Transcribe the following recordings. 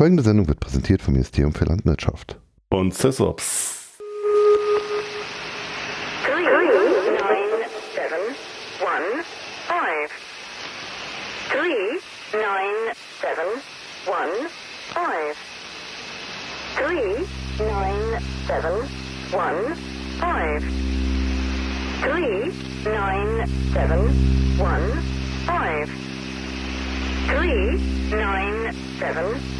Folgende Sendung wird präsentiert vom Ministerium für Landwirtschaft. Und SysOps. Three, nine, seven, one, five. Three, nine, seven, one, five. Three, nine, seven,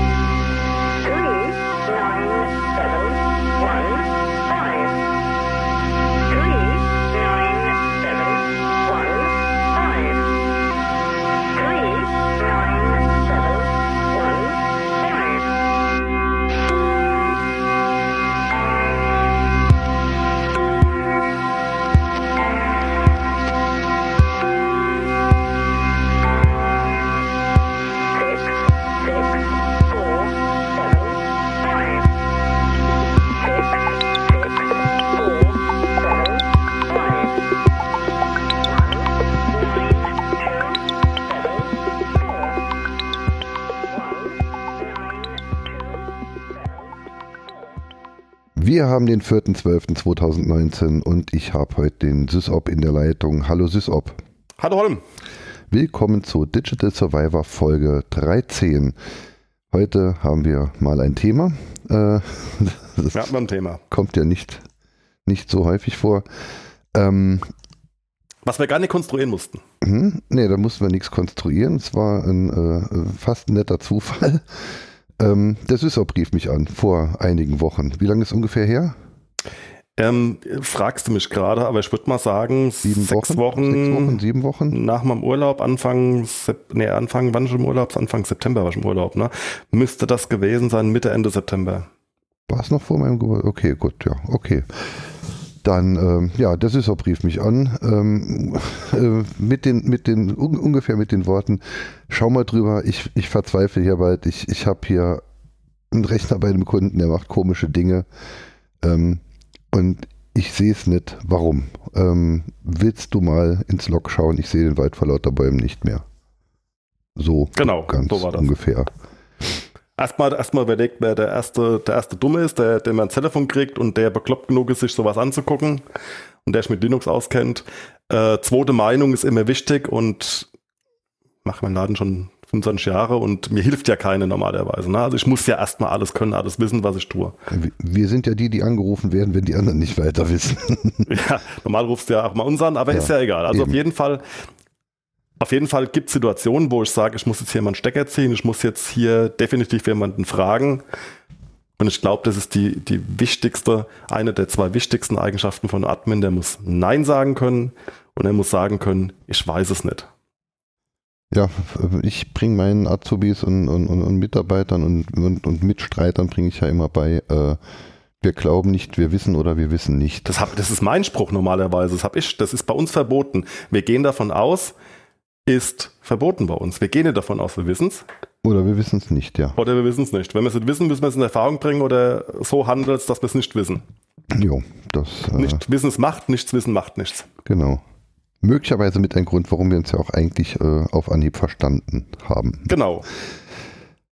Wir haben den 4.12.2019 und ich habe heute den SysOp in der Leitung. Hallo SysOp. Hallo Holm. Willkommen zu Digital Survivor Folge 13. Heute haben wir mal ein Thema. Äh, das Wir hatten ein Thema. kommt ja nicht, nicht so häufig vor. Ähm, Was wir gar nicht konstruieren mussten. hm, nee, da mussten wir nichts konstruieren. Es war ein äh, fast ein netter Zufall. Ähm, der SysOp rief mich an vor einigen Wochen. Wie lange ist ungefähr her? Ähm, fragst du mich gerade, aber ich würde mal sagen, Sieben sechs Wochen? Wochen, Sechs Wochen, sieben Wochen? nach meinem Urlaub, Anfang, nee, Anfang, wann ich im Urlaub? Anfang September war ich im Urlaub, ne? Müsste das gewesen sein, Mitte, Ende September. War es noch vor meinem Geburtstag? Okay, gut, ja, okay. Dann, ähm, ja, der SysOp rief mich an, ähm, äh, mit den, mit den, un ungefähr mit den Worten, schau mal drüber, ich, ich verzweifle hier bald, ich, ich habe hier einen Rechner bei einem Kunden, der macht komische Dinge ähm, und ich sehe es nicht, warum. Ähm, willst du mal ins Log schauen, ich sehe den Wald vor lauter Bäumen nicht mehr. So Genau, ganz so war das. Erstmal, erstmal überlegt, wer der erste, der erste Dumme ist, der, der mal ein Telefon kriegt und der bekloppt genug ist, sich sowas anzugucken und der sich mit Linux auskennt. Äh, zweite Meinung ist immer wichtig und mache meinen Laden schon 25 Jahre und mir hilft ja keine normalerweise. Ne? Also ich muss ja erstmal alles können, alles wissen, was ich tue. Wir- Wir sind ja die, die angerufen werden, wenn die anderen nicht weiter wissen. Ja, normal rufst du ja auch mal uns an, aber Ja, ist ja egal. Also eben. auf jeden Fall, auf jeden Fall gibt es Situationen, wo ich sage, ich muss jetzt hier mal einen Stecker ziehen, ich muss jetzt hier definitiv jemanden fragen. Und ich glaube, das ist die, die wichtigste, eine der zwei wichtigsten Eigenschaften von Admin. Der muss Nein sagen können und er muss sagen können, ich weiß es nicht. Ja, ich bringe meinen Azubis und, und, und, Mitarbeitern und, und, und Mitstreitern bringe ich ja immer bei, äh, wir glauben nicht, wir wissen oder wir wissen nicht. Das, hab, das ist mein Spruch normalerweise. Das, hab ich, das ist bei uns verboten. Wir gehen davon aus, ist verboten bei uns. Wir gehen nicht davon aus, wir wissen es. Oder wir wissen es nicht, ja. Oder wir wissen es nicht. Wenn wir es nicht wissen, müssen wir es in Erfahrung bringen oder so handeln, dass wir es nicht wissen. Jo, das, äh, Nicht wissen es macht, nichts wissen macht nichts. genau. Möglicherweise mit ein Grund, warum wir uns ja auch eigentlich äh, auf Anhieb verstanden haben. Genau.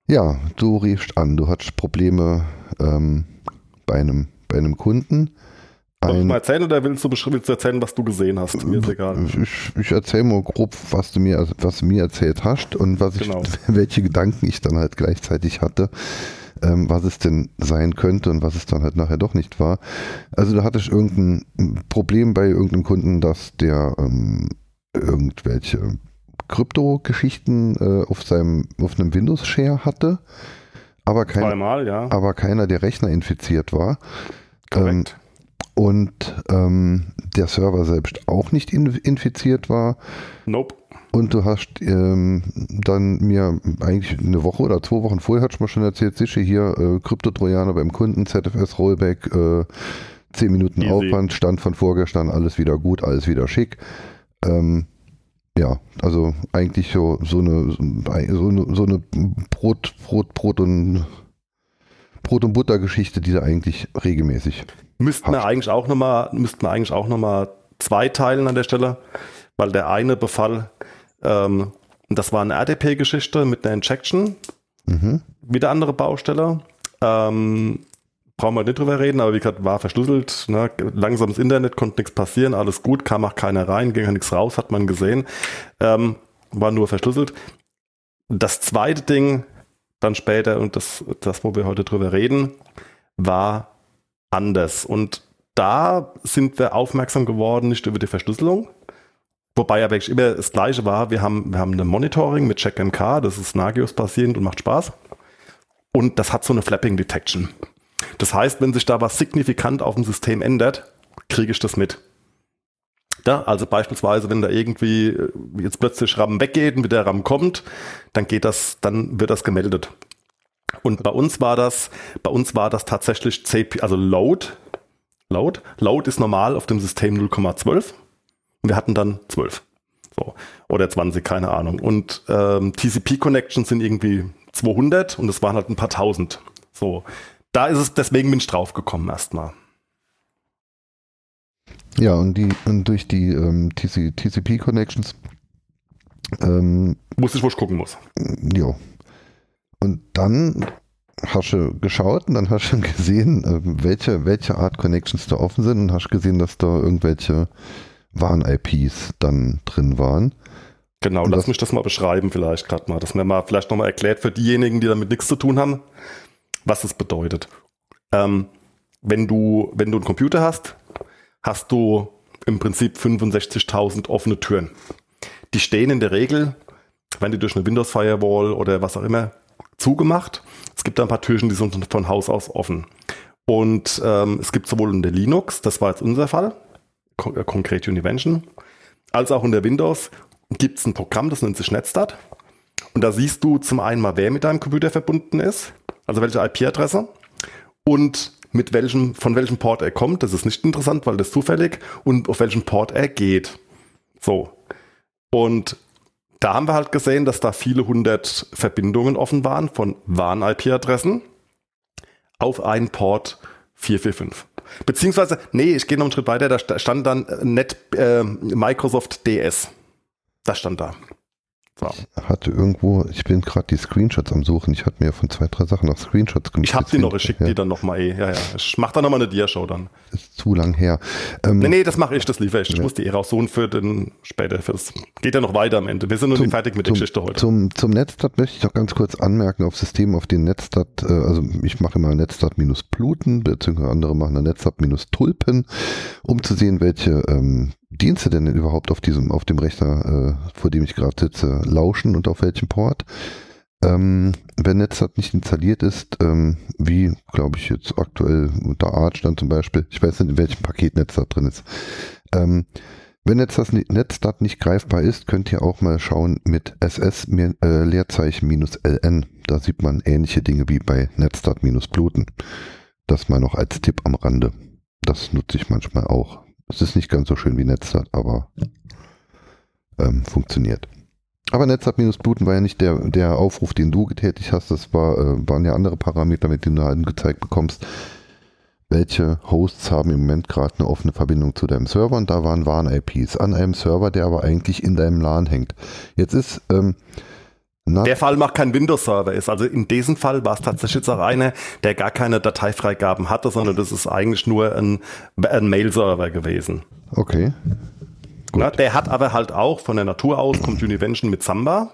Ja, du riefst an, du hattest Probleme ähm, bei, einem, bei einem Kunden. Soll ich mal erzählen oder willst du, willst du erzählen, was du gesehen hast? Mir ist egal. Ich, ich erzähle mal grob, was du mir, was du mir erzählt hast und was ich, Genau. welche Gedanken ich dann halt gleichzeitig hatte, ähm, was es denn sein könnte und was es dann halt nachher doch nicht war. Also du hattest irgendein Problem bei irgendeinem Kunden, dass der ähm, irgendwelche Krypto-Geschichten äh, auf seinem, auf einem Windows-Share hatte, aber kein, Zweimal, ja. aber keiner der Rechner infiziert war. Korrekt. Und ähm, der Server selbst auch nicht in, infiziert war. nope. Und du hast ähm, dann mir eigentlich eine Woche oder zwei Wochen vorher, hat schon mal schon erzählt, sicher hier äh, Kryptotrojaner beim Kunden, ZFS Rollback, äh, 10 Minuten Easy. Aufwand, Stand von vorgestern, alles wieder gut, alles wieder schick. Ähm, ja, also eigentlich so, so eine, so eine, so eine Brot, Brot, Brot und Brot- und Butter-Geschichte, die da eigentlich regelmäßig. Müssten wir eigentlich auch nochmal, müssten wir eigentlich auch nochmal zwei teilen an der Stelle, weil der eine Befall, ähm, das war eine RDP-Geschichte mit einer Injection, Mhm. wieder andere Baustelle. Ähm, brauchen wir nicht drüber reden, aber wie gesagt, war verschlüsselt, ne? langsames Internet, konnte nichts passieren, alles gut, kam auch keiner rein, ging ja nichts raus, hat man gesehen, ähm, war nur verschlüsselt. Das zweite Ding, dann später, und das, das, wo wir heute drüber reden, war anders. Und da sind wir aufmerksam geworden, nicht über die Verschlüsselung, wobei ja wirklich immer das Gleiche war. Wir haben, wir haben eine Monitoring mit CheckMK, das ist Nagios-basierend und macht Spaß. Und das hat so eine Flapping Detection. Das heißt, wenn sich da was signifikant auf dem System ändert, kriege ich das mit. Ja, also beispielsweise, wenn da irgendwie äh, jetzt plötzlich RAM weggeht und wieder RAM kommt, dann geht das, dann wird das gemeldet. Und bei uns war das, bei uns war das tatsächlich CP, also Load. Load. Load ist normal auf dem System 0,12. Und wir hatten dann 12. So. Oder 20, keine Ahnung. Und ähm, TCP-Connections sind irgendwie 200 und es waren halt ein paar tausend. So. Da ist es, deswegen bin ich drauf gekommen erstmal. Ja, und, die, und durch die ähm, TC, TCP-Connections, ähm, Muss ich, wo ich gucken muss. ja. Und dann hast du geschaut und dann hast du gesehen, äh, welche, welche Art Connections da offen sind und hast gesehen, dass da irgendwelche Warn-IPs dann drin waren. Genau, Und lass das- mich das mal beschreiben vielleicht gerade mal, dass mir mal vielleicht nochmal erklärt für diejenigen, die damit nichts zu tun haben, was es bedeutet. Ähm, wenn du, wenn du einen Computer hast, hast du im Prinzip 65.000 offene Türen. Die stehen in der Regel, wenn die durch eine Windows Firewall oder was auch immer zugemacht. Es gibt ein paar Türchen, die sind von Haus aus offen. Und ähm, es gibt sowohl in der Linux, das war jetzt unser Fall, äh, konkret Univention, als auch in der Windows gibt es ein Programm, das nennt sich Netstat. Und da siehst du zum einen mal, wer mit deinem Computer verbunden ist, also welche IP-Adresse und mit welchem, von welchem Port er kommt. Das ist nicht interessant, weil das zufällig und auf welchem Port er geht. So. Und da haben wir halt gesehen, dass da viele hundert Verbindungen offen waren von Warn-IP-Adressen auf einen Port 445. Beziehungsweise, nee, ich gehe noch einen Schritt weiter, da sta- stand dann Net, äh, Microsoft DS. Das stand da. So. Hatte irgendwo, ich bin gerade die Screenshots am Suchen. Ich hatte mir von zwei, drei Sachen noch Screenshots gemacht. Ich hab die noch, ich schick ja, die dann nochmal eh. Ja, ja. Ich mach da nochmal eine Dia-Show dann. Ist zu lang her. Ähm, Nee, nee, das mache ich, das liefere ich. Ich Ja. muss die eh raussuchen für den später. Für das geht ja noch weiter am Ende. Wir sind noch nicht fertig mit der zum, Geschichte heute. Zum, zum Netstat möchte ich noch ganz kurz anmerken, auf Systemen, auf denen Netstat, äh, also ich mache immer Netstat minus Pluten, beziehungsweise andere machen dann Netstat minus Tulpen, um zu sehen, welche ähm, Dienste denn überhaupt auf diesem, auf dem Rechner, äh, vor dem ich gerade sitze, lauschen und auf welchem Port. Ähm, wenn Netstat nicht installiert ist, ähm, wie glaube ich jetzt aktuell unter Arch dann zum Beispiel, ich weiß nicht, in welchem Paket Netstat drin ist, ähm, wenn jetzt das Netstat nicht greifbar ist, könnt ihr auch mal schauen mit SS äh, Leerzeichen minus LN. Da sieht man ähnliche Dinge wie bei Netstat minus Bluten. Das mal noch als Tipp am Rande. Das nutze ich manchmal auch. Es ist nicht ganz so schön wie Netstat, aber ähm, funktioniert. Aber Bluten war ja nicht der, der Aufruf, den du getätigt hast. Das war, äh, waren ja andere Parameter, mit denen du halt gezeigt bekommst, welche Hosts haben im Moment gerade eine offene Verbindung zu deinem Server und da waren Warn-IPs an einem Server, der aber eigentlich in deinem LAN hängt. Jetzt ist ähm, NAT, Der Fall macht kein Windows-Server ist. Also in diesem Fall war es tatsächlich jetzt auch einer, der gar keine Dateifreigaben hatte, sondern das ist eigentlich nur ein, ein Mail-Server gewesen. okay, Na, der hat aber halt auch von der Natur aus kommt Univention mit Samba.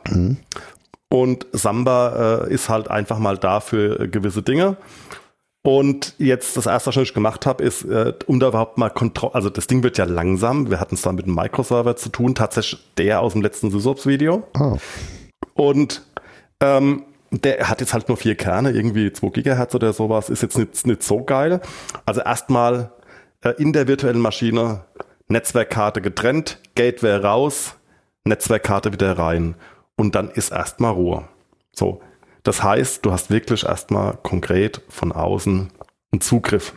Und Samba äh, ist halt einfach mal da für äh, gewisse Dinge. Und jetzt das erste, was ich gemacht habe, ist, äh, um da überhaupt mal Kontrolle, also das Ding wird ja langsam. Wir hatten es da mit einem Microserver zu tun, tatsächlich der aus dem letzten SysOps-Video. ah, Und ähm, der hat jetzt halt nur vier Kerne, irgendwie 2 Gigahertz oder sowas, ist jetzt nicht, nicht so geil. Also erstmal äh, in der virtuellen Maschine Netzwerkkarte getrennt, Gateway raus, Netzwerkkarte wieder rein. Und dann ist erstmal Ruhe. So. Das heißt, du hast wirklich erstmal konkret von außen einen Zugriff.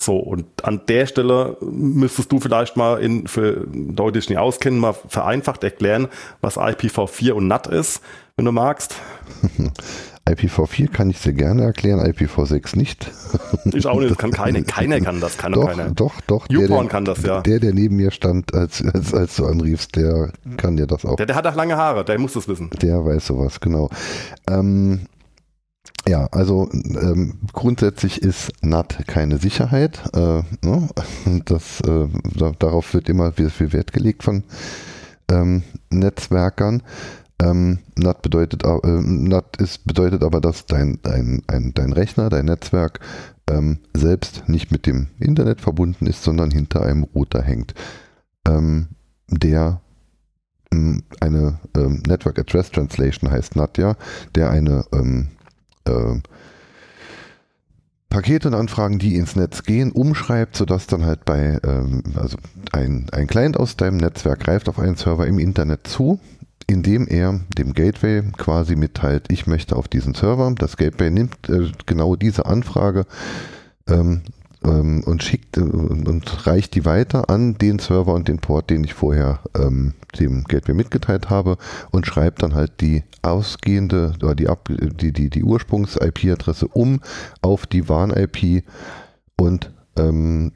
So, und an der Stelle müsstest du vielleicht mal in, für Leute, die sich nicht auskennen, mal vereinfacht erklären, was IPv4 und NAT ist, wenn du magst. IPv4 kann ich sehr gerne erklären, IPv6 nicht. Ich auch nicht, das kann keine, keiner kann das, kann doch, Doch, keiner. doch, doch. YouPorn der, kann das, ja. Der, der neben mir stand, als, als, als du anriefst, der kann dir das auch. Der, der hat auch lange Haare, der muss das wissen. Der weiß sowas, genau. Ähm, ja, also ähm, grundsätzlich ist NAT keine Sicherheit. Äh, ne? das, äh, da, darauf wird immer viel, viel Wert gelegt von ähm, Netzwerkern. Ähm, NAT, bedeutet, äh, NAT ist, bedeutet aber, dass dein, dein, ein, dein Rechner, dein Netzwerk ähm, selbst nicht mit dem Internet verbunden ist, sondern hinter einem Router hängt, ähm, der ähm, eine ähm, Network Address Translation heißt NAT ja, der eine ähm, ähm, Pakete und Anfragen, die ins Netz gehen, umschreibt, sodass dann halt bei, ähm, also ein, ein Client aus deinem Netzwerk greift auf einen Server im Internet zu, indem er dem Gateway quasi mitteilt, ich möchte auf diesen Server. Das Gateway nimmt äh, genau diese Anfrage ähm, ähm, und schickt äh, und, reicht die weiter an den Server und den Port, den ich vorher ähm, dem Gateway mitgeteilt habe und schreibt dann halt die ausgehende oder die, Ab- die, die, die Ursprungs-IP-Adresse um auf die Warn-IP und ähm,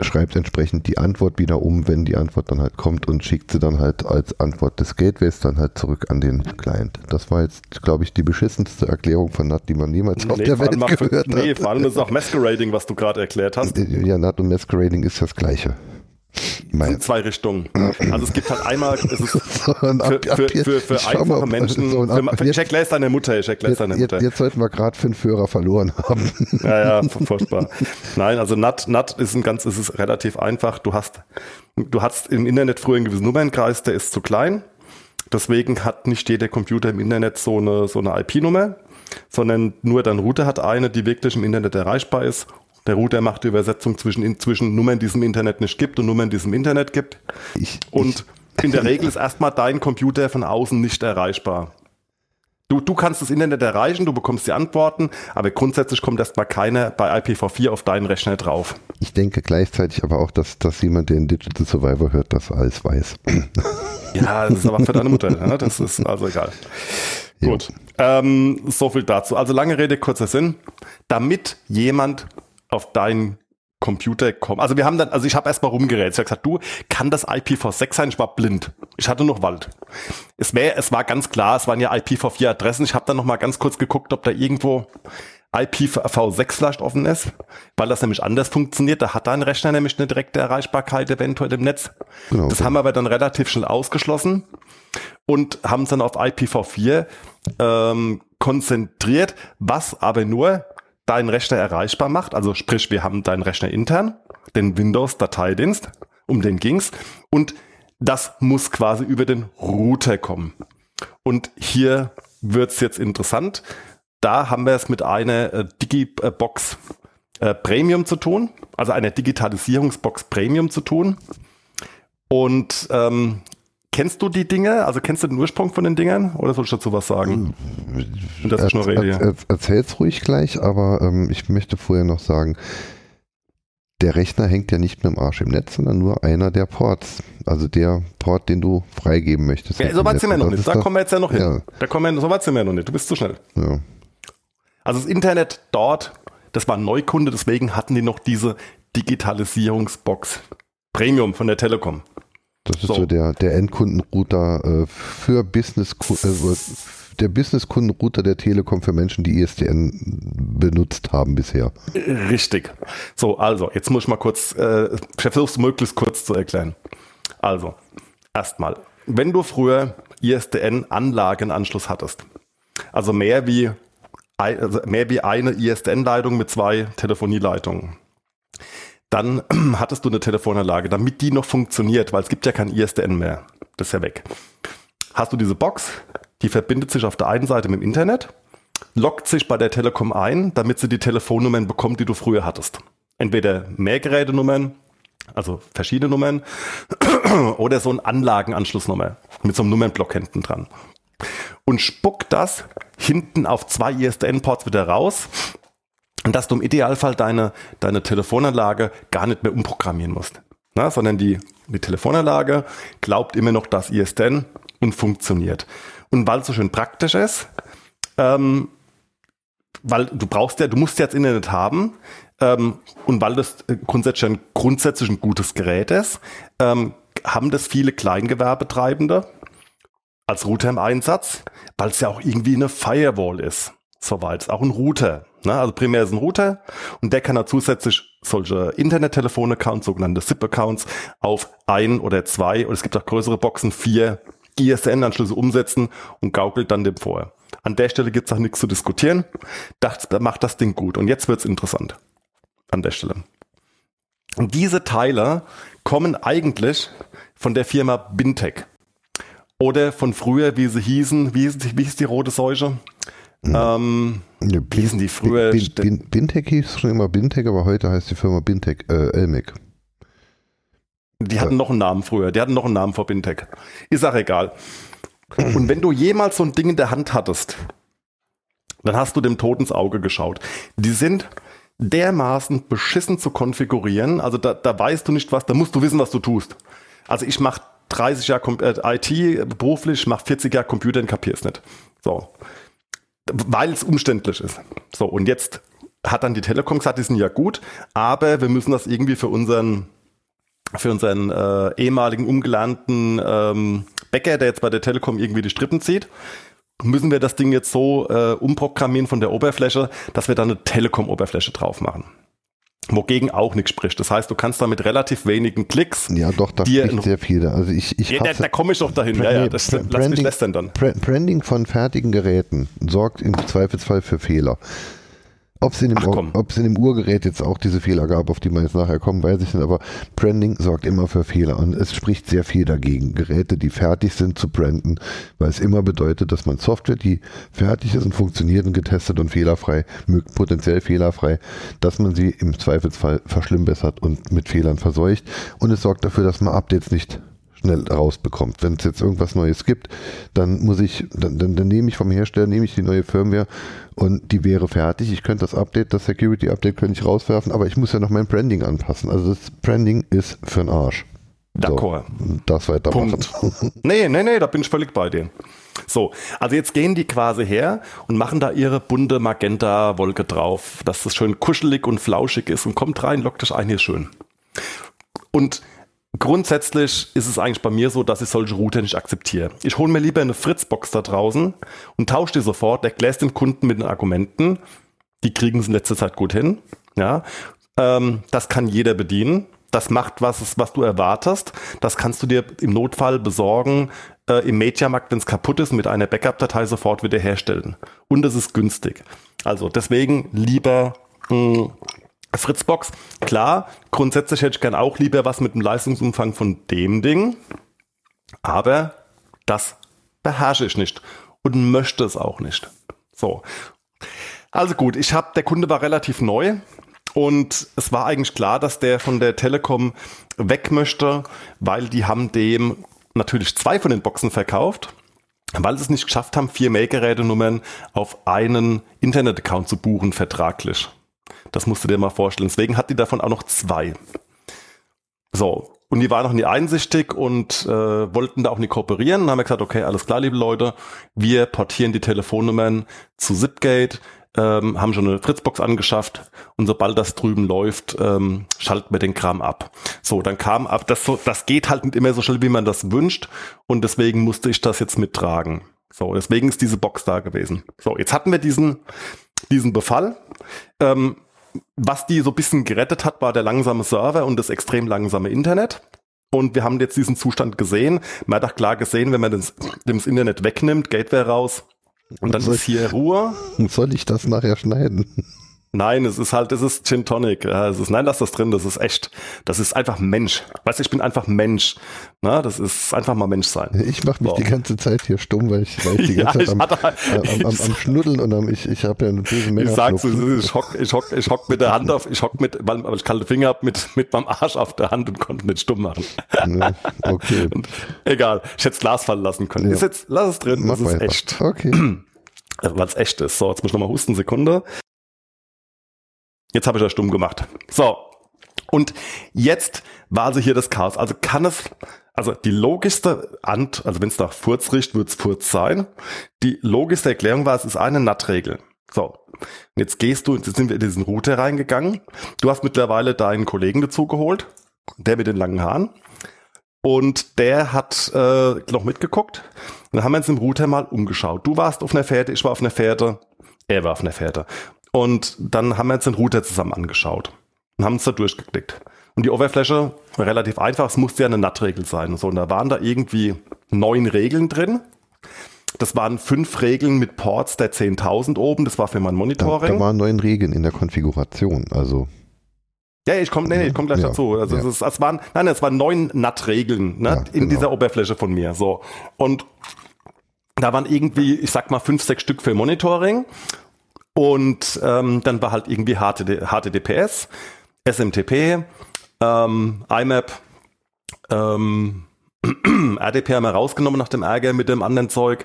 schreibt entsprechend die Antwort wieder um, wenn die Antwort dann halt kommt und schickt sie dann halt als Antwort des Gateways dann halt zurück an den Client. Das war jetzt, glaube ich, die beschissenste Erklärung von NAT, die man jemals auf der Welt gehört nee, hat. vor allem ist auch Masquerading, was du gerade erklärt hast. Ja, NAT und Masquerading ist das Gleiche. Sind zwei Richtungen. Also es gibt halt einmal, es ist so, und für, für, für, für mal, einfache ob- Menschen. so, ab- für, jetzt- Jack Lace deine Mutter, Jack Jetzt, deine jetzt, Mutter. jetzt sollten wir gerade fünf Hörer verloren haben. Ja, ja, fu- furchtbar. Nein, also NAT, NAT ist ein ganz, es ist relativ einfach. Du hast, du hast im Internet früher einen gewissen Nummernkreis, der ist zu klein. Deswegen hat nicht jeder Computer im Internet so eine, so eine IP-Nummer, sondern nur dein Router hat eine, die wirklich im Internet erreichbar ist. Der Router macht die Übersetzung zwischen, zwischen Nummern, die es im Internet nicht gibt und Nummern, die es im Internet gibt. Ich, Und in der Regel ist erstmal dein Computer von außen nicht erreichbar. Du, du kannst das Internet erreichen, du bekommst die Antworten, aber grundsätzlich kommt erstmal keiner bei IPv4 auf deinen Rechner drauf. ich denke gleichzeitig aber auch, dass, dass jemand, der in Digital Survivor hört, das alles weiß. Ja, das ist aber für deine Mutter. Ne? Das ist also egal. Gut. Ähm, so viel dazu. Also lange Rede, kurzer Sinn. Damit jemand auf deinen Computer kommt. Also wir haben dann, also ich habe erstmal rumgerätselt. Ich habe gesagt, du, kann das IPv6 sein? Ich war blind. Ich hatte noch Wald. Es, wär, es war ganz klar, es waren ja IPv4-Adressen. Ich habe dann noch mal ganz kurz geguckt, ob da irgendwo IPv6 vielleicht offen ist, weil das nämlich anders funktioniert. Da hat dein Rechner nämlich eine direkte Erreichbarkeit eventuell im Netz. Genau. Das haben wir aber dann relativ schnell ausgeschlossen und haben es dann auf IPv4 ähm, konzentriert, was aber nur deinen Rechner erreichbar macht. Also sprich, wir haben deinen Rechner intern, den Windows-Dateidienst, um den ging's und das muss quasi über den Router kommen. Und hier wird's jetzt interessant. Da haben wir es mit einer äh, Digibox äh, Premium zu tun, also einer Digitalisierungsbox Premium zu tun. Und ähm, kennst du die Dinge? Also kennst du den Ursprung von den Dingern? Oder soll ich dazu was sagen? Das ist nur Er- Rede. er- er- Erzähl's ruhig gleich, aber ähm, ich möchte vorher noch sagen, der Rechner hängt ja nicht mit dem Arsch im Netz, sondern nur einer der Ports. Also der Port, den du freigeben möchtest. Ja, so weit sind wir noch nicht. Da kommen wir jetzt ja noch hin. Ja. Da kommen wir, so weit sind wir noch nicht. Du bist zu schnell. Ja. Also das Internet dort, das war ein Neukunde, deswegen hatten die noch diese Digitalisierungsbox Premium von der Telekom. Das ist So. so, der, der Endkundenrouter äh, für Business, äh, der Businesskundenrouter der Telekom für Menschen, die ISDN benutzt haben bisher. Richtig. So, also, jetzt muss ich mal kurz, äh, es möglichst kurz zu erklären. Also, erstmal, wenn du früher ISDN-Anlagenanschluss hattest, also mehr wie, also mehr wie eine ISDN-Leitung mit zwei Telefonieleitungen, dann hattest du eine Telefonanlage, damit die noch funktioniert, weil es gibt ja kein ISDN mehr. Das ist ja weg. Hast du diese Box, die verbindet sich auf der einen Seite mit dem Internet, loggt sich bei der Telekom ein, damit sie die Telefonnummern bekommt, die du früher hattest. Entweder Mehrgerätenummern, also verschiedene Nummern, oder so ein Anlagenanschlussnummer mit so einem Nummernblock hinten dran. Und spuckt das hinten auf zwei ISDN-Ports wieder raus, und dass du im Idealfall deine, deine Telefonanlage gar nicht mehr umprogrammieren musst. Na, sondern die, die Telefonanlage glaubt immer noch das ISDN und funktioniert. Und weil es so schön praktisch ist, ähm, weil du brauchst ja, du musst ja jetzt Internet haben ähm, und weil das äh, grundsätzlich ein, grundsätzlich ein gutes Gerät ist, ähm, haben das viele Kleingewerbetreibende als Router im Einsatz, weil es ja auch irgendwie eine Firewall ist. Soweit. Auch ein Router. Ne? Also primär ist ein Router und der kann da zusätzlich solche Internet-Telefon-Accounts, sogenannte SIP-Accounts, auf ein oder zwei, oder es gibt auch größere Boxen, vier ISN-Anschlüsse umsetzen und gaukelt dann dem vor. An der Stelle gibt es auch nichts zu diskutieren. Das, da macht das Ding gut. Und jetzt wird's interessant. An der Stelle. Und diese Teile kommen eigentlich von der Firma Bintec. Oder von früher, wie sie hießen, wie hieß, die- wie hieß die rote Seuche? Ähm, Ja, wie hießen die früher? Bin, Bin, Bintec hieß schon immer Bintec, aber heute heißt die Firma Bintec, äh, Elmec. Die hatten noch einen Namen früher. Die hatten noch einen Namen vor Bintec. Ist auch egal. Und wenn du jemals so ein Ding in der Hand hattest, dann hast du dem Tod ins Auge geschaut. Die sind dermaßen beschissen zu konfigurieren. Also da, da weißt du nicht was, da musst du wissen, was du tust. Also ich mache 30 Jahre äh, IT beruflich, mache 40 Jahre Computer und kapier's nicht. So. Weil es umständlich ist. So, und jetzt hat dann die Telekom gesagt, die sind ja gut, aber wir müssen das irgendwie für unseren für unseren äh, ehemaligen umgelernten ähm, Bäcker, der jetzt bei der Telekom irgendwie die Strippen zieht, müssen wir das Ding jetzt so äh, umprogrammieren von der Oberfläche, dass wir da eine Telekom-Oberfläche drauf machen. Wogegen auch nichts spricht. Das heißt, du kannst da mit relativ wenigen Klicks, Ja, doch, da Dir spricht sehr viel. Also ich, ich ja, da, da komme ich doch dahin. Ja, ja, Nee, das, Bra- lass mich Branding- lästern dann. Bra- Branding von fertigen Geräten sorgt im Zweifelsfall für Fehler. Ob es in, in dem Urgerät jetzt auch diese Fehler gab, auf die wir jetzt nachher kommen, weiß ich nicht, aber Branding sorgt immer für Fehler und es spricht sehr viel dagegen, Geräte, die fertig sind, zu branden, weil es immer bedeutet, dass man Software, die fertig ist und funktioniert und getestet und fehlerfrei, potenziell fehlerfrei, dass man sie im Zweifelsfall verschlimmbessert und mit Fehlern verseucht. Und es sorgt dafür, dass man Updates nicht schnell rausbekommt. Wenn es jetzt irgendwas Neues gibt, dann muss ich, dann, dann, dann nehme ich vom Hersteller, nehme ich die neue Firmware und die wäre fertig. Ich könnte das Update, das Security Update könnte ich rauswerfen, aber ich muss ja noch mein Branding anpassen. Also das Branding ist für den Arsch. D'accord. So, das weitermachen. Punkt. Nee, nee, nee, da bin ich völlig bei dir. So, also jetzt gehen die quasi her und machen da ihre bunte Magenta-Wolke drauf, dass das schön kuschelig und flauschig ist und kommt rein, lockt euch ein, hier schön. Und grundsätzlich ist es eigentlich bei mir so, dass ich solche Router nicht akzeptiere. Ich hole mir lieber eine Fritzbox da draußen und tausche die sofort, erkläre es dem Kunden mit den Argumenten. Die kriegen es in letzter Zeit gut hin. Ja, ähm, das kann jeder bedienen. Das macht was, was du erwartest. Das kannst du dir im Notfall besorgen äh, im Mediamarkt, wenn es kaputt ist, mit einer Backup-Datei sofort wieder herstellen. Und es ist günstig. Also deswegen lieber mh, Fritzbox. Klar, grundsätzlich hätte ich gern auch lieber was mit dem Leistungsumfang von dem Ding. Aber das beherrsche ich nicht und möchte es auch nicht. So. Also gut, ich habe, der Kunde war relativ neu und es war eigentlich klar, dass der von der Telekom weg möchte, weil die haben dem natürlich zwei von den Boxen verkauft, weil sie es nicht geschafft haben, vier Mailgerätenummern auf einen Internet-Account zu buchen, vertraglich. Das musst du dir mal vorstellen. Deswegen hat die davon auch noch zwei. So, und die waren noch nie einsichtig und äh, wollten da auch nicht kooperieren. Dann haben wir gesagt, okay, alles klar, liebe Leute, wir portieren die Telefonnummern zu Zipgate, ähm, haben schon eine Fritzbox angeschafft und sobald das drüben läuft, ähm, schalten wir den Kram ab. So, dann kam ab, das, so, das geht halt nicht immer so schnell, wie man das wünscht und deswegen musste ich das jetzt mittragen. So, deswegen ist diese Box da gewesen. So, jetzt hatten wir diesen, diesen Befall. Ähm, was die so ein bisschen gerettet hat, war der langsame Server und das extrem langsame Internet. Und wir haben jetzt diesen Zustand gesehen. Man hat auch klar gesehen, wenn man das, das Internet wegnimmt, Gateway raus, und dann Soll- ist hier Ruhe. Soll ich das nachher schneiden? Nein, es ist halt, es ist Gin Tonic. Es ist, nein, lass das drin, das ist echt. Das ist einfach Mensch. Weißt du, ich bin einfach Mensch. Na, das ist einfach mal Mensch sein. Ich mache mich So. die ganze Zeit hier stumm, weil ich, weil ich die ganze Ja, Zeit ich am, am, am, am Schnuddeln und am, ich, ich habe ja eine böse Ich sag's, ich hock, ich hock, ich hock mit der Hand auf, ich hock mit, weil, weil ich kalte Finger hab, mit, mit meinem Arsch auf der Hand und konnte nicht stumm machen. Ja, okay, Egal, ich hätte Glas fallen lassen können. Ja. Ist jetzt, lass es drin, mach das ist weiter. echt. Okay. Weil es echt ist. So, jetzt muss ich nochmal husten, Sekunde. Jetzt habe ich das stumm gemacht. So. Und jetzt war also hier das Chaos. Also kann es, also die logischste Ant, also wenn es nach Furz riecht, wird es Furz sein. Die logischste Erklärung war, es ist eine NAT-Regel. So. Und jetzt gehst du, jetzt sind wir in diesen Router reingegangen. Du hast mittlerweile deinen Kollegen dazugeholt, der mit den langen Haaren. Und der hat äh, noch mitgeguckt. Und dann haben wir uns im Router mal umgeschaut. Du warst auf einer Fährte, ich war auf einer Fährte, er war auf einer Fährte. Und dann haben wir uns den Router zusammen angeschaut und haben uns da durchgeklickt. Und die Oberfläche war relativ einfach, es musste ja eine NAT-Regel sein. So, und da waren da irgendwie neun Regeln drin. Das waren fünf Regeln mit Ports der 10.000 oben, das war für mein Da, Monitoring. da waren neun Regeln in der Konfiguration. Also Ja, ich komme nee, nee, ich komm gleich Ja, dazu. Also ja. es, es waren, nein, es waren neun NAT-Regeln ne, Ja, in genau. dieser Oberfläche von mir. So und da waren irgendwie, ich sag mal fünf, sechs Stück für Monitoring und ähm, dann war halt irgendwie HTD, HTTPS, SMTP, ähm, IMAP, ähm, RDP haben wir rausgenommen nach dem Ärger mit dem anderen Zeug.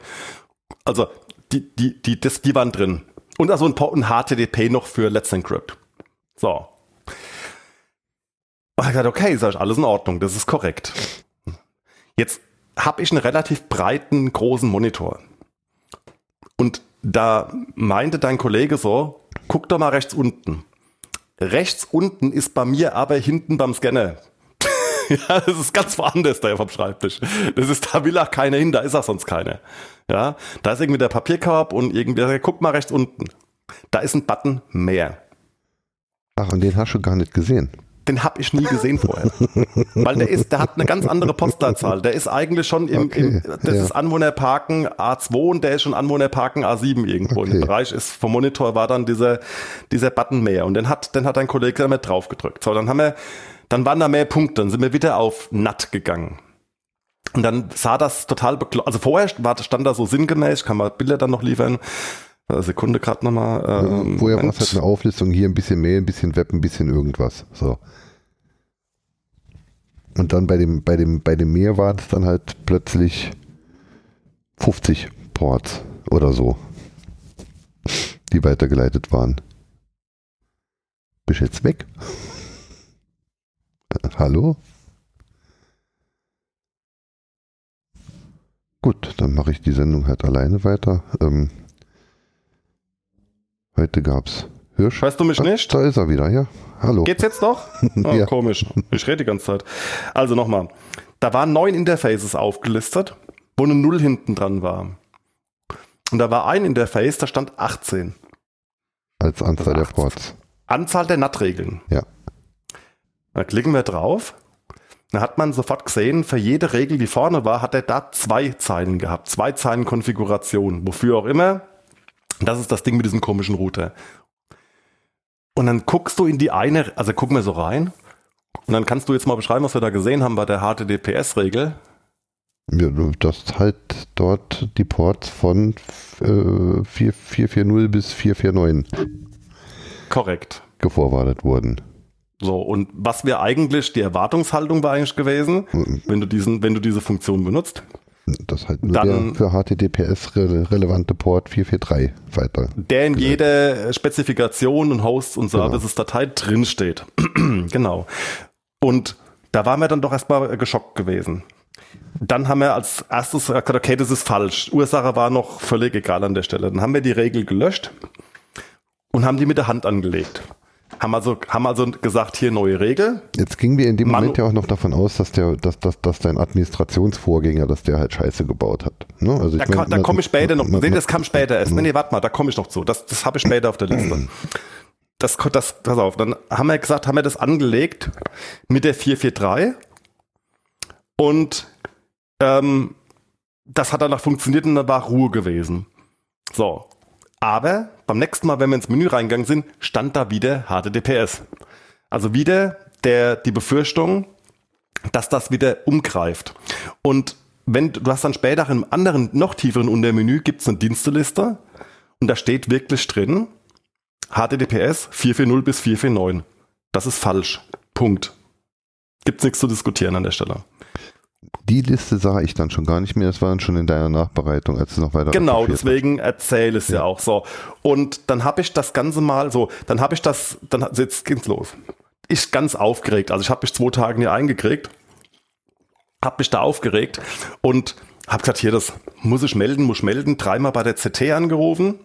Also die, die, die, das, die waren drin. Und also ein, ein HTTP noch für Let's Encrypt. So. Und ich gesagt, okay, ich, alles in Ordnung, das ist korrekt. Jetzt habe ich einen relativ breiten, großen Monitor. Und da meinte dein Kollege so, guck doch mal rechts unten. Rechts unten ist bei mir aber hinten beim Scanner. ja, das ist ganz woanders da vom Schreibtisch. Das ist, da will auch keiner hin, da ist auch sonst keiner. Ja, da ist irgendwie der Papierkorb und irgendwie, guck mal rechts unten. Da ist ein Button mehr. Ach, und den hast du gar nicht gesehen. Den habe ich nie gesehen vorher. Weil der ist, der hat eine ganz andere Postleitzahl. Der ist eigentlich schon im, im Okay, das ja. ist Anwohnerparken A2 und der ist schon Anwohnerparken A7 irgendwo. Okay. Im Bereich ist vom Monitor war dann dieser, dieser Button mehr. Und den hat, den hat ein Kollege damit drauf gedrückt. So, dann haben wir, dann waren da mehr Punkte. Dann sind wir wieder auf NAT gegangen. Und dann sah das total bekloppt. Also vorher war, stand da so sinngemäß, ich kann mal Bilder dann noch liefern. Sekunde gerade nochmal. Ähm, Vorher war es Moment. halt eine Auflistung, hier ein bisschen Mail, ein bisschen Web, ein bisschen irgendwas. So. Und dann bei dem, bei dem, bei dem Mehr war es dann halt plötzlich 50 Ports oder so, die weitergeleitet waren. Bist jetzt weg? Hallo? Gut, dann mache ich die Sendung halt alleine weiter. Ähm, heute gab's Hirsch. Weißt du mich Ah, nicht? Da ist er wieder, ja. Hallo. Geht's jetzt noch? Oh, Ja. Komisch. Ich rede die ganze Zeit. Also nochmal. Da waren neun Interfaces aufgelistet, wo eine Null hinten dran war. Und da war ein Interface, da stand 18. Als Anzahl der 18. Ports. Anzahl der NAT-Regeln. Ja. Da klicken wir drauf. Da hat man sofort gesehen, für jede Regel, die vorne war, hat er da zwei Zeilen gehabt. Zwei Zeilen Konfiguration. Wofür auch immer. Das ist das Ding mit diesem komischen Router. Und dann guckst du in die eine, also guck mal so rein. Und dann kannst du jetzt mal beschreiben, was wir da gesehen haben bei der HTTPS-Regel. Ja, du- dass halt dort die Ports von äh, 4, 440 bis 449 Korrekt. geforwardet wurden. So, und was wir eigentlich, die Erwartungshaltung war eigentlich gewesen, wenn du diesen, wenn du diese Funktion benutzt, Das halt nur Dann- der für HTTPS re relevante Port 443 weiter. der in jeder Spezifikation und Hosts und Services-Datei drinsteht. genau. Und da waren wir dann doch erstmal geschockt gewesen. Dann haben wir als erstes gesagt, okay, das ist falsch. Ursache war noch völlig egal an der Stelle. Dann haben wir die Regel gelöscht und haben die mit der Hand angelegt. Haben also, haben also gesagt, hier neue Regel. Jetzt gingen wir in dem Manu- Moment ja auch noch davon aus, dass der, dass, dass, dass dein Administrationsvorgänger, dass der halt Scheiße gebaut hat. Ne? Also Da, da komme ich später noch. man- Nee, das kam später erst. Nee, nee, warte mal, da komme ich noch zu. Das, das habe ich später auf der Liste. Das, ko- das, pass auf, dann haben wir gesagt, haben wir das angelegt mit der 443 und ähm, das hat danach funktioniert und dann war Ruhe gewesen. So. Aber beim nächsten Mal, wenn wir ins Menü reingegangen sind, stand da wieder HTTPS. Also wieder der, die Befürchtung, dass das wieder umgreift. Und wenn du hast dann später im anderen, noch tieferen Untermenü gibt's eine Diensteliste und da steht wirklich drin HTTPS 440 bis 449. Das ist falsch. Punkt. Gibt's nichts zu diskutieren an der Stelle. Die Liste sah ich dann schon gar nicht mehr. Das war dann schon in deiner Nachbereitung, als du noch weiter Genau, deswegen erzähle es ja. auch so. Und dann habe ich das Ganze mal so, dann habe ich das, dann hat- jetzt geht's los. Ich ganz aufgeregt, also ich habe mich zwei Tage hier eingekriegt, habe mich da aufgeregt und habe gesagt, hier, das muss ich melden, muss ich melden, dreimal bei der CT angerufen.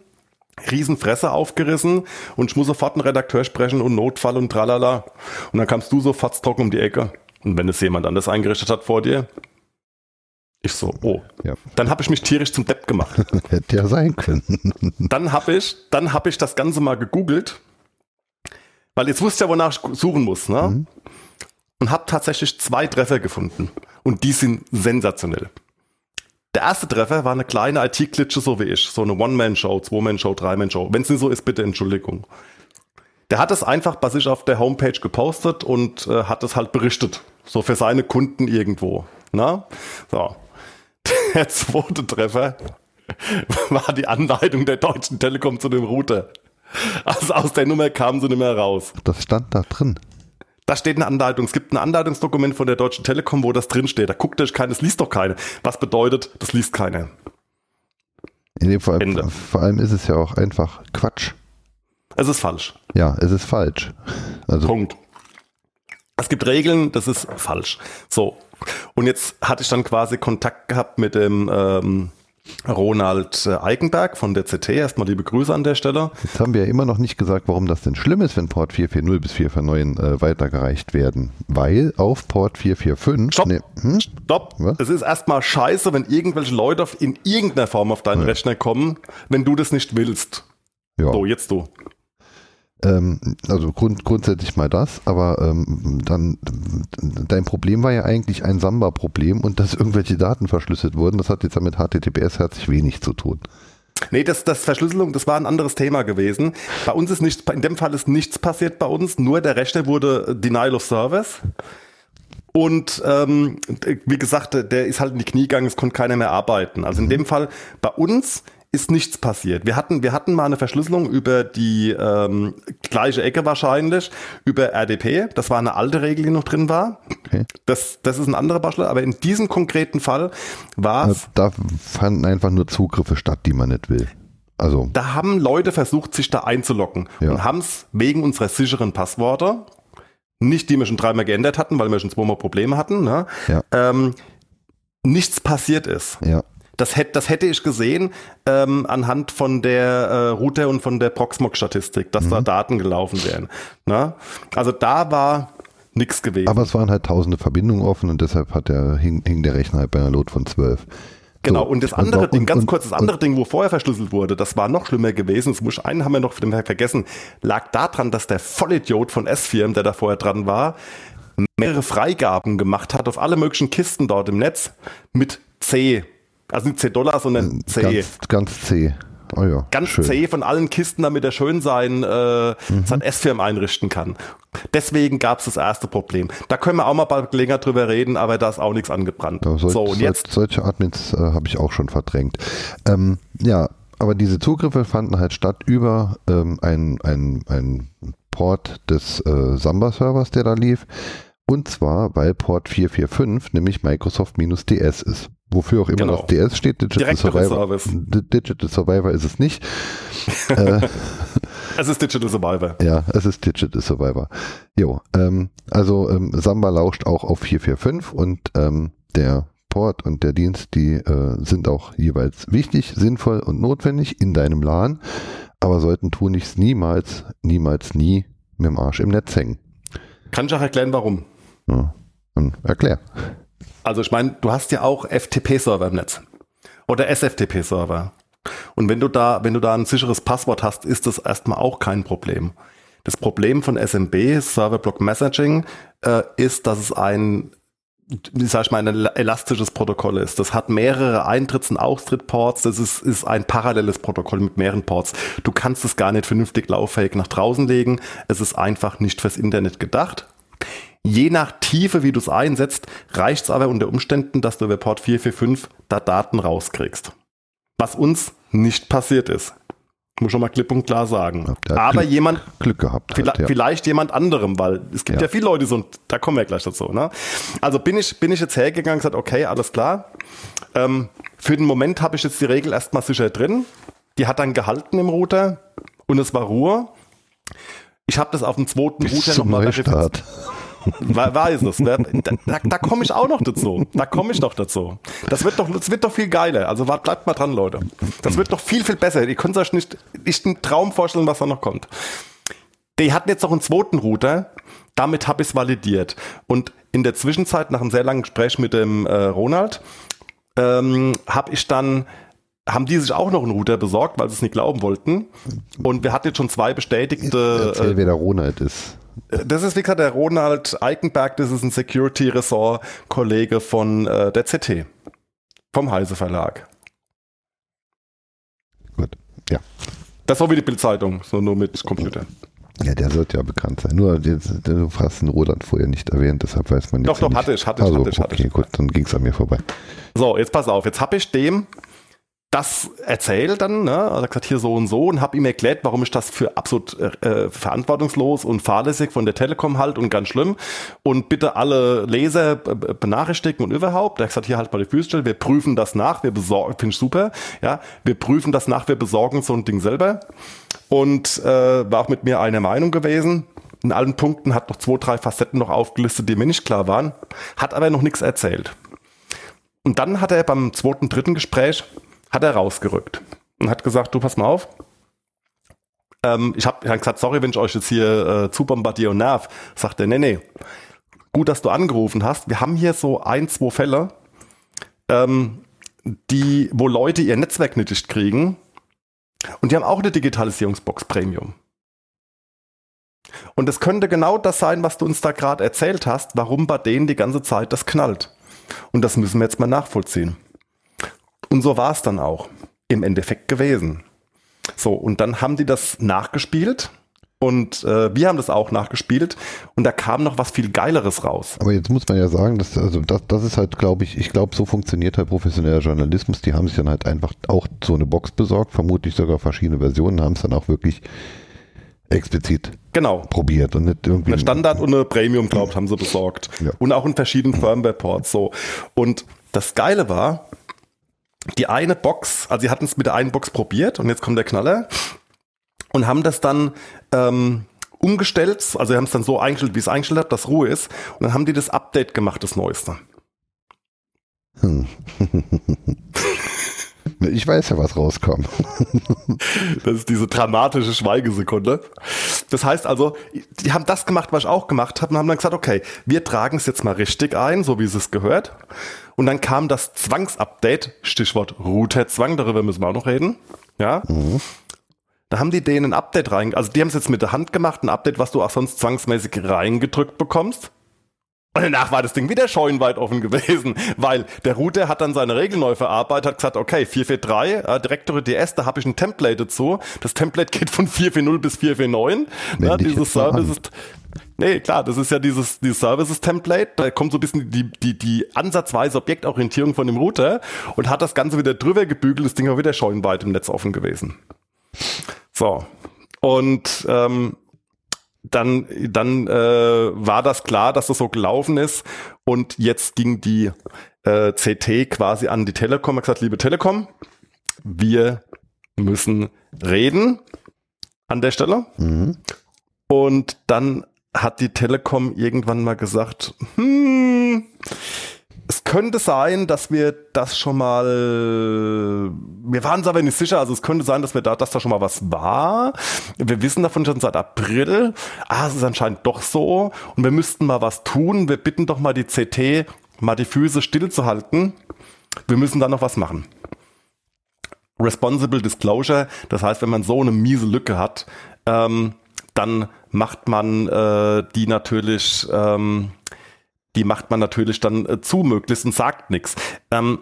Riesenfresse aufgerissen und ich muss sofort einen Redakteur sprechen und Notfall und tralala. Und dann kamst du sofort trocken um die Ecke. Und wenn es jemand anders eingerichtet hat vor dir, ich so, oh. Ja. Dann habe ich mich tierisch zum Depp gemacht. Hätte ja sein können. Dann habe ich, dann habe ich das Ganze mal gegoogelt, weil jetzt wusste ja, wonach ich suchen muss, ne? Mhm. Und habe tatsächlich zwei Treffer gefunden. Und die sind sensationell. Der erste Treffer war eine kleine IT-Klitsche, so wie ich. So eine One-Man-Show, Zwei-Man-Show, Drei-Man-Show. Wenn es nicht so ist, bitte Entschuldigung. Der hat es einfach bei sich auf der Homepage gepostet und äh, hat es halt berichtet. So für seine Kunden irgendwo. Na? So. Der zweite Treffer war die Anleitung der Deutschen Telekom zu dem Router. Also aus der Nummer kamen sie nicht mehr raus. Das stand da drin. Da steht eine Anleitung. Es gibt ein Anleitungsdokument von der Deutschen Telekom, wo das drin steht. Da guckt euch keiner, das liest doch keiner. Was bedeutet, das liest keiner. Nee, vor, allem, Ende. vor allem ist es ja auch einfach Quatsch. Es ist falsch. Ja, es ist falsch. Also Punkt. Es gibt Regeln, das ist falsch. So. Und jetzt hatte ich dann quasi Kontakt gehabt mit dem ähm, Ronald äh, Eikenberg von der CT. Erstmal liebe Grüße an der Stelle. Jetzt haben wir ja immer noch nicht gesagt, warum das denn schlimm ist, wenn Port 440 bis 449 äh, weitergereicht werden. Weil auf Port 445. Stopp. Ne, hm? Stopp. Was? Es ist erstmal scheiße, wenn irgendwelche Leute in irgendeiner Form auf deinen Ja. Rechner kommen, wenn du das nicht willst. Ja. So, jetzt du. Ähm, also grund, grundsätzlich mal das, aber ähm, dann dein Problem war ja eigentlich ein Samba-Problem und dass irgendwelche Daten verschlüsselt wurden. Das hat jetzt ja mit HTTPS herzlich wenig zu tun. Nee, das, das Verschlüsselung, das war ein anderes Thema gewesen. Bei uns ist nichts, in dem Fall ist nichts passiert bei uns, nur der Rechner wurde Denial of Service. Und ähm, wie gesagt, der ist halt in die Knie gegangen, es konnte keiner mehr arbeiten. Also in dem Fall, bei uns ist nichts passiert. Wir hatten, wir hatten mal eine Verschlüsselung über die ähm, gleiche Ecke wahrscheinlich, über RDP. Das war eine alte Regel, die noch drin war. Okay. Das, das ist ein anderer Bachelor, aber in diesem konkreten Fall war es Da fanden einfach nur Zugriffe statt, die man nicht will. Also, Da haben Leute versucht, sich da einzuloggen Ja. und haben es wegen unserer sicheren Passworte, nicht die wir schon dreimal geändert hatten, weil wir schon zweimal Probleme hatten, ne, Ja. ähm, nichts passiert ist. ja. Das hätte, das hätte ich gesehen ähm, anhand von der äh, Router und von der Proxmox-Statistik, dass Mhm. da Daten gelaufen wären. Ne? Also da war nichts gewesen. Aber es waren halt tausende Verbindungen offen und deshalb hat der, hing, hing der Rechner halt bei einer Load von 12. Genau, So, und das andere und- Ding, ganz und- kurz, das andere Ding, wo vorher verschlüsselt wurde, das war noch schlimmer gewesen. Das muss, einen haben wir noch vergessen, lag daran, dass der Vollidiot von S-Firm, der da vorher dran war, mehrere Freigaben gemacht hat auf alle möglichen Kisten dort im Netz mit C. Also nicht C-Dollar, sondern C. Ganz, ganz C. Oh ja, Ganz schön. C von allen Kisten, damit er schön sein, äh, sein S-Firm einrichten kann. Deswegen gab es das erste Problem. Da können wir auch mal bald länger drüber reden, aber da ist auch nichts angebrannt. Ja, solch, so, und jetzt solch, solche Admins äh, habe ich auch schon verdrängt. Ähm, ja, aber diese Zugriffe fanden halt statt über ähm, ein, ein, ein Port des äh, Samba-Servers, der da lief. Und zwar, weil Port 445 nämlich Microsoft-DS ist. Wofür auch immer Genau. das DS steht, Digital Direktere Survivor. Digital Survivor ist es nicht. äh, es ist Digital Survivor. ja, es ist Digital Survivor. Jo, ähm, also ähm, Samba lauscht auch auf 445 und ähm, der Port und der Dienst, die äh, sind auch jeweils wichtig, sinnvoll und notwendig in deinem LAN, aber sollten tunlichst niemals, niemals nie mit dem Arsch im Netz hängen. Kann ich auch erklären, warum. Ja, erklär. Also ich meine, du hast ja auch FTP-Server im Netz oder SFTP-Server. Und wenn du da, wenn du da ein sicheres Passwort hast, ist das erstmal auch kein Problem. Das Problem von SMB, Server Block Messaging, äh, ist, dass es ein, sag ich mal, ein elastisches Protokoll ist. Das hat mehrere Eintritts- und Austrittports. Das ist, ist ein paralleles Protokoll mit mehreren Ports. Du kannst es gar nicht vernünftig lauffähig nach draußen legen. Es ist einfach nicht fürs Internet gedacht. Je nach Tiefe, wie du es einsetzt, reicht es aber unter Umständen, dass du über Port 445 da Daten rauskriegst. Was uns nicht passiert ist. Muss schon mal klipp und klar sagen. Ja, aber Glück- jemand, Glück gehabt. Vielleicht, Halt, ja. vielleicht jemand anderem, weil es gibt ja, Ja. viele Leute, die so, da kommen wir gleich dazu. Ne? Also bin ich, bin ich jetzt hergegangen und gesagt, okay, alles klar. Ähm, für den Moment habe ich jetzt die Regel erstmal sicher drin. Die hat dann gehalten im Router und es war Ruhe. Ich habe das auf dem zweiten Bis Router nochmal Neustart. We- Weiß es. Da, da, da komme ich auch noch dazu. Da komme ich noch dazu. Das wird doch, das wird doch viel geiler. Also bleibt mal dran, Leute. Das wird doch viel, viel besser. Ihr könnt euch nicht, nicht einen Traum vorstellen, was da noch kommt. Die hatten jetzt noch einen zweiten Router. Damit habe ich es validiert. Und in der Zwischenzeit, nach einem sehr langen Gespräch mit dem äh, Ronald, ähm, habe ich dann, haben die sich auch noch einen Router besorgt, weil sie es nicht glauben wollten. Und wir hatten jetzt schon zwei bestätigte. Erzähl, Äh, wer der Ronald ist. Das ist wie gesagt der Ronald Eikenberg, das ist ein Security-Ressort-Kollege von äh, der CT. Vom Heise Verlag. Gut. Ja. Das war wie die Bildzeitung, so nur mit Computer. Ja, der sollte ja bekannt sein. Nur du hast den Roland vorher nicht erwähnt, deshalb weiß man jetzt Doch, doch, nicht. hatte ich, hatte ich, also, hatte ich, hatte okay, ich. gut, dann ging es an mir vorbei. So, jetzt pass auf, jetzt habe ich dem das erzählt dann, ne? Also gesagt, hier so und so und habe ihm erklärt, warum ich das für absolut äh, verantwortungslos und fahrlässig von der Telekom halt und ganz schlimm und bitte alle Leser benachrichtigen und überhaupt. Er hat gesagt, hier halt mal die Füße still, wir prüfen das nach, wir besorgen, finde ich super, ja, wir prüfen das nach, wir besorgen so ein Ding selber und äh, war auch mit mir einer Meinung gewesen. In allen Punkten hat noch zwei, drei Facetten noch aufgelistet, die mir nicht klar waren, hat aber noch nichts erzählt. Und dann hat er beim zweiten, dritten Gespräch, hat er rausgerückt und hat gesagt, du pass mal auf. Ähm, ich habe hab gesagt, sorry, wenn ich euch jetzt hier äh, zu bombardiere und nerv. Sagt er, nee, nee. Gut, dass du angerufen hast. Wir haben hier so ein, zwei Fälle, ähm, die, wo Leute ihr Netzwerk nicht kriegen und die haben auch eine Digitalisierungsbox Premium. Und es könnte genau das sein, was du uns da gerade erzählt hast, warum bei denen die ganze Zeit das knallt. Und das müssen wir jetzt mal nachvollziehen. Und so war es dann auch im Endeffekt gewesen. So, und dann haben die das nachgespielt und äh, wir haben das auch nachgespielt und da kam noch was viel Geileres raus. Aber jetzt muss man ja sagen, dass, also das, das ist halt, glaube ich, ich glaube, so funktioniert halt professioneller Journalismus. Die haben sich dann halt einfach auch so eine Box besorgt, vermutlich sogar verschiedene Versionen, haben es dann auch wirklich explizit Genau. probiert und nicht irgendwie. Eine Standard und eine Premium, glaubt, haben sie besorgt. Ja. Und auch in verschiedenen Firmware-Ports. So. Und das Geile war, die eine Box, also sie hatten es mit der einen Box probiert und jetzt kommt der Knaller und haben das dann ähm, umgestellt, also sie haben es dann so eingestellt, wie es eingestellt hat, dass Ruhe ist. Und dann haben die das Update gemacht, das Neueste. Hm. ich weiß ja, was rauskam. Das ist diese dramatische Schweigesekunde. Das heißt also, die haben das gemacht, was ich auch gemacht habe und haben dann gesagt, okay, wir tragen es jetzt mal richtig ein, so wie es es gehört. Und dann kam das Zwangsupdate, Stichwort Routerzwang, darüber müssen wir auch noch reden. Ja. Da haben die denen ein Update rein, also die haben es jetzt mit der Hand gemacht, ein Update, was du auch sonst zwangsmäßig reingedrückt bekommst. Und danach war das Ding wieder scheunenweit offen gewesen, weil der Router hat dann seine Regel neu verarbeitet, hat gesagt, okay, 443, äh, Directory DS, da habe ich ein Template dazu. Das Template geht von 440 bis 449. Wenn Ja, dich dieses an. Services. Nee, klar, das ist ja dieses, dieses Services-Template. Da kommt so ein bisschen die, die, die ansatzweise Objektorientierung von dem Router und hat das Ganze wieder drüber gebügelt. Das Ding war wieder scheunenweit im Netz offen gewesen. So. Und ähm, dann, dann äh, war das klar, dass das so gelaufen ist. Und jetzt ging die äh, CT quasi an die Telekom, hat gesagt, liebe Telekom, wir müssen reden an der Stelle. Mhm. Und dann hat die Telekom irgendwann mal gesagt, hm, es könnte sein, dass wir das schon mal, wir waren uns aber nicht sicher, also es könnte sein, dass wir da, dass da schon mal was war. Wir wissen davon schon seit April. Ah, es ist anscheinend doch so. Und wir müssten mal was tun. Wir bitten doch mal die CT, mal die Füße stillzuhalten. Wir müssen da noch was machen. Responsible Disclosure, das heißt, wenn man so eine miese Lücke hat, ähm, dann macht man äh, die natürlich, ähm, die macht man natürlich dann äh, zu möglichst und sagt nichts. Ähm,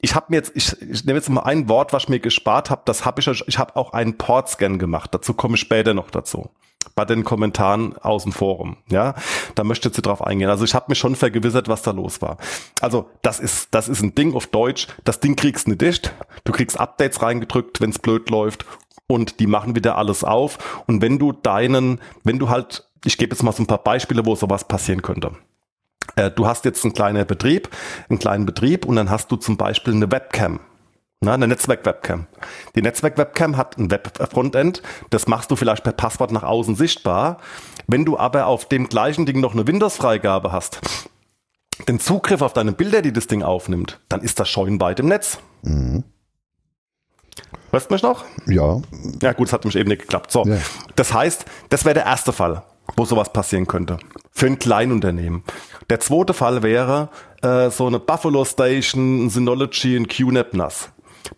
ich habe mir jetzt, ich, ich nehme jetzt mal ein Wort, was ich mir gespart habe, das habe ich, ich habe auch einen Port-Scan gemacht, dazu komme ich später noch dazu. Bei den Kommentaren aus dem Forum, ja, da möchte jetzt drauf eingehen. Also ich habe mich schon vergewissert, was da los war. Also das ist, das ist ein Ding auf Deutsch. Das Ding kriegst du nicht dicht. Du kriegst Updates reingedrückt, wenn es blöd läuft und die machen wieder alles auf. Und wenn du deinen, wenn du halt, ich gebe jetzt mal so ein paar Beispiele, wo sowas passieren könnte. Äh, Du hast jetzt einen kleinen Betrieb, einen kleinen Betrieb und dann hast du zum Beispiel eine Webcam Na, eine Netzwerk-Webcam. Die Netzwerk-Webcam hat ein Web-Frontend, das machst du vielleicht per Passwort nach außen sichtbar. Wenn du aber auf dem gleichen Ding noch eine Windows-Freigabe hast, den Zugriff auf deine Bilder, die das Ding aufnimmt, dann ist das scheunweit im Netz. Weißt du mich noch? Ja, Ja gut, es hat mich eben nicht geklappt. So, Ja. das heißt, das wäre der erste Fall, wo sowas passieren könnte. Für ein Kleinunternehmen. Der zweite Fall wäre äh, so eine Buffalo Station, ein Synology, ein QNAP NAS.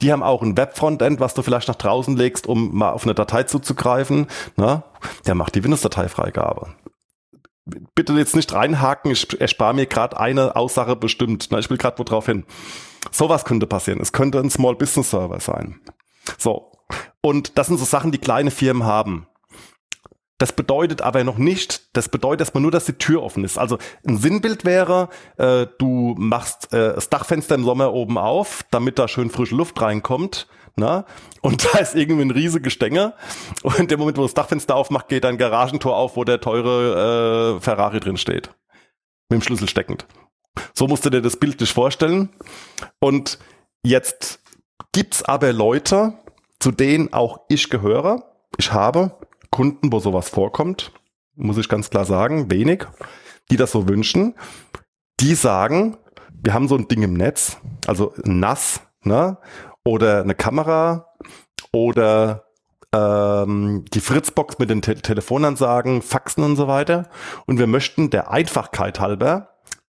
Die haben auch ein Web-Frontend, was du vielleicht nach draußen legst, um mal auf eine Datei zuzugreifen. Ne? Der macht die Windows-Dateifreigabe. Bitte jetzt nicht reinhaken, ich erspare mir gerade eine Aussage bestimmt. Na, ich will gerade wo drauf hin. Sowas könnte passieren. Es könnte ein Small Business Server sein. So. Und das sind so Sachen, die kleine Firmen haben. Das bedeutet aber noch nicht, das bedeutet erstmal nur, dass die Tür offen ist. Also ein Sinnbild wäre, äh, du machst äh, das Dachfenster im Sommer oben auf, damit da schön frische Luft reinkommt. Na? Und da ist irgendwie ein riesiges Stänger. Und in dem Moment, wo das Dachfenster aufmacht, geht ein Garagentor auf, wo der teure äh, Ferrari drin steht. Mit dem Schlüssel steckend. So musst du dir das bildlich vorstellen. Und jetzt gibt's aber Leute, zu denen auch ich gehöre. Ich habe Kunden, wo sowas vorkommt, muss ich ganz klar sagen, wenig, die das so wünschen. Die sagen, wir haben so ein Ding im Netz, also ein NAS, ne? Oder eine Kamera oder ähm, die Fritzbox mit den Te Telefonansagen, Faxen und so weiter. Und wir möchten der Einfachkeit halber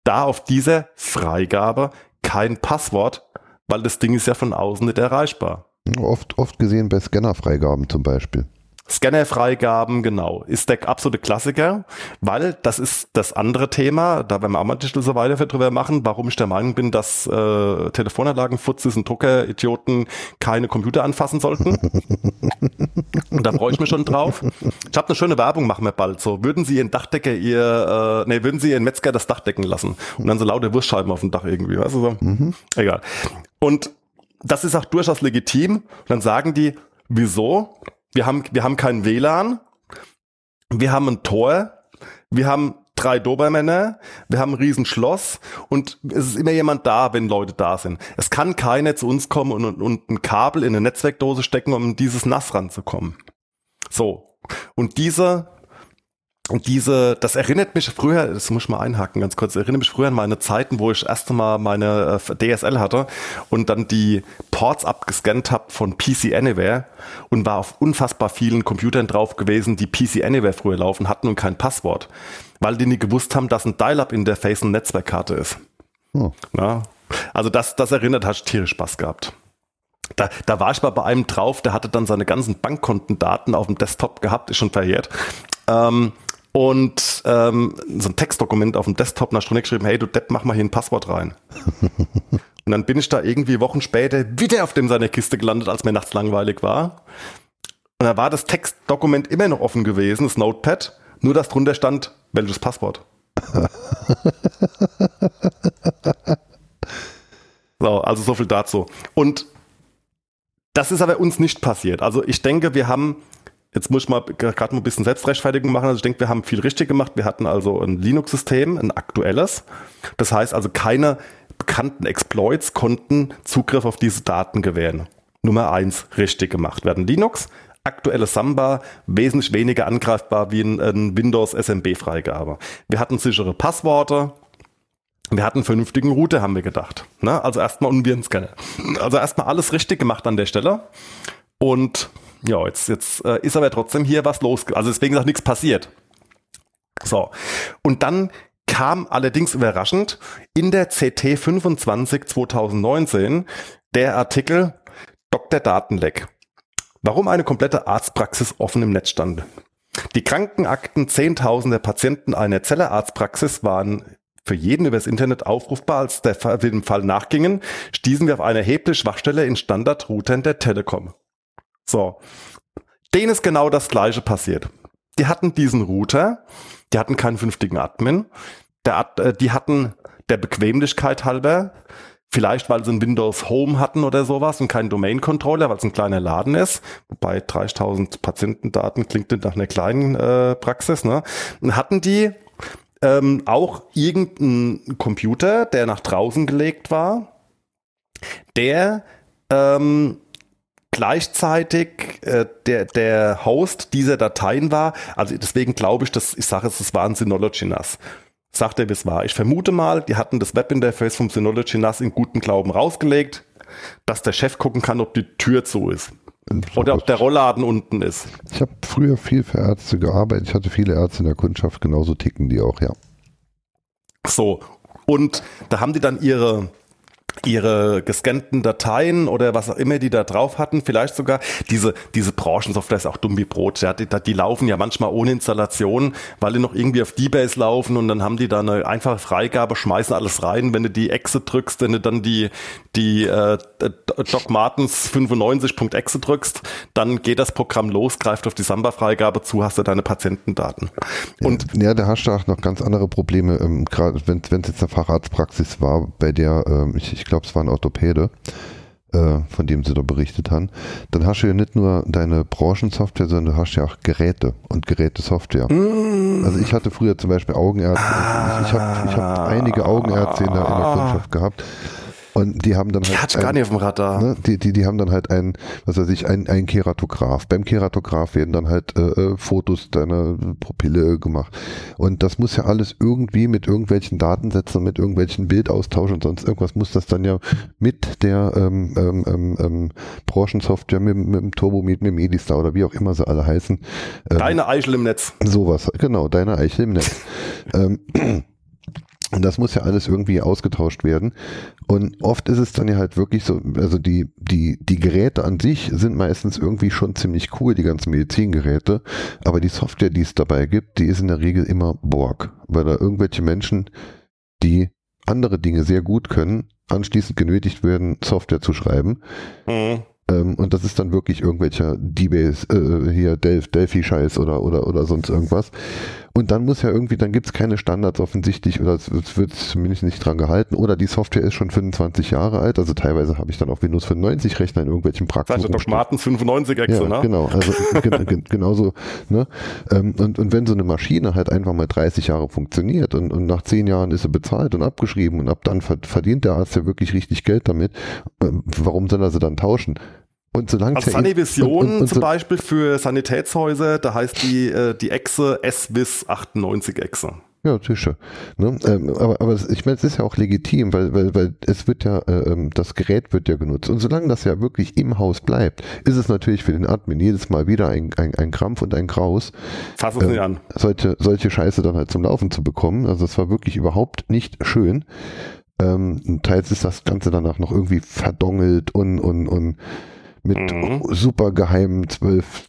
da auf diese Freigabe kein Passwort, weil das Ding ist ja von außen nicht erreichbar. oft, oft gesehen bei Scannerfreigaben zum Beispiel. Scannerfreigaben, genau, ist der absolute Klassiker, weil das ist das andere Thema, da werden wir auch mal Titel so weiter drüber machen, warum ich der Meinung bin, dass äh, Telefonanlagen, Futzis und Druckeridioten keine Computer anfassen sollten. und da freue ich mich schon drauf. Ich habe eine schöne Werbung, machen wir bald. So, würden Sie Ihren Dachdecker ihr, äh, nee, würden Sie Ihren Metzger das Dach decken lassen und dann so laute Wurstscheiben auf dem Dach irgendwie, weißt du so? Egal. Und das ist auch durchaus legitim. Und dann sagen die, wieso? Wir haben, wir haben kein WLAN, wir haben ein Tor, wir haben drei Dobermänner, wir haben ein Riesenschloss und es ist immer jemand da, wenn Leute da sind. Es kann keiner zu uns kommen und, und, und ein Kabel in eine Netzwerkdose stecken, um in dieses Nass ranzukommen. So. Und diese, und diese, das erinnert mich früher, das muss ich mal einhaken ganz kurz, erinnert mich früher an meine Zeiten, wo ich das erste Mal meine äh, DSL hatte und dann die Ports abgescannt habe von PC Anywhere und war auf unfassbar vielen Computern drauf gewesen, die PC Anywhere früher laufen hatten und kein Passwort, weil die nicht gewusst haben, dass ein Dial-Up-Interface eine Netzwerkkarte ist. Oh. Ja, also das, das erinnert, hat tierisch Spaß gehabt. Da, da war ich mal bei einem drauf, der hatte dann seine ganzen Bankkontendaten auf dem Desktop gehabt, ist schon verjährt. Ähm, und ähm, so ein Textdokument auf dem Desktop nach Stunde geschrieben, hey du Depp, mach mal hier ein Passwort rein. und dann bin ich da irgendwie Wochen später wieder auf dem seiner Kiste gelandet, als mir nachts langweilig war. Und da war das Textdokument immer noch offen gewesen, das Notepad, nur dass drunter stand, welches Passwort. so, also so viel dazu. Und das ist aber uns nicht passiert. Also ich denke, wir haben, jetzt muss ich mal gerade mal ein bisschen Selbstrechtfertigung machen, also ich denke, wir haben viel richtig gemacht. Wir hatten also ein Linux-System, ein aktuelles. Das heißt also, keine bekannten Exploits konnten Zugriff auf diese Daten gewähren. Nummer eins richtig gemacht. Wir hatten Linux, aktuelle Samba, wesentlich weniger angreifbar wie ein, ein Windows SMB-Freigabe. Wir hatten sichere Passworte, wir hatten einen vernünftigen Router, haben wir gedacht. Ne? Also erstmal einen Virenscanner. Also erstmal alles richtig gemacht an der Stelle. Und ja, jetzt, jetzt äh, ist aber trotzdem hier was los. Also deswegen ist auch nichts passiert. So. Und dann kam allerdings überraschend in der CT 25 2019 der Artikel Dr. Datenleck. Warum eine komplette Arztpraxis offen im Netz stand. Die Krankenakten zehntausender Patienten einer Zellenarztpraxis waren für jeden übers Internet aufrufbar. Als wir dem Fall nachgingen, stießen wir auf eine erhebliche Schwachstelle in Standardroutern der Telekom. So. Denen ist genau das Gleiche passiert. Die hatten diesen Router, die hatten keinen vernünftigen Admin, der, äh, die hatten der Bequemlichkeit halber, vielleicht weil sie ein Windows Home hatten oder sowas und keinen Domain-Controller, weil es ein kleiner Laden ist, wobei 30.000 Patientendaten klingt nach einer kleinen äh, Praxis, ne? Hatten die ähm, auch irgendeinen Computer, der nach draußen gelegt war, der ähm, gleichzeitig äh, der, der Host dieser Dateien war, also deswegen glaube ich, dass ich sage es, es war ein Synology NAS. Sagt er, wie es war. Ich vermute mal, die hatten das Webinterface vom Synology NAS in guten Glauben rausgelegt, dass der Chef gucken kann, ob die Tür zu ist. Oder ob der Rollladen unten ist. Ich habe früher viel für Ärzte gearbeitet. Ich hatte viele Ärzte in der Kundschaft, genauso ticken die auch, ja. So. Und da haben die dann ihre ihre gescannten Dateien oder was auch immer die da drauf hatten, vielleicht sogar diese, diese Branchensoftware ist auch dumm wie Brot. Ja, die, die laufen ja manchmal ohne Installation, weil die noch irgendwie auf D-Base laufen und dann haben die da eine einfache Freigabe, schmeißen alles rein. Wenn du die Exe drückst, wenn du dann die, die äh, Doc Martens 95.exe drückst, dann geht das Programm los, greift auf die Samba-Freigabe zu, hast du deine Patientendaten. Und ja, da hast du auch noch ganz andere Probleme, ähm, gerade wenn es jetzt eine Facharztpraxis war, bei der, ähm, ich, ich glaube, es war ein Orthopäde, äh, von dem sie da berichtet haben, dann hast du ja nicht nur deine Branchensoftware, sondern du hast ja auch Geräte und Gerätesoftware. Mm. Also ich hatte früher zum Beispiel Augenärzte, ich, ich habe ich hab einige Augenärzte in der, in der Kundschaft gehabt. Und die haben dann die halt. ich gar nicht auf dem Radar. Ne, die, die, die haben dann halt ein, was weiß ich, ein, ein Keratograph. Beim Keratograph werden dann halt äh, äh, Fotos deiner Pupille gemacht. Und das muss ja alles irgendwie mit irgendwelchen Datensätzen, mit irgendwelchen Bildaustausch und sonst irgendwas muss das dann ja mit der ähm, ähm, ähm, ähm, Branchensoftware, mit, mit dem Turbomeet, mit dem Edistar oder wie auch immer sie alle heißen. Ähm, Deine Eichel im Netz. Sowas, genau, deine Eichel im Netz. ähm, und das muss ja alles irgendwie ausgetauscht werden. Und oft ist es dann ja halt wirklich so, also die, die, die Geräte an sich sind meistens irgendwie schon ziemlich cool, die ganzen Medizingeräte. Aber die Software, die es dabei gibt, die ist in der Regel immer Borg. Weil da irgendwelche Menschen, die andere Dinge sehr gut können, anschließend genötigt werden, Software zu schreiben. Mhm. Ähm, und das ist dann wirklich irgendwelcher D-Base, äh, hier Delph, Delphi-Scheiß oder, oder, oder sonst irgendwas. Und dann muss ja irgendwie, dann gibt's keine Standards offensichtlich oder es, es wird zumindest nicht dran gehalten. Oder die Software ist schon 25 Jahre alt. Also teilweise habe ich dann auf Windows 95 Rechner in irgendwelchen Praxen. Seite Doc rumstehen. Martens 95 Exe, Ja, ne? genau. Also gen, gen, genauso. Ne? Ähm, und, und wenn so eine Maschine halt einfach mal 30 Jahre funktioniert und, und nach 10 Jahren ist sie bezahlt und abgeschrieben und ab dann ver- verdient der Arzt ja wirklich richtig Geld damit, ähm, warum soll er sie dann tauschen? Und solange Also ja eh- Sanivision und, und, und zum so, Beispiel für Sanitätshäuser, da heißt die, äh, die Exe SWIS 98 Exe. Ja, Tische. Ne? Ähm, aber aber ich meine, es ist ja auch legitim, weil, weil, weil es wird ja, äh, ähm, das Gerät wird ja genutzt. Und solange das ja wirklich im Haus bleibt, ist es natürlich für den Admin jedes Mal wieder ein, ein, ein Krampf und ein Graus, Fass es Ähm, nicht an. solche, solche Scheiße dann halt zum Laufen zu bekommen. Also es war wirklich überhaupt nicht schön. Ähm, teils ist das Ganze danach noch irgendwie verdongelt und, und, und mit Mhm. super geheimen 12,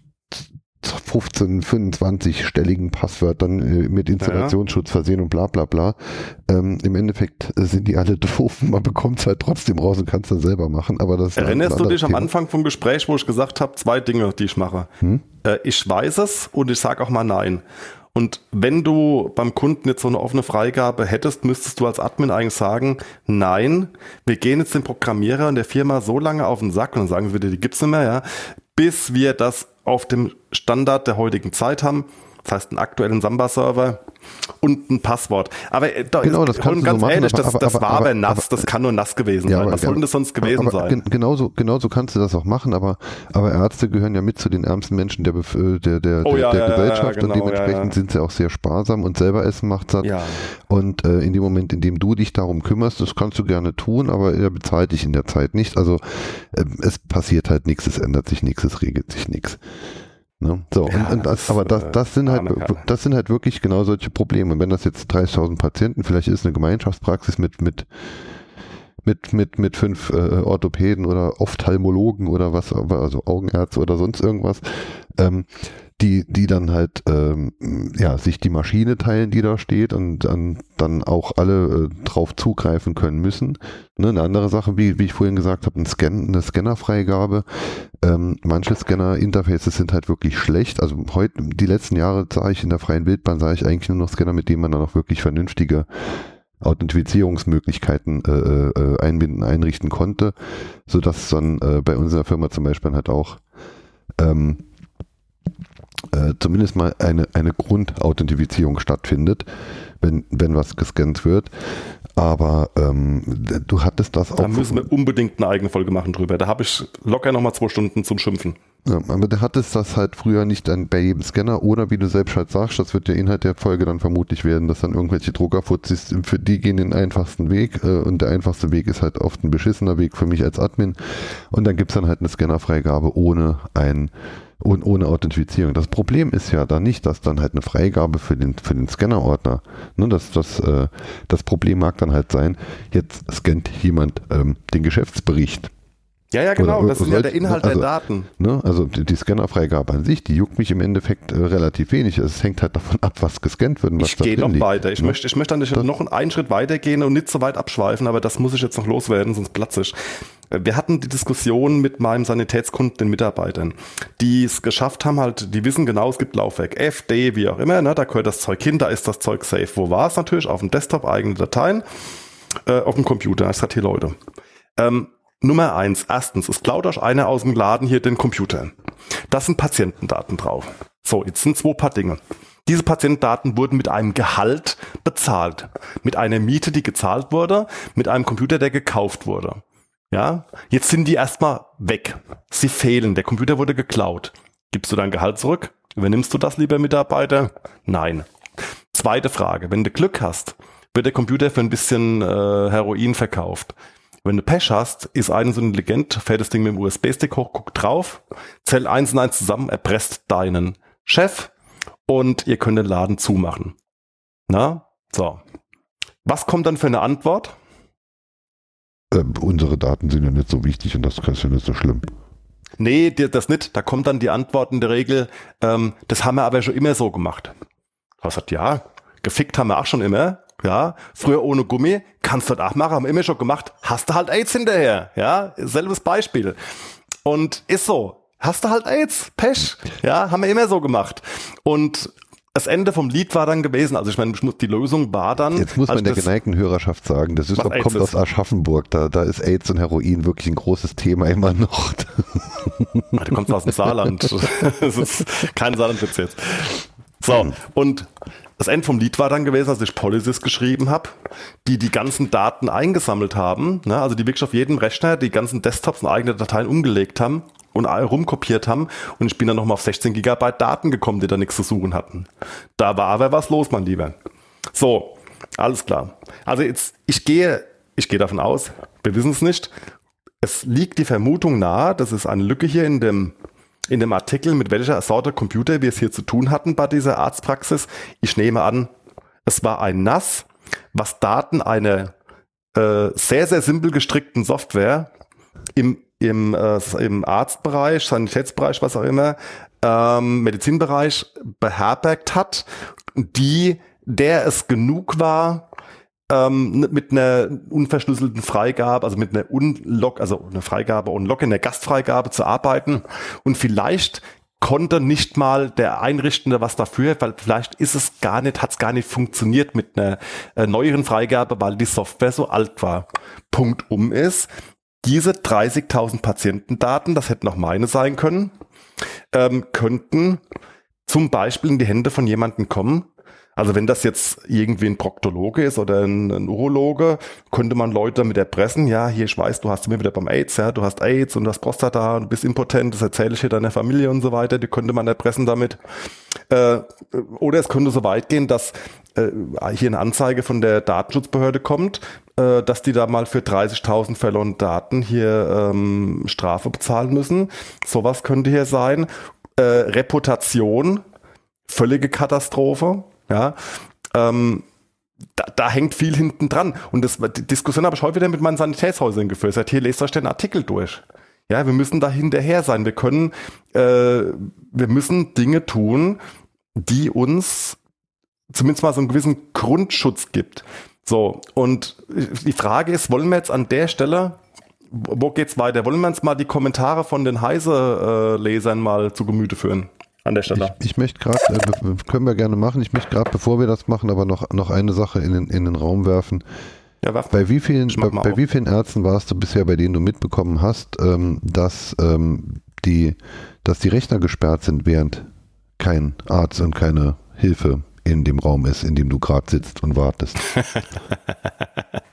15, 25-stelligen Passwörtern äh, mit Installationsschutz versehen und bla bla bla. Ähm, Im Endeffekt äh, sind die alle doof. Man bekommt es halt trotzdem raus und kann es dann selber machen. Aber das Erinnerst du dich am Thema. Anfang vom Gespräch, wo ich gesagt habe, zwei Dinge, die ich mache? Hm? Äh, ich weiß es und ich sage auch mal nein. Und wenn du beim Kunden jetzt so eine offene Freigabe hättest, müsstest du als Admin eigentlich sagen, nein, wir gehen jetzt dem Programmierer und der Firma so lange auf den Sack und dann sagen sie wieder, die gibt's nicht mehr, ja, bis wir das auf dem Standard der heutigen Zeit haben. Das heißt, einen aktuellen Samba-Server und ein Passwort. Aber äh, da Genau, ist, das du ganz so machen, ehrlich, das, aber- das aber- war aber nass, das kann nur nass gewesen Ja, sein. Was soll denn das sonst gewesen aber, sein? gen- Genauso, genauso kannst du das auch machen, aber, aber Ärzte gehören ja mit zu den ärmsten Menschen der, äh, der, der, Oh ja, der ja, ja, Gesellschaft genau, und dementsprechend sind sie auch sehr sparsam und selber essen macht satt. Und äh, in dem Moment, in dem du dich darum kümmerst, das kannst du gerne tun, aber er bezahlt dich in der Zeit nicht. Also äh, es passiert halt nichts, es ändert sich nichts, es regelt sich nichts. So, Ja, und, und das, aber das, äh, das sind halt, das sind halt wirklich genau solche Probleme. Und wenn das jetzt 30.000 Patienten, vielleicht ist eine Gemeinschaftspraxis mit, mit, mit, mit, mit fünf äh, Orthopäden oder Ophthalmologen oder was, also Augenärzte oder sonst irgendwas, ähm, die, die dann halt ähm, ja, sich die Maschine teilen, die da steht und dann, dann auch alle äh, drauf zugreifen können müssen. Ne, eine andere Sache, wie, wie ich vorhin gesagt habe, ein Scan, eine Scannerfreigabe. Ähm, manche Scanner-Interfaces sind halt wirklich schlecht. Also heute, die letzten Jahre sah ich in der freien Wildbahn, sah ich eigentlich nur noch Scanner, mit denen man dann auch wirklich vernünftige Authentifizierungsmöglichkeiten äh, äh, einbinden, einrichten konnte, sodass dann äh, bei unserer Firma zum Beispiel halt auch ähm, äh, zumindest mal eine, eine Grundauthentifizierung stattfindet. wenn, wenn was gescannt wird. Aber ähm, du hattest das Da auch. müssen wir unbedingt eine eigene Folge machen drüber. Da habe ich locker nochmal zwei Stunden zum Schimpfen. Ja, aber du hattest das halt früher nicht dann bei jedem Scanner. Oder wie du selbst halt sagst, das wird der Inhalt der Folge dann vermutlich werden, dass dann irgendwelche Druckerfuzis, für die gehen den einfachsten Weg äh, und der einfachste Weg ist halt oft ein beschissener Weg für mich als Admin. Und dann gibt's dann halt eine Scannerfreigabe ohne ein und ohne Authentifizierung. Das Problem ist ja da nicht, dass dann halt eine Freigabe für den, für den Scannerordner, ne, das, das, äh, das Problem mag dann halt sein, jetzt scannt jemand ähm, den Geschäftsbericht Ja, ja, genau. Oder- das ist ja der Inhalt also- der Daten. Ne? Also die, die Scannerfreigabe an sich, die juckt mich im Endeffekt äh, relativ wenig. Es hängt halt davon ab, was gescannt wird und was Ich gehe noch liegt, weiter. Ich ne? möchte, ich möchte an der Stelle noch einen Schritt weiter gehen und nicht so weit abschweifen, aber das muss ich jetzt noch loswerden, sonst platze ich. Wir hatten die Diskussion mit meinem Sanitätskunden, den Mitarbeitern, die es geschafft haben, halt, die wissen genau, es gibt Laufwerk F, D, wie auch immer, ne, da gehört das Zeug hin, da ist das Zeug safe. Wo war es natürlich? Auf dem Desktop, eigene Dateien, äh, auf dem Computer. Ich sag hier Leute. Ähm, Nummer eins, erstens, es klaut euch einer aus dem Laden hier den Computer. Da sind Patientendaten drauf. So, jetzt sind zwei paar Dinge. Diese Patientendaten wurden mit einem Gehalt bezahlt. Mit einer Miete, die gezahlt wurde, mit einem Computer, der gekauft wurde. Ja, jetzt sind die erstmal weg. Sie fehlen. Der Computer wurde geklaut. Gibst du dein Gehalt zurück? Übernimmst du das, lieber Mitarbeiter? Nein. Zweite Frage. Wenn du Glück hast, wird der Computer für ein bisschen äh, Heroin verkauft. Wenn du Pech hast, ist einer so intelligent, fährt das Ding mit dem USB-Stick hoch, guckt drauf, zählt eins und eins zusammen, erpresst deinen Chef und ihr könnt den Laden zumachen. Na? So. Was kommt dann für eine Antwort? Ähm, unsere Daten sind ja nicht so wichtig und das ist ja nicht so schlimm. Nee, das nicht. Da kommt dann die Antwort in der Regel, ähm, das haben wir aber schon immer so gemacht. Was sagt, ja, gefickt haben wir auch schon immer. Ja, früher ohne Gummi, kannst du das auch machen, haben wir immer schon gemacht, hast du halt AIDS hinterher. Ja, selbes Beispiel. Und ist so. Hast du halt AIDS, Pech. Ja, haben wir immer so gemacht. Und das Ende vom Lied war dann gewesen, also ich meine, ich muss- die Lösung war dann. Jetzt muss man der geneigten Hörerschaft sagen, das ist, kommt ist. aus Aschaffenburg, da, da ist AIDS und Heroin wirklich ein großes Thema immer noch. Ah, Du kommst aus dem Saarland. Das ist kein Saarlandwitz jetzt. So, und das Ende vom Lied war dann gewesen, dass ich Policies geschrieben habe, die die ganzen Daten eingesammelt haben, ne, also die wirklich auf jedem Rechner die ganzen Desktops und eigene Dateien umgelegt haben und rumkopiert haben und ich bin dann nochmal auf 16 Gigabyte Daten gekommen, die da nichts zu suchen hatten. Da war aber was los, mein Lieber. So, alles klar. Also jetzt, ich gehe, ich gehe davon aus, wir wissen es nicht, es liegt die Vermutung nahe, dass es eine Lücke hier in dem, in dem Artikel, mit welcher Sorte Computer wir es hier zu tun hatten bei dieser Arztpraxis. Ich nehme an, es war ein NAS, was Daten einer äh, sehr, sehr simpel gestrickten Software im, im, äh, im Arztbereich, Sanitätsbereich, was auch immer, ähm, Medizinbereich beherbergt hat, die, der es genug war, ähm, mit einer unverschlüsselten Freigabe, also mit einer Unlock, also eine Freigabe und Lock in der Gastfreigabe zu arbeiten und vielleicht konnte nicht mal der Einrichtende was dafür, weil vielleicht ist es gar nicht, hat es gar nicht funktioniert mit einer äh, neueren Freigabe, weil die Software so alt war. Punkt um ist, diese 30.000 Patientendaten, das hätten auch meine sein können, ähm, könnten zum Beispiel in die Hände von jemandem kommen. Also wenn das jetzt irgendwie ein Proktologe ist oder ein, ein Urologe, könnte man Leute damit erpressen, ja, hier, ich weiß, du hast immer wieder beim AIDS, ja, du hast AIDS und du hast Prostata und du bist impotent, das erzähle ich hier deiner Familie und so weiter, die könnte man erpressen damit. Äh, oder es könnte so weit gehen, dass äh, hier eine Anzeige von der Datenschutzbehörde kommt, äh, dass die da mal für 30.000 verlorene Daten hier ähm, Strafe bezahlen müssen. Sowas könnte hier sein. Äh, Reputation, völlige Katastrophe. Ja, ähm, da, da hängt viel hinten dran. Und das, die Diskussion habe ich heute wieder mit meinen Sanitätshäusern geführt. Sag, hier lest euch den Artikel durch. Ja, wir müssen da hinterher sein. Wir können, äh, wir müssen Dinge tun, die uns zumindest mal so einen gewissen Grundschutz gibt. So, und die Frage ist, wollen wir jetzt an der Stelle, wo geht's weiter? Wollen wir uns mal die Kommentare von den Heise-Lesern mal zu Gemüte führen? An der Stelle. Ich, ich möchte gerade, äh, können wir gerne machen, ich möchte gerade, bevor wir das machen, aber noch, noch eine Sache in den, in den Raum werfen. ja, werf Bei wie vielen, bei, bei wie vielen Ärzten warst du bisher, bei denen du mitbekommen hast, ähm, dass, ähm, die, dass die Rechner gesperrt sind, während kein Arzt und keine Hilfe in dem Raum ist, in dem du gerade sitzt und wartest.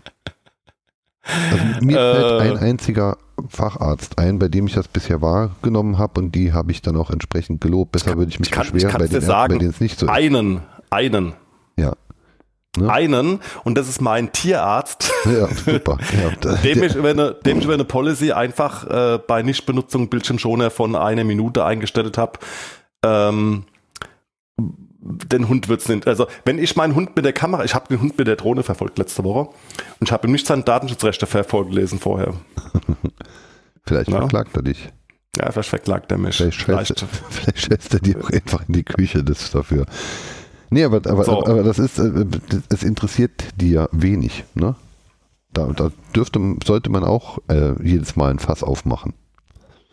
Also mir Äh. fällt ein einziger Facharzt ein, bei dem ich das bisher wahrgenommen habe und die habe ich dann auch entsprechend gelobt. Besser würde ich mich Ich kann- ich beschweren bei kann's den Ärzten, bei sagen. denen es nicht so ist. Einen, einen, Ja. Ja. einen, und das ist mein Tierarzt, ja, super. Ja, dem ich über eine, dem ich über eine Policy einfach äh, bei Nichtbenutzung Bildschirmschoner von einer Minute eingestellt habe. Ähm, den Hund wird's nicht. Also, wenn ich meinen Hund mit der Kamera, ich habe den Hund mit der Drohne verfolgt letzte Woche und ich habe ihm nicht seine Datenschutzrechte vorgelesen vorher. vielleicht Ja. verklagt er dich. Ja, vielleicht verklagt er mich. Vielleicht Vielleicht. vielleicht er dir auch einfach in die Küche das dafür. Nee, aber, aber, So. aber das ist, äh, es interessiert dir wenig, ne? Da, da dürfte, sollte man auch äh, jedes Mal ein Fass aufmachen.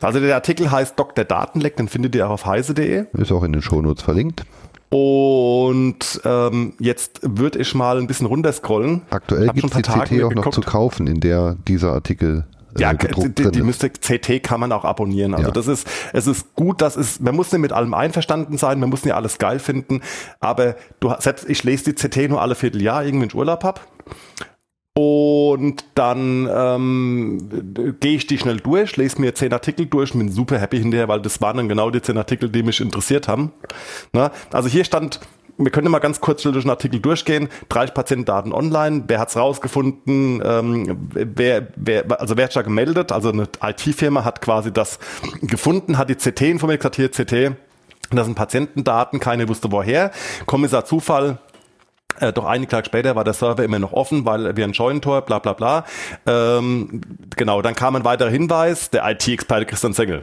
Also der Artikel heißt Dr. Datenleck, den findet ihr auch auf heise.de. Ist auch in den Shownotes verlinkt. Und ähm, jetzt würde ich mal ein bisschen runterscrollen. Aktuell gibt es die Tage CT auch noch zu kaufen, in der dieser Artikel äh, Ja, die, die müsste CT kann man auch abonnieren. Also Ja. das ist, es ist gut, das ist, man muss nicht mit allem einverstanden sein, man muss nicht alles geil finden, aber du hast- selbst ich lese die CT nur alle Vierteljahr, irgendwie in Urlaub hab. Und dann ähm, gehe ich die schnell durch, lese mir zehn Artikel durch, bin super happy hinterher, weil das waren dann genau die zehn Artikel, die mich interessiert haben. Na, also hier stand, wir können mal ganz kurz durch den Artikel durchgehen. 30 Patientendaten online, wer hat's rausgefunden, ähm, wer, wer, also wer hat da gemeldet, also eine IT-Firma hat quasi das gefunden, hat die CT informiert, gesagt, hier CT, das sind Patientendaten, keiner wusste woher. Kommissar Zufall, äh, doch einige Tage später war der Server immer noch offen, weil wir ein Scheunentor, bla bla bla. Ähm, genau, dann kam ein weiterer Hinweis, der IT-Experte Christian Sengel.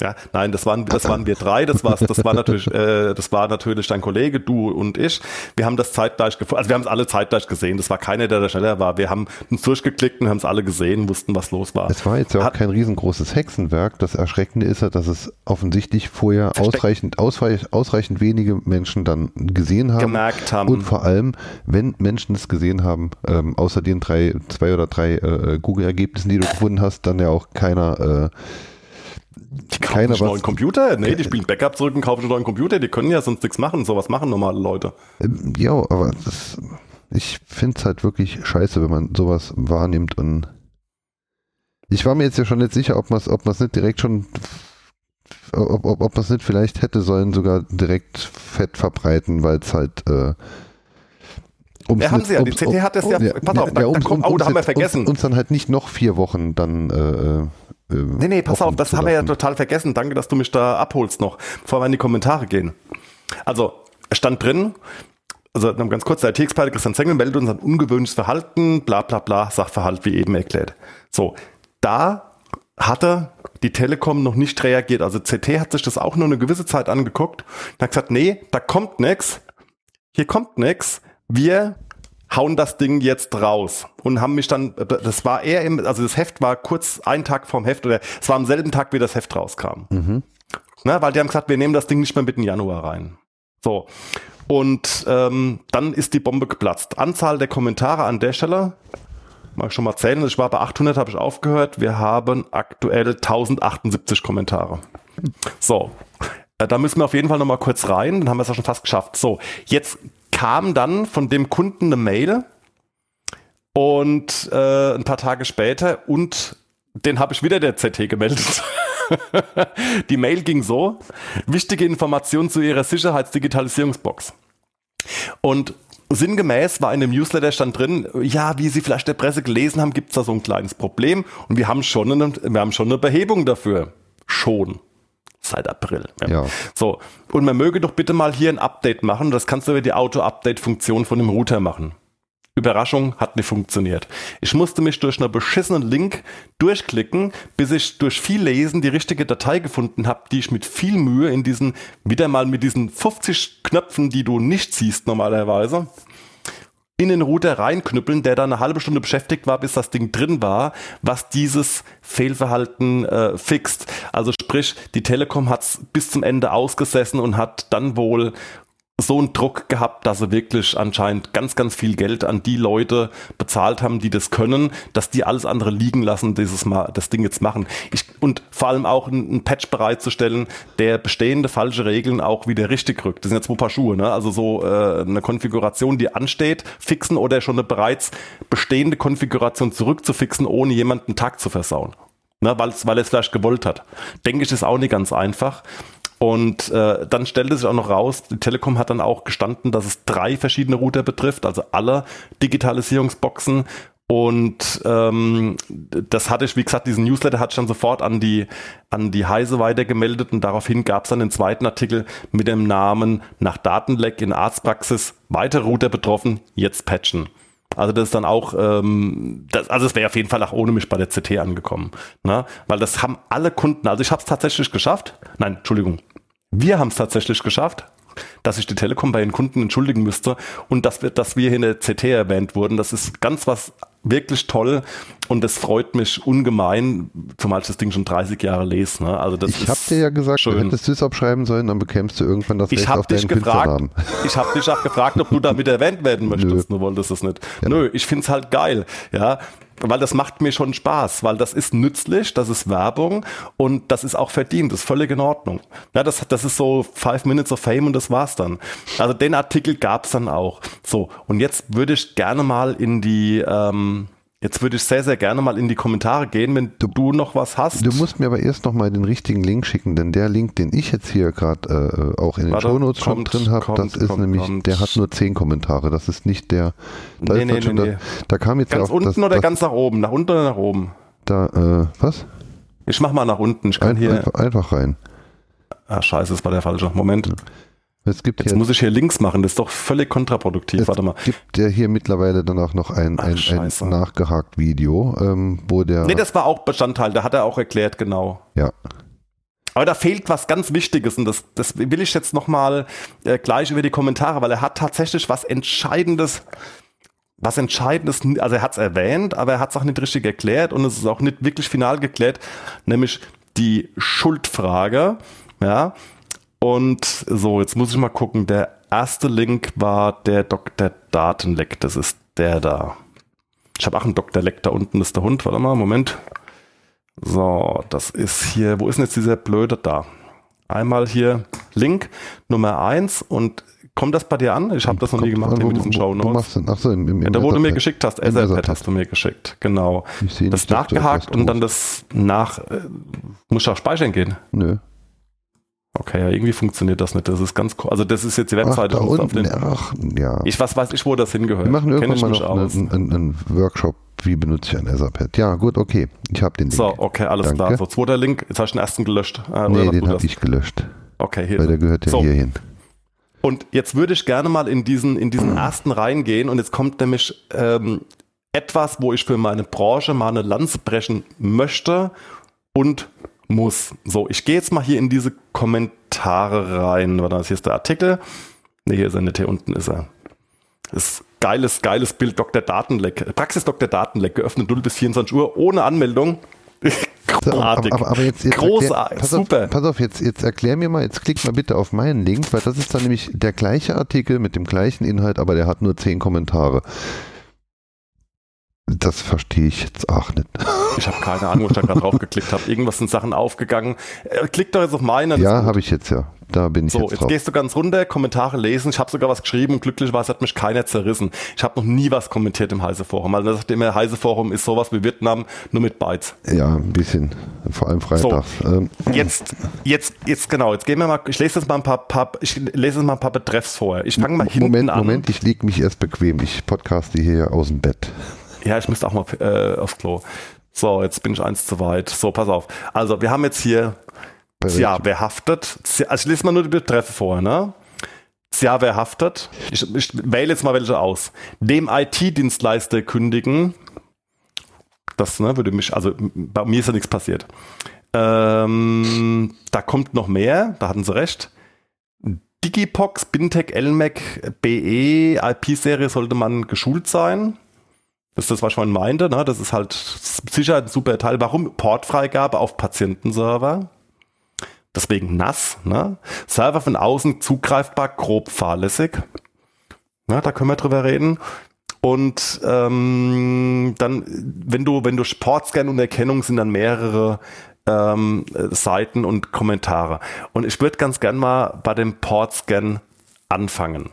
Ja, nein, das waren, das waren wir drei. Das war, das war natürlich, äh, das war natürlich dein Kollege, du und ich. Wir haben das zeitgleich also wir haben es alle zeitgleich gesehen. Das war keiner, der da schneller war. Wir haben uns durchgeklickt und haben es alle gesehen, wussten, was los war. Es war jetzt ja auch Hat- kein riesengroßes Hexenwerk. Das Erschreckende ist ja, dass es offensichtlich vorher ausreichend, ausreich, ausreichend wenige Menschen dann gesehen haben. Gemerkt haben. Und vor allem, wenn Menschen es gesehen haben, ähm, außer den drei, zwei oder drei äh, Google-Ergebnissen, die du gefunden hast, dann ja auch keiner, äh, Die kaufen keiner einen neuen Computer? Nee, die spielen Backup zurück und kaufen einen neuen Computer. Die können ja sonst nichts machen. Sowas machen normale Leute. ähm, ja, aber das, ich finde es halt wirklich scheiße, wenn man sowas wahrnimmt und ich war mir jetzt ja schon nicht sicher, ob man es ob man's nicht direkt schon ob, ob, ob man es nicht vielleicht hätte sollen, sogar direkt fett verbreiten, weil es halt äh, um's Ja, haben sie ja. Die CT hat das ja- pass auf, da- da um's- kommt- oh, da haben wir vergessen. Uns, uns dann halt nicht noch vier Wochen dann äh, äh, Nee, nee, pass auf, das haben wir ja total vergessen. Danke, dass du mich da abholst noch, bevor wir in die Kommentare gehen. Also, es stand drin, also noch ganz kurz, der IT-Experte Christian Zengel meldet uns ein ungewöhnliches Verhalten, bla bla bla, Sachverhalt, wie eben erklärt. So, da hatte die Telekom noch nicht reagiert. Also CT hat sich das auch nur eine gewisse Zeit angeguckt und hat gesagt, nee, da kommt nix, hier kommt nix, wir hauen das Ding jetzt raus und haben mich dann, das war eher im, also das Heft war kurz einen Tag vorm Heft oder es war am selben Tag, wie das Heft rauskam. Na, weil die haben gesagt, wir nehmen das Ding nicht mehr mit in Januar rein. So. Und ähm, dann ist die Bombe geplatzt. Anzahl der Kommentare an der Stelle, mal schon mal zählen, ich war bei 800, habe ich aufgehört. Wir haben aktuell 1078 Kommentare. So, äh, da müssen wir auf jeden Fall noch mal kurz rein, dann haben wir es ja schon fast geschafft. So, jetzt kam dann von dem Kunden eine Mail und äh, ein paar Tage später und den habe ich wieder der ZT gemeldet. Die Mail ging so: Wichtige Informationen zu Ihrer Sicherheitsdigitalisierungsbox. Und sinngemäß war in dem Newsletter stand drin, ja, wie Sie vielleicht der Presse gelesen haben, gibt es da so ein kleines Problem und wir haben schon eine, wir haben schon eine Behebung dafür. Schon. Seit April. Ja. So. Und man möge doch bitte mal hier ein Update machen. Das kannst du über die Auto-Update-Funktion von dem Router machen. Überraschung, hat nicht funktioniert. Ich musste mich durch einen beschissenen Link durchklicken, bis ich durch viel Lesen die richtige Datei gefunden habe, die ich mit viel Mühe in diesen, wieder mal mit diesen 50 Knöpfen, die du nicht siehst normalerweise, in den Router reinknüppeln, der dann eine halbe Stunde beschäftigt war, bis das Ding drin war, was dieses Fehlverhalten äh, fixt. Also sprich, die Telekom hat es bis zum Ende ausgesessen und hat dann wohl so einen Druck gehabt, dass sie wirklich anscheinend ganz, ganz viel Geld an die Leute bezahlt haben, die das können, dass die alles andere liegen lassen, dieses Mal, das Ding jetzt machen. Ich, und vor allem auch einen, Patch bereitzustellen, der bestehende falsche Regeln auch wieder richtig rückt. Das sind jetzt zwei Paar Schuhe, ne? Also so äh, eine Konfiguration, die ansteht, fixen oder schon eine bereits bestehende Konfiguration zurückzufixen, ohne jemanden Tag zu versauen. Ne, weil, es vielleicht gewollt hat. Denke ich, ist auch nicht ganz einfach. Und äh, dann stellte sich auch noch raus, die Telekom hat dann auch gestanden, dass es drei verschiedene Router betrifft, also alle Digitalisierungsboxen. Und ähm, das hatte ich, wie gesagt, diesen Newsletter hatte ich dann sofort an die, an die Heise weitergemeldet und daraufhin gab es dann den zweiten Artikel mit dem Namen nach Datenleck in Arztpraxis, weitere Router betroffen, jetzt patchen. Also das ist dann auch, ähm, das, also es wäre auf jeden Fall auch ohne mich bei der CT angekommen, ne? weil das haben alle Kunden, also ich habe es tatsächlich geschafft, nein, Entschuldigung, wir haben es tatsächlich geschafft, dass sich die Telekom bei den Kunden entschuldigen müsste und dass wir, dass wir hier in der CT erwähnt wurden. Das ist ganz was wirklich toll und das freut mich ungemein, zumal ich das Ding schon 30 Jahre lese. Ne? Also das Ich habe dir ja gesagt, schön. du hättest das abschreiben sollen, dann bekämst du irgendwann das Ich Recht auf dich deinen gefragt, ich habe dich auch gefragt, ob du damit erwähnt werden möchtest. Du wolltest es nicht. Nö, ich find's halt geil, ja, weil das macht mir schon Spaß, weil das ist nützlich, das ist Werbung und das ist auch verdient, das ist völlig in Ordnung. Ja, das, das ist so Five Minutes of Fame und das war's dann. Also den Artikel gab's dann auch. So, und jetzt würde ich gerne mal in die, ähm, jetzt würde ich sehr, sehr gerne mal in die Kommentare gehen, wenn du, du noch was hast. Du musst mir aber erst nochmal den richtigen Link schicken, denn der Link, den ich jetzt hier gerade äh, auch in den Warte, Shownotes schon drin habe, kommt, das ist kommt, nämlich, kommt. der hat nur zehn Kommentare. Das ist nicht der. Da, Nee, nee, nee, da, da kam jetzt ganz ja auch unten das, oder das, ganz nach oben? Nach unten oder nach oben? da, äh, was? Ich mach mal nach unten. Ich kann Ein, hier. einfach, einfach rein. Ah, scheiße, das war der falsche. Moment. Es gibt Jetzt hier, muss ich hier links machen. Das ist doch völlig kontraproduktiv. es Warte mal. gibt ja hier mittlerweile dann auch noch ein, Ach, ein, ein scheiße. nachgehakt Video, ähm, wo der, Nee, das war auch Bestandteil. Da hat er auch erklärt, genau. ja, Aber da fehlt was ganz Wichtiges und das, das will ich jetzt nochmal äh, gleich über die Kommentare, weil er hat tatsächlich was Entscheidendes, was Entscheidendes, also er hat es erwähnt, aber er hat es auch nicht richtig erklärt und es ist auch nicht wirklich final geklärt, nämlich die Schuldfrage, ja. Und so, jetzt muss ich mal gucken, der erste Link war der Dr. Datenleck, das ist der da. Ich habe auch einen Dr. Leck da unten, ist der Hund, warte mal, Moment. So, das ist hier, wo ist denn jetzt dieser blöde da? Einmal hier Link Nummer eins und kommt das bei dir an? Ich habe das noch nie gemacht an, wo- mit diesen wo- Show Notes. machst du denn? Ach so, im, im, Ja, da wo du mir geschickt hast, Etherpad hast du mir geschickt, genau. Das nachgehakt und dann das nach, äh, muss ich auch speichern gehen. Nö. Okay, ja, irgendwie funktioniert das nicht. Das ist ganz, ko- also das ist jetzt die Ach, Webseite. da ich muss auf unten. den, Ach, ja. ich was weiß ich, wo das hingehört. Wir machen irgendwann mal noch einen, einen, einen Workshop, wie benutze ich ein Etherpad. Ja, gut, okay. Ich habe den Link. So, okay, alles Danke. klar. So, zweiter Link. Jetzt hast du den ersten gelöscht. Oder nee, den habe ich gelöscht, Okay, hier. weil der gehört ja So. hier hin. Und jetzt würde ich gerne mal in diesen, in diesen ersten reingehen und jetzt kommt nämlich ähm, etwas, wo ich für meine Branche mal eine Lanze brechen möchte und muss. So, ich gehe jetzt mal hier in diese Kommentare rein. Warte, hier ist der Artikel. Ne, hier ist er nicht, hier unten ist er. Das ist geiles, geiles Bild, Dr. Datenleck. Praxis Dr. Datenleck, geöffnet 0 bis 24 Uhr, ohne Anmeldung. Großartig. Aber, aber, aber jetzt, jetzt Großartig, pass super. Auf, pass auf, jetzt, jetzt erklär mir mal, jetzt klick mal bitte auf meinen Link, weil das ist dann nämlich der gleiche Artikel mit dem gleichen Inhalt, aber der hat nur zehn Kommentare. Das verstehe ich jetzt auch nicht. Ich habe keine Ahnung, wo ich da gerade drauf geklickt habe. Irgendwas sind Sachen aufgegangen. Äh, Klick doch jetzt auf meinen. Ja, habe ich jetzt ja. Da bin ich So, jetzt jetzt drauf. gehst du ganz runter, Kommentare lesen. Ich habe sogar was geschrieben. Glücklicherweise hat mich keiner zerrissen. Ich habe noch nie was kommentiert im Heise Forum. Also das immer, Heise Forum ist sowas wie Vietnam, nur mit Bytes. Ja, ein bisschen. Vor allem freitags. Ähm, Jetzt, jetzt, jetzt genau. Jetzt gehen wir mal. Ich lese jetzt mal ein paar, paar ich lese jetzt mal ein paar Betreffs vor. Ich fange mal hinten Moment, an. Moment, ich lege mich erst bequem. Ich podcaste hier aus dem Bett. Ja, ich müsste auch mal äh, aufs Klo. So, jetzt bin ich eins zu weit. So, pass auf. Also, wir haben jetzt hier welchem- wer haftet? Also ich lese mal nur die Betreffe vor, ne? Tja, wer haftet? Ich, ich wähle jetzt mal welche aus. Dem IT-Dienstleister kündigen. Das ne, würde mich, also bei mir ist ja nichts passiert. Ähm, da kommt noch mehr, da hatten sie recht. Digipox, Bintec, LMAC, BE, IP-Serie sollte man geschult sein. Das ist das, was ich vorhin meinte. Ne? Das ist halt sicher ein super Teil. Warum Portfreigabe auf Patientenserver? deswegen nass. Ne? Server von außen zugreifbar, grob fahrlässig. Na, da können wir drüber reden. Und ähm, dann, wenn du, wenn du Sportscan und Erkennung sind dann mehrere ähm, Seiten und Kommentare. Und ich würde ganz gern mal bei dem Portscan anfangen.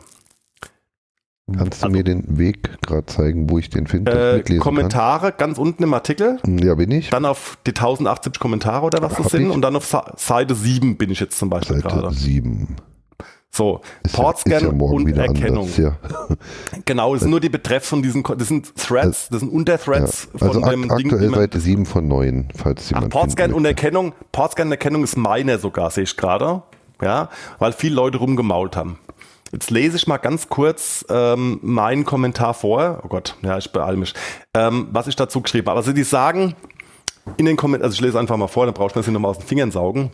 Kannst du Also- mir den Weg gerade zeigen, wo ich den finde? Äh, Kommentare ganz unten im Artikel, Kann? Ja, bin ich. dann auf die 1080 Kommentare oder was das sind ich. und dann auf Sa- Seite 7 bin ich jetzt zum Beispiel Seite gerade. 7. So, Ist, ja, Portscan ist ja morgen und Erkennung. anders. Ja. Genau, das sind nur die Betreffs von diesen, das sind Threads, das sind Unterthreads Ja. Also von dem Ding. aktuell Seite 7 von 9, falls Ach, jemand Portscan finden und. Erkennung, Portscan und Erkennung ist meiner sogar, sehe ich gerade. Ja, weil viele Leute rumgemault haben. Jetzt lese ich mal ganz kurz ähm, meinen Kommentar vor. Oh Gott, ja, ich beeile mich. Ähm, was ich dazu geschrieben habe. Also die sagen, in den Kommentaren, also ich lese einfach mal vor, dann brauchst du mir das nicht nochmal aus den Fingern saugen.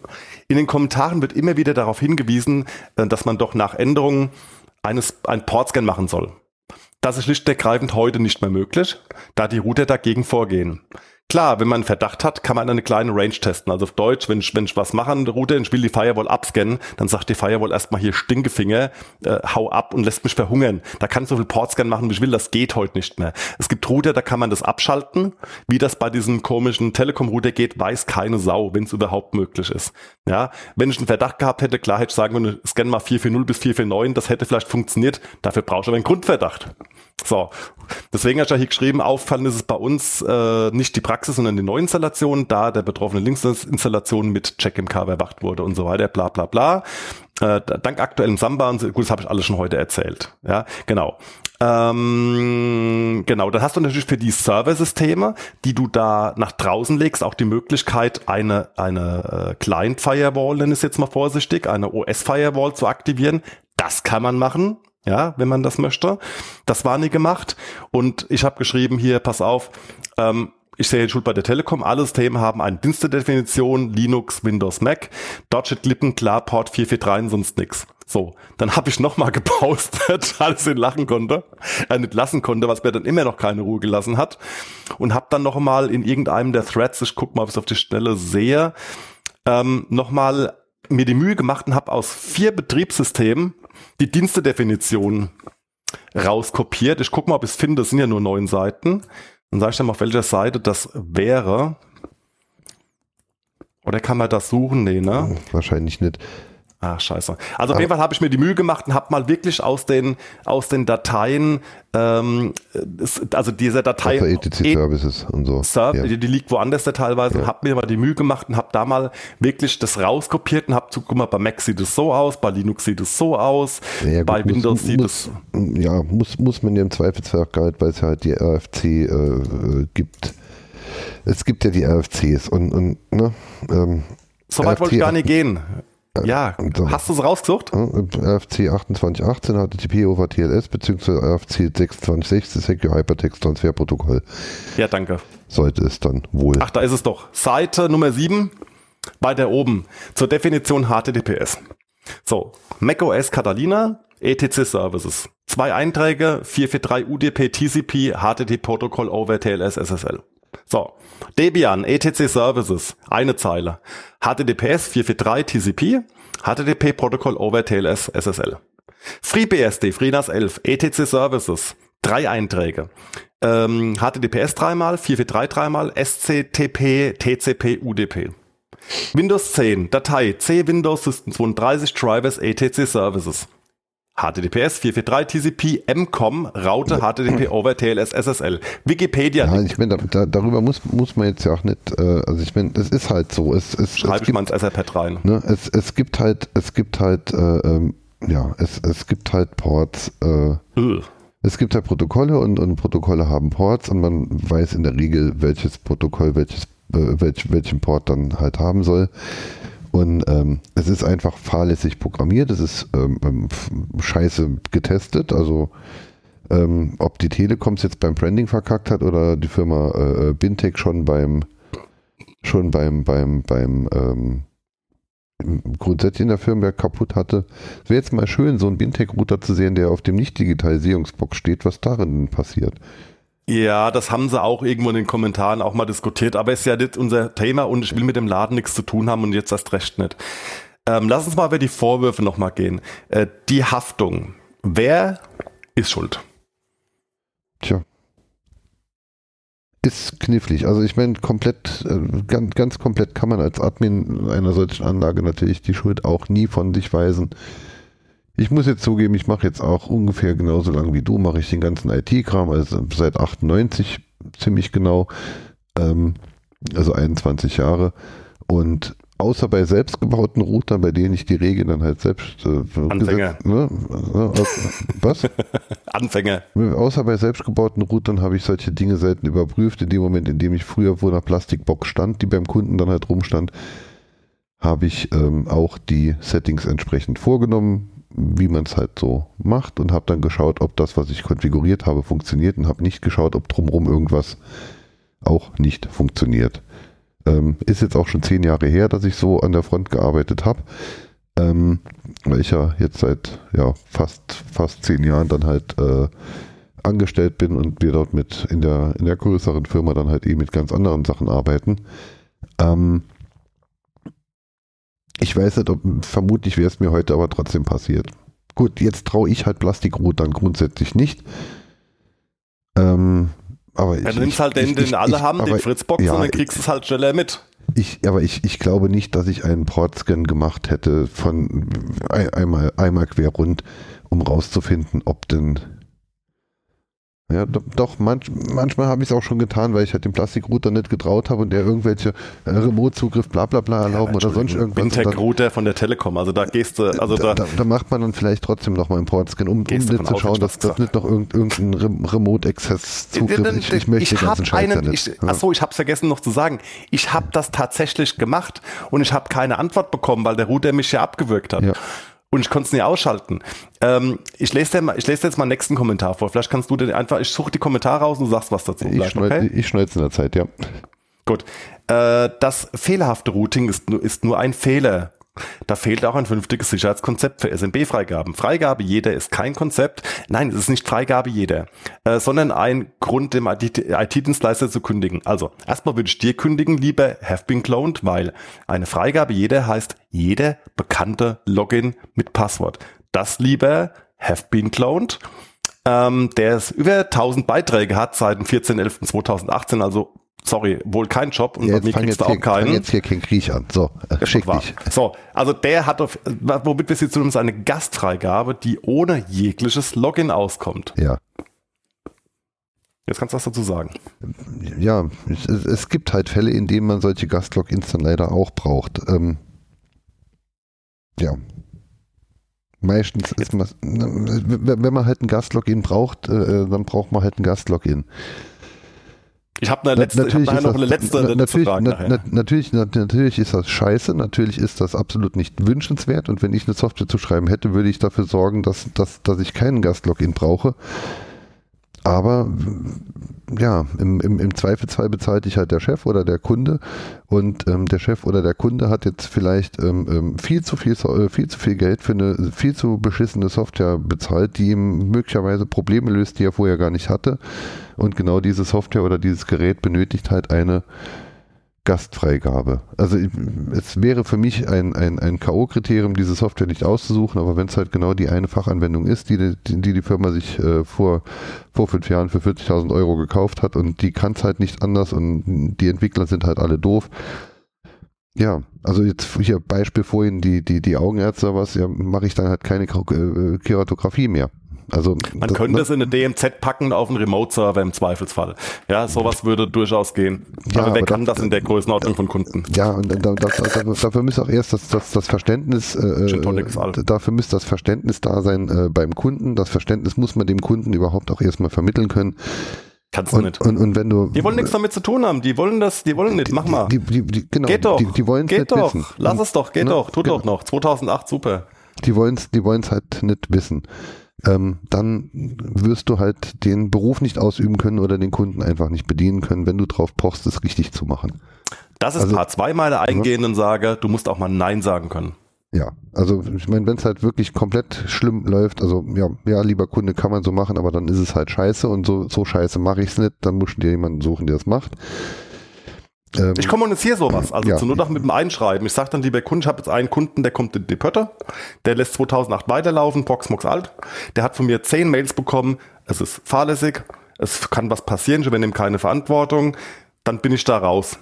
In den Kommentaren wird immer wieder darauf hingewiesen, äh, dass man doch nach Änderungen eines, ein Portscan machen soll. Das ist schlicht und ergreifend heute nicht mehr möglich, da die Router dagegen vorgehen. Klar, wenn man einen Verdacht hat, kann man eine kleine Range testen. Also auf Deutsch, wenn ich, wenn ich was mache Router und ich will die Firewall abscannen, dann sagt die Firewall erstmal hier Stinkefinger, äh, hau ab und lässt mich verhungern. Da kann ich so viel Portscan machen, wie ich will, das geht heute nicht mehr. Es gibt Router, da kann man das abschalten. Wie das bei diesem komischen Telekom-Router geht, weiß keine Sau, wenn es überhaupt möglich ist. Ja, wenn ich einen Verdacht gehabt hätte, klar hätte ich sagen können, scan mal 440 bis 449, das hätte vielleicht funktioniert. Dafür brauche ich aber einen Grundverdacht. So, deswegen habe ich ja hier geschrieben, auffallend ist es bei uns äh, nicht die Praxis, sondern die Neuinstallation, da der betroffene Linksinstallation mit CheckMK überwacht wurde und so weiter, bla bla bla. Äh, dank aktuellem Samba, und so- gut, das habe ich alles schon heute erzählt. Ja, genau. Ähm, genau, dann hast du natürlich für die Serversysteme, die du da nach draußen legst, auch die Möglichkeit, eine, eine äh, Client-Firewall, nenne ich es jetzt mal vorsichtig, eine OS-Firewall zu aktivieren. Das kann man machen, ja, wenn man das möchte. Das war nie gemacht. Und ich habe geschrieben hier, pass auf, ähm, ich sehe jetzt Schuld bei der Telekom, alle Systeme haben eine Dienstedefinition, Linux, Windows, Mac. Steht Lippen, klar, Port 443 und sonst nix. So, dann habe ich nochmal gepostet, als ich lachen konnte, äh, nicht lassen konnte, was mir dann immer noch keine Ruhe gelassen hat. Und habe dann nochmal in irgendeinem der Threads, ich guck mal, ob ich auf die Stelle sehe, ähm, nochmal mir die Mühe gemacht und habe aus vier Betriebssystemen die Dienstedefinition rauskopiert. Ich guck mal, ob ich es finde, das sind ja nur neun Seiten. Dann sage ich dann mal, auf welcher Seite das wäre. Oder kann man das suchen? Nee, ne? Wahrscheinlich nicht. Ach, scheiße. Also auf jeden Fall habe ich mir die Mühe gemacht und habe mal wirklich aus den, aus den Dateien, ähm, also diese Datei, ETC E- Services und so. Server, ja. die, die liegt woanders da teilweise und habe mir mal die Mühe gemacht und habe da mal wirklich das rauskopiert und habe zu, guck mal, bei Mac sieht es so aus, bei Linux sieht es so aus, Ja, gut, bei muss- Windows sieht muss, es Ja, muss, muss man ja im Zweifelsfall nicht, weil es halt die RFC äh, äh, gibt. Es gibt ja die RFCs und, und ne, ähm, So weit wollte ich gar nicht gehen. Ja, so. hast du es rausgesucht? äh, RFC 2818 HTTP over TLS beziehungsweise RFC 2660 Secure Hypertext Transfer Protokoll Ja, danke. sollte es dann wohl. Ach, da ist es doch. Seite Nummer 7, weiter oben, zur Definition HTTPS. So, macOS Catalina, ETC Services. Zwei Einträge, 443 UDP, TCP, HTTP Protokoll over TLS, SSL. So, Debian, ETC Services, eine Zeile. HTTPS 443 TCP, HTTP Protokoll over TLS, SSL. FreeBSD, FreeNAS 11, ETC Services, drei Einträge. Ähm, HTTPS dreimal, 443 dreimal, SCTP, TCP, UDP. Windows 10, Datei, C Windows System 32 Drivers ATC Services. HTTPS 443 TCP MCOM Raute HTTP over TLS SSL. Wikipedia Ja, ich meine, da, da, darüber muss, muss man jetzt ja auch nicht, äh, also ich meine, es ist halt so. Es, es, schreibe es ich gibt, mal ins Etherpad rein. ne, es, es gibt halt, es gibt halt, äh, ähm, ja, es, es gibt halt Ports, äh, es gibt halt Protokolle und, und Protokolle haben Ports und man weiß in der Regel, welches Protokoll welches, äh, welch, welchen Port dann halt haben soll. Und ähm, es ist einfach fahrlässig programmiert, es ist ähm, ähm, scheiße getestet, also ähm, ob die Telekom es jetzt beim Branding verkackt hat oder die Firma äh, äh, Bintech schon beim schon beim beim beim ähm, grundsätzlich in der Firmware kaputt hatte. Es wäre jetzt mal schön, so einen Bintech-Router zu sehen, der auf dem Nicht-Digitalisierungsbox steht, was darin passiert. Ja, das haben sie auch irgendwo in den Kommentaren auch mal diskutiert, aber ist ja nicht unser Thema und ich will mit dem Laden nichts zu tun haben und jetzt erst recht nicht. Ähm, lass uns mal über die Vorwürfe nochmal gehen. Äh, die Haftung. Wer ist schuld? Tja. Ist knifflig. Also ich meine, komplett, äh, ganz, ganz komplett kann man als Admin einer solchen Anlage natürlich die Schuld auch nie von sich weisen. Ich muss jetzt zugeben, ich mache jetzt auch ungefähr genauso lang wie du, mache ich den ganzen IT-Kram, also seit 98 ziemlich genau, ähm, also 21 Jahre. Und außer bei selbstgebauten Routern, bei denen ich die Regel dann halt selbst äh, Anfänger. gesetzt- ne, äh, was? Anfänger. Außer bei selbstgebauten Routern habe ich solche Dinge selten überprüft. In dem Moment, in dem ich früher vor einer Plastikbox stand, die beim Kunden dann halt rumstand, habe ich ähm, auch die Settings entsprechend vorgenommen, wie man es halt so macht und habe dann geschaut, ob das, was ich konfiguriert habe, funktioniert und habe nicht geschaut, ob drumherum irgendwas auch nicht funktioniert. Ähm, ist jetzt auch schon zehn Jahre her, dass ich so an der Front gearbeitet habe. Ähm, weil ich ja jetzt seit ja, fast, fast zehn Jahren dann halt äh, angestellt bin und wir dort mit in der, in der größeren Firma dann halt eben mit ganz anderen Sachen arbeiten. Ähm, ich weiß nicht, ob, vermutlich wäre es mir heute aber trotzdem passiert. Gut, jetzt traue ich halt Plastikrot grundsätzlich nicht. Ähm, aber Ja, ich, du nimmst halt den, ich- den ich- alle haben, den Fritzbox, ja, und dann kriegst du es halt schneller mit. ich, aber ich, ich glaube nicht, dass ich einen Portscan gemacht hätte von ein- einmal, einmal quer rund, um rauszufinden, ob denn. Ja, do- doch, manch, manchmal habe ich es auch schon getan, weil ich halt den Plastikrouter nicht getraut habe und der irgendwelche äh, Remote-Zugriff bla bla bla erlauben oder sonst irgendwas. Wintec-Router von der Telekom, also da gehst du, also da, da, da, da macht man dann vielleicht trotzdem noch mal einen Portscan, um, um nicht zu schauen, ich dass das nicht noch irgend, irgendein Rem- Remote-Access-Zugriff ist. Ich möchte den hab ganzen Scheiß ja einen, ich, Ja. achso, ich hab's vergessen noch zu sagen. Ich habe das tatsächlich gemacht und ich habe keine Antwort bekommen, weil der Router mich ja abgewürgt hat. Ja. Und ich konnte es nie ausschalten. Ähm, ich, lese dir mal, ich lese dir jetzt mal den nächsten Kommentar vor. Vielleicht kannst du den einfach, ich suche die Kommentare raus und du sagst was dazu. Ich Vielleicht, schneide ich schneide es in der Zeit, ja. Gut. Äh, das fehlerhafte Routing ist ist nur ein Fehler. Da fehlt auch ein vernünftiges Sicherheitskonzept für SMB-Freigaben. Freigabe jeder ist kein Konzept. Nein, es ist nicht Freigabe jeder, äh, sondern ein Grund, dem IT-Dienstleister zu kündigen. Also, erstmal würde ich dir kündigen, lieber have been cloned, weil eine Freigabe jeder heißt jeder bekannte Login mit Passwort. Das lieber have been cloned ähm, der es über 1000 Beiträge hat seit dem 14.11.2018, also sorry, wohl kein Job und ja bei jetzt mir fang kriegst jetzt, du hier, auch fang keinen. jetzt hier kein Krieg an. So, äh, schick dich. So, also der hat auf, womit wir sie zumindest eine Gastfreigabe, die ohne jegliches Login auskommt. Ja. Jetzt kannst du was dazu sagen. ja, es, es gibt halt Fälle, in denen man solche Gastlogins dann leider auch braucht. Ähm, ja. Meistens ist man, wenn man halt ein Gastlogin braucht, äh, dann braucht man halt ein Gastlogin. Ich habe eine letzte, ich hab nachher noch eine letzte, na- letzte natürlich, Frage na, na, natürlich, na, natürlich ist das scheiße, natürlich ist das absolut nicht wünschenswert und wenn ich eine Software zu schreiben hätte, würde ich dafür sorgen, dass, dass, dass ich keinen Gastlogin brauche. Aber ja, im, im, im Zweifelsfall bezahlt dich halt der Chef oder der Kunde und ähm, der Chef oder der Kunde hat jetzt vielleicht ähm, ähm, viel zu viel, viel zu viel Geld für eine viel zu beschissene Software bezahlt, die ihm möglicherweise Probleme löst, die er vorher gar nicht hatte. Und genau diese Software oder dieses Gerät benötigt halt eine Gastfreigabe. Also es wäre für mich ein, ein, ein K.O.-Kriterium, diese Software nicht auszusuchen, aber wenn es halt genau die eine Fachanwendung ist, die die, die, Firma sich äh, vor, vor fünf Jahren für 40.000 Euro gekauft hat und die kann es halt nicht anders und die Entwickler sind halt alle doof. Ja, also jetzt hier Beispiel vorhin, die, die, die Augenärzte was, ja, mache ich dann halt keine äh, Keratografie mehr. Also Man das- könnte ne? es in eine DMZ packen auf einen Remote-Server im Zweifelsfall. Ja, sowas würde durchaus gehen. Ja, aber wer aber kann das- das in der Größenordnung von Kunden? Ja, und da, da, da, dafür, muss auch erst das, das, das Verständnis, äh, alt. dafür muss das Verständnis da sein äh, beim Kunden. Das Verständnis muss man dem Kunden überhaupt auch erstmal vermitteln können. Kannst du Und, nicht. und, und wenn du. Die wollen nichts damit zu tun haben. Die wollen das, die wollen nicht. Mach mal. Die, die, die, genau, geht doch. Die, die wollen es nicht doch. wissen. Lass es doch. Geht Ne? doch. Tut Genau. doch noch. 2008, super. Die wollen es die wollen's halt nicht wissen. Ähm, dann wirst du halt den Beruf nicht ausüben können oder den Kunden einfach nicht bedienen können, wenn du drauf pochst, es richtig zu machen. Das ist Also- Part 2 meiner eingehenden Sage. Du musst auch mal Nein sagen können. Ja, also ich meine, wenn es halt wirklich komplett schlimm läuft, also ja, ja, lieber Kunde, kann man so machen, aber dann ist es halt scheiße und so, so scheiße mache ich es nicht, dann musst du dir jemanden suchen, der das macht. Ähm, Ich kommuniziere sowas, also Ja. zu Not auch mit dem Einschreiben. Ich sage dann, lieber Kunde, ich habe jetzt einen Kunden, der kommt in die Pötte, der lässt 2008 weiterlaufen, Proxmox alt. Der hat von mir zehn Mails bekommen, es ist fahrlässig, es kann was passieren, ich übernehme keine Verantwortung, dann bin ich da raus.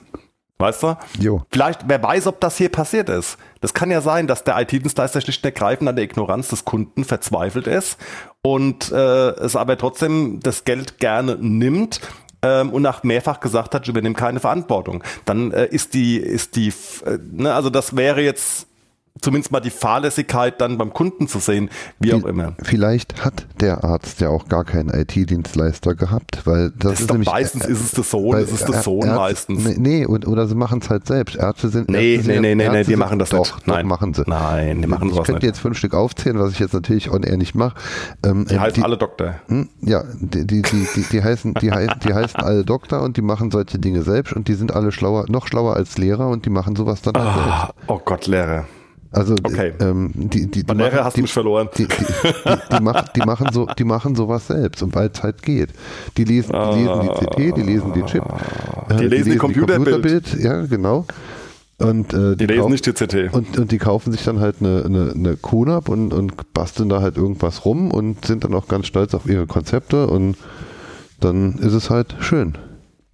Weißt du? Jo. Vielleicht, wer weiß, ob das hier passiert ist. Das kann ja sein, dass der IT-Dienstleister schlicht und ergreifend an der Ignoranz des Kunden verzweifelt ist und äh, es aber trotzdem das Geld gerne nimmt ähm, und nach mehrfach gesagt hat, ich übernehme keine Verantwortung. Dann äh, ist die, ist die, äh, ne, also das wäre jetzt zumindest mal die Fahrlässigkeit dann beim Kunden zu sehen, wie auch immer. Vielleicht hat der Arzt ja auch gar keinen IT-Dienstleister gehabt, weil das, Das ist doch nämlich, meistens ist es der Sohn, es ist der Ä- Sohn Ärzte- meistens. Nee, nee oder sie machen es halt selbst. Ärzte sind Nee, Ärzte nee, nee, nee, nee, Ärzte die sind- machen das doch, nicht. Doch, Nein. machen sie. Nein, die machen ich sowas könnte nicht. jetzt fünf Stück aufzählen, was ich jetzt natürlich on air nicht mache. Ähm, Die äh, heißen alle Doktor. Hm? Ja, die, die, die, die, die, heißen, die, hei- die heißen alle Doktor und die machen solche Dinge selbst und die sind alle schlauer, noch schlauer als Lehrer und die machen sowas dann selbst. Ah, oh Gott, Lehrer. Also okay. ähm, die, die, die, machen, hast die, du mich verloren. die, die, die, die, mach, die, machen so, die machen sowas selbst und weil es halt geht. Die lesen, die lesen die CT, die lesen die Chip. äh, Die lesen die Computerbild. Computerbild, Ja, genau. Und, äh, Die lesen kaufen- nicht die CT. und, und die kaufen sich dann halt eine, eine, eine QNAP und, und basteln da halt irgendwas rum und sind dann auch ganz stolz auf ihre Konzepte und dann ist es halt schön.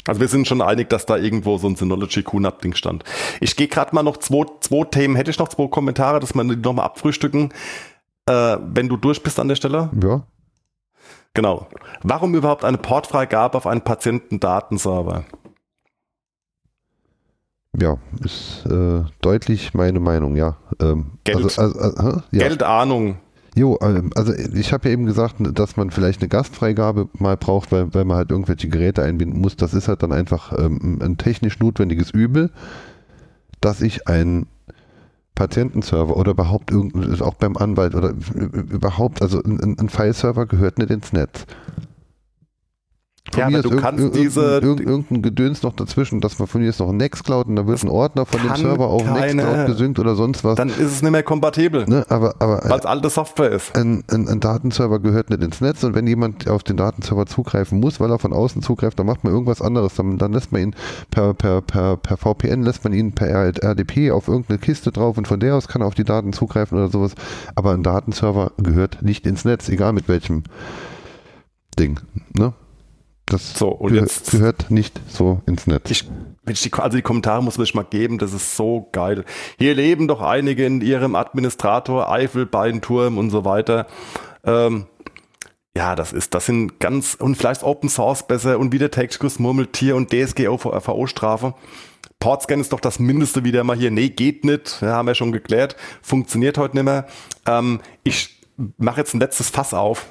Also wir sind schon einig, dass da irgendwo so ein Synology QNAP-Ding stand. Ich gehe gerade mal noch zwei, zwei Themen, hätte ich noch zwei Kommentare, dass wir die nochmal abfrühstücken, äh, wenn du durch bist an der Stelle. Ja. Genau. Warum überhaupt eine Portfreigabe auf einen Patientendatenserver? Ja, ist äh, deutlich meine Meinung, ja. Ähm, Geld. Also, also, also, hä? ja. Geldahnung. Jo, ähm, also ich habe ja eben gesagt, dass man vielleicht eine Gastfreigabe mal braucht, weil, weil man halt irgendwelche Geräte einbinden muss. Das ist halt dann einfach ähm, ein technisch notwendiges Übel, dass ich einen Patientenserver oder überhaupt irgend, ist auch beim Anwalt oder überhaupt, also ein, ein Fileserver gehört nicht ins Netz. Von Ja, mir ist du kannst diese- irgendein, irgendein Gedöns noch dazwischen, dass man von mir ist noch Nextcloud und da wird ein Ordner von dem Server auf keine- Nextcloud gesynkt oder sonst was. Dann ist es nicht mehr kompatibel, Ne, aber aber weil es alte Software ist. ein, ein, ein Datenserver gehört nicht ins Netz und wenn jemand auf den Datenserver zugreifen muss, weil er von außen zugreift, dann macht man irgendwas anderes. Dann, dann lässt man ihn per, per, per, per VPN, lässt man ihn per RDP auf irgendeine Kiste drauf und von der aus kann er auf die Daten zugreifen oder sowas. Aber ein Datenserver gehört nicht ins Netz, egal mit welchem Ding. Ne? Das So, und jetzt- gehört nicht so ins Netz. Ich, also die Kommentare muss man sich mal geben, das ist so geil. Hier leben doch einige in ihrem Administrator, Eifelbeinturm und so weiter. Ähm, ja, das ist, das sind ganz, und vielleicht Open Source besser und wieder Textkuss, Murmeltier und DSGVO-Strafe. Portscan ist doch das Mindeste wieder mal hier. Nee, geht nicht. Ja, haben wir schon geklärt. Funktioniert heute nicht mehr. Ähm, ich mache jetzt ein letztes Fass auf.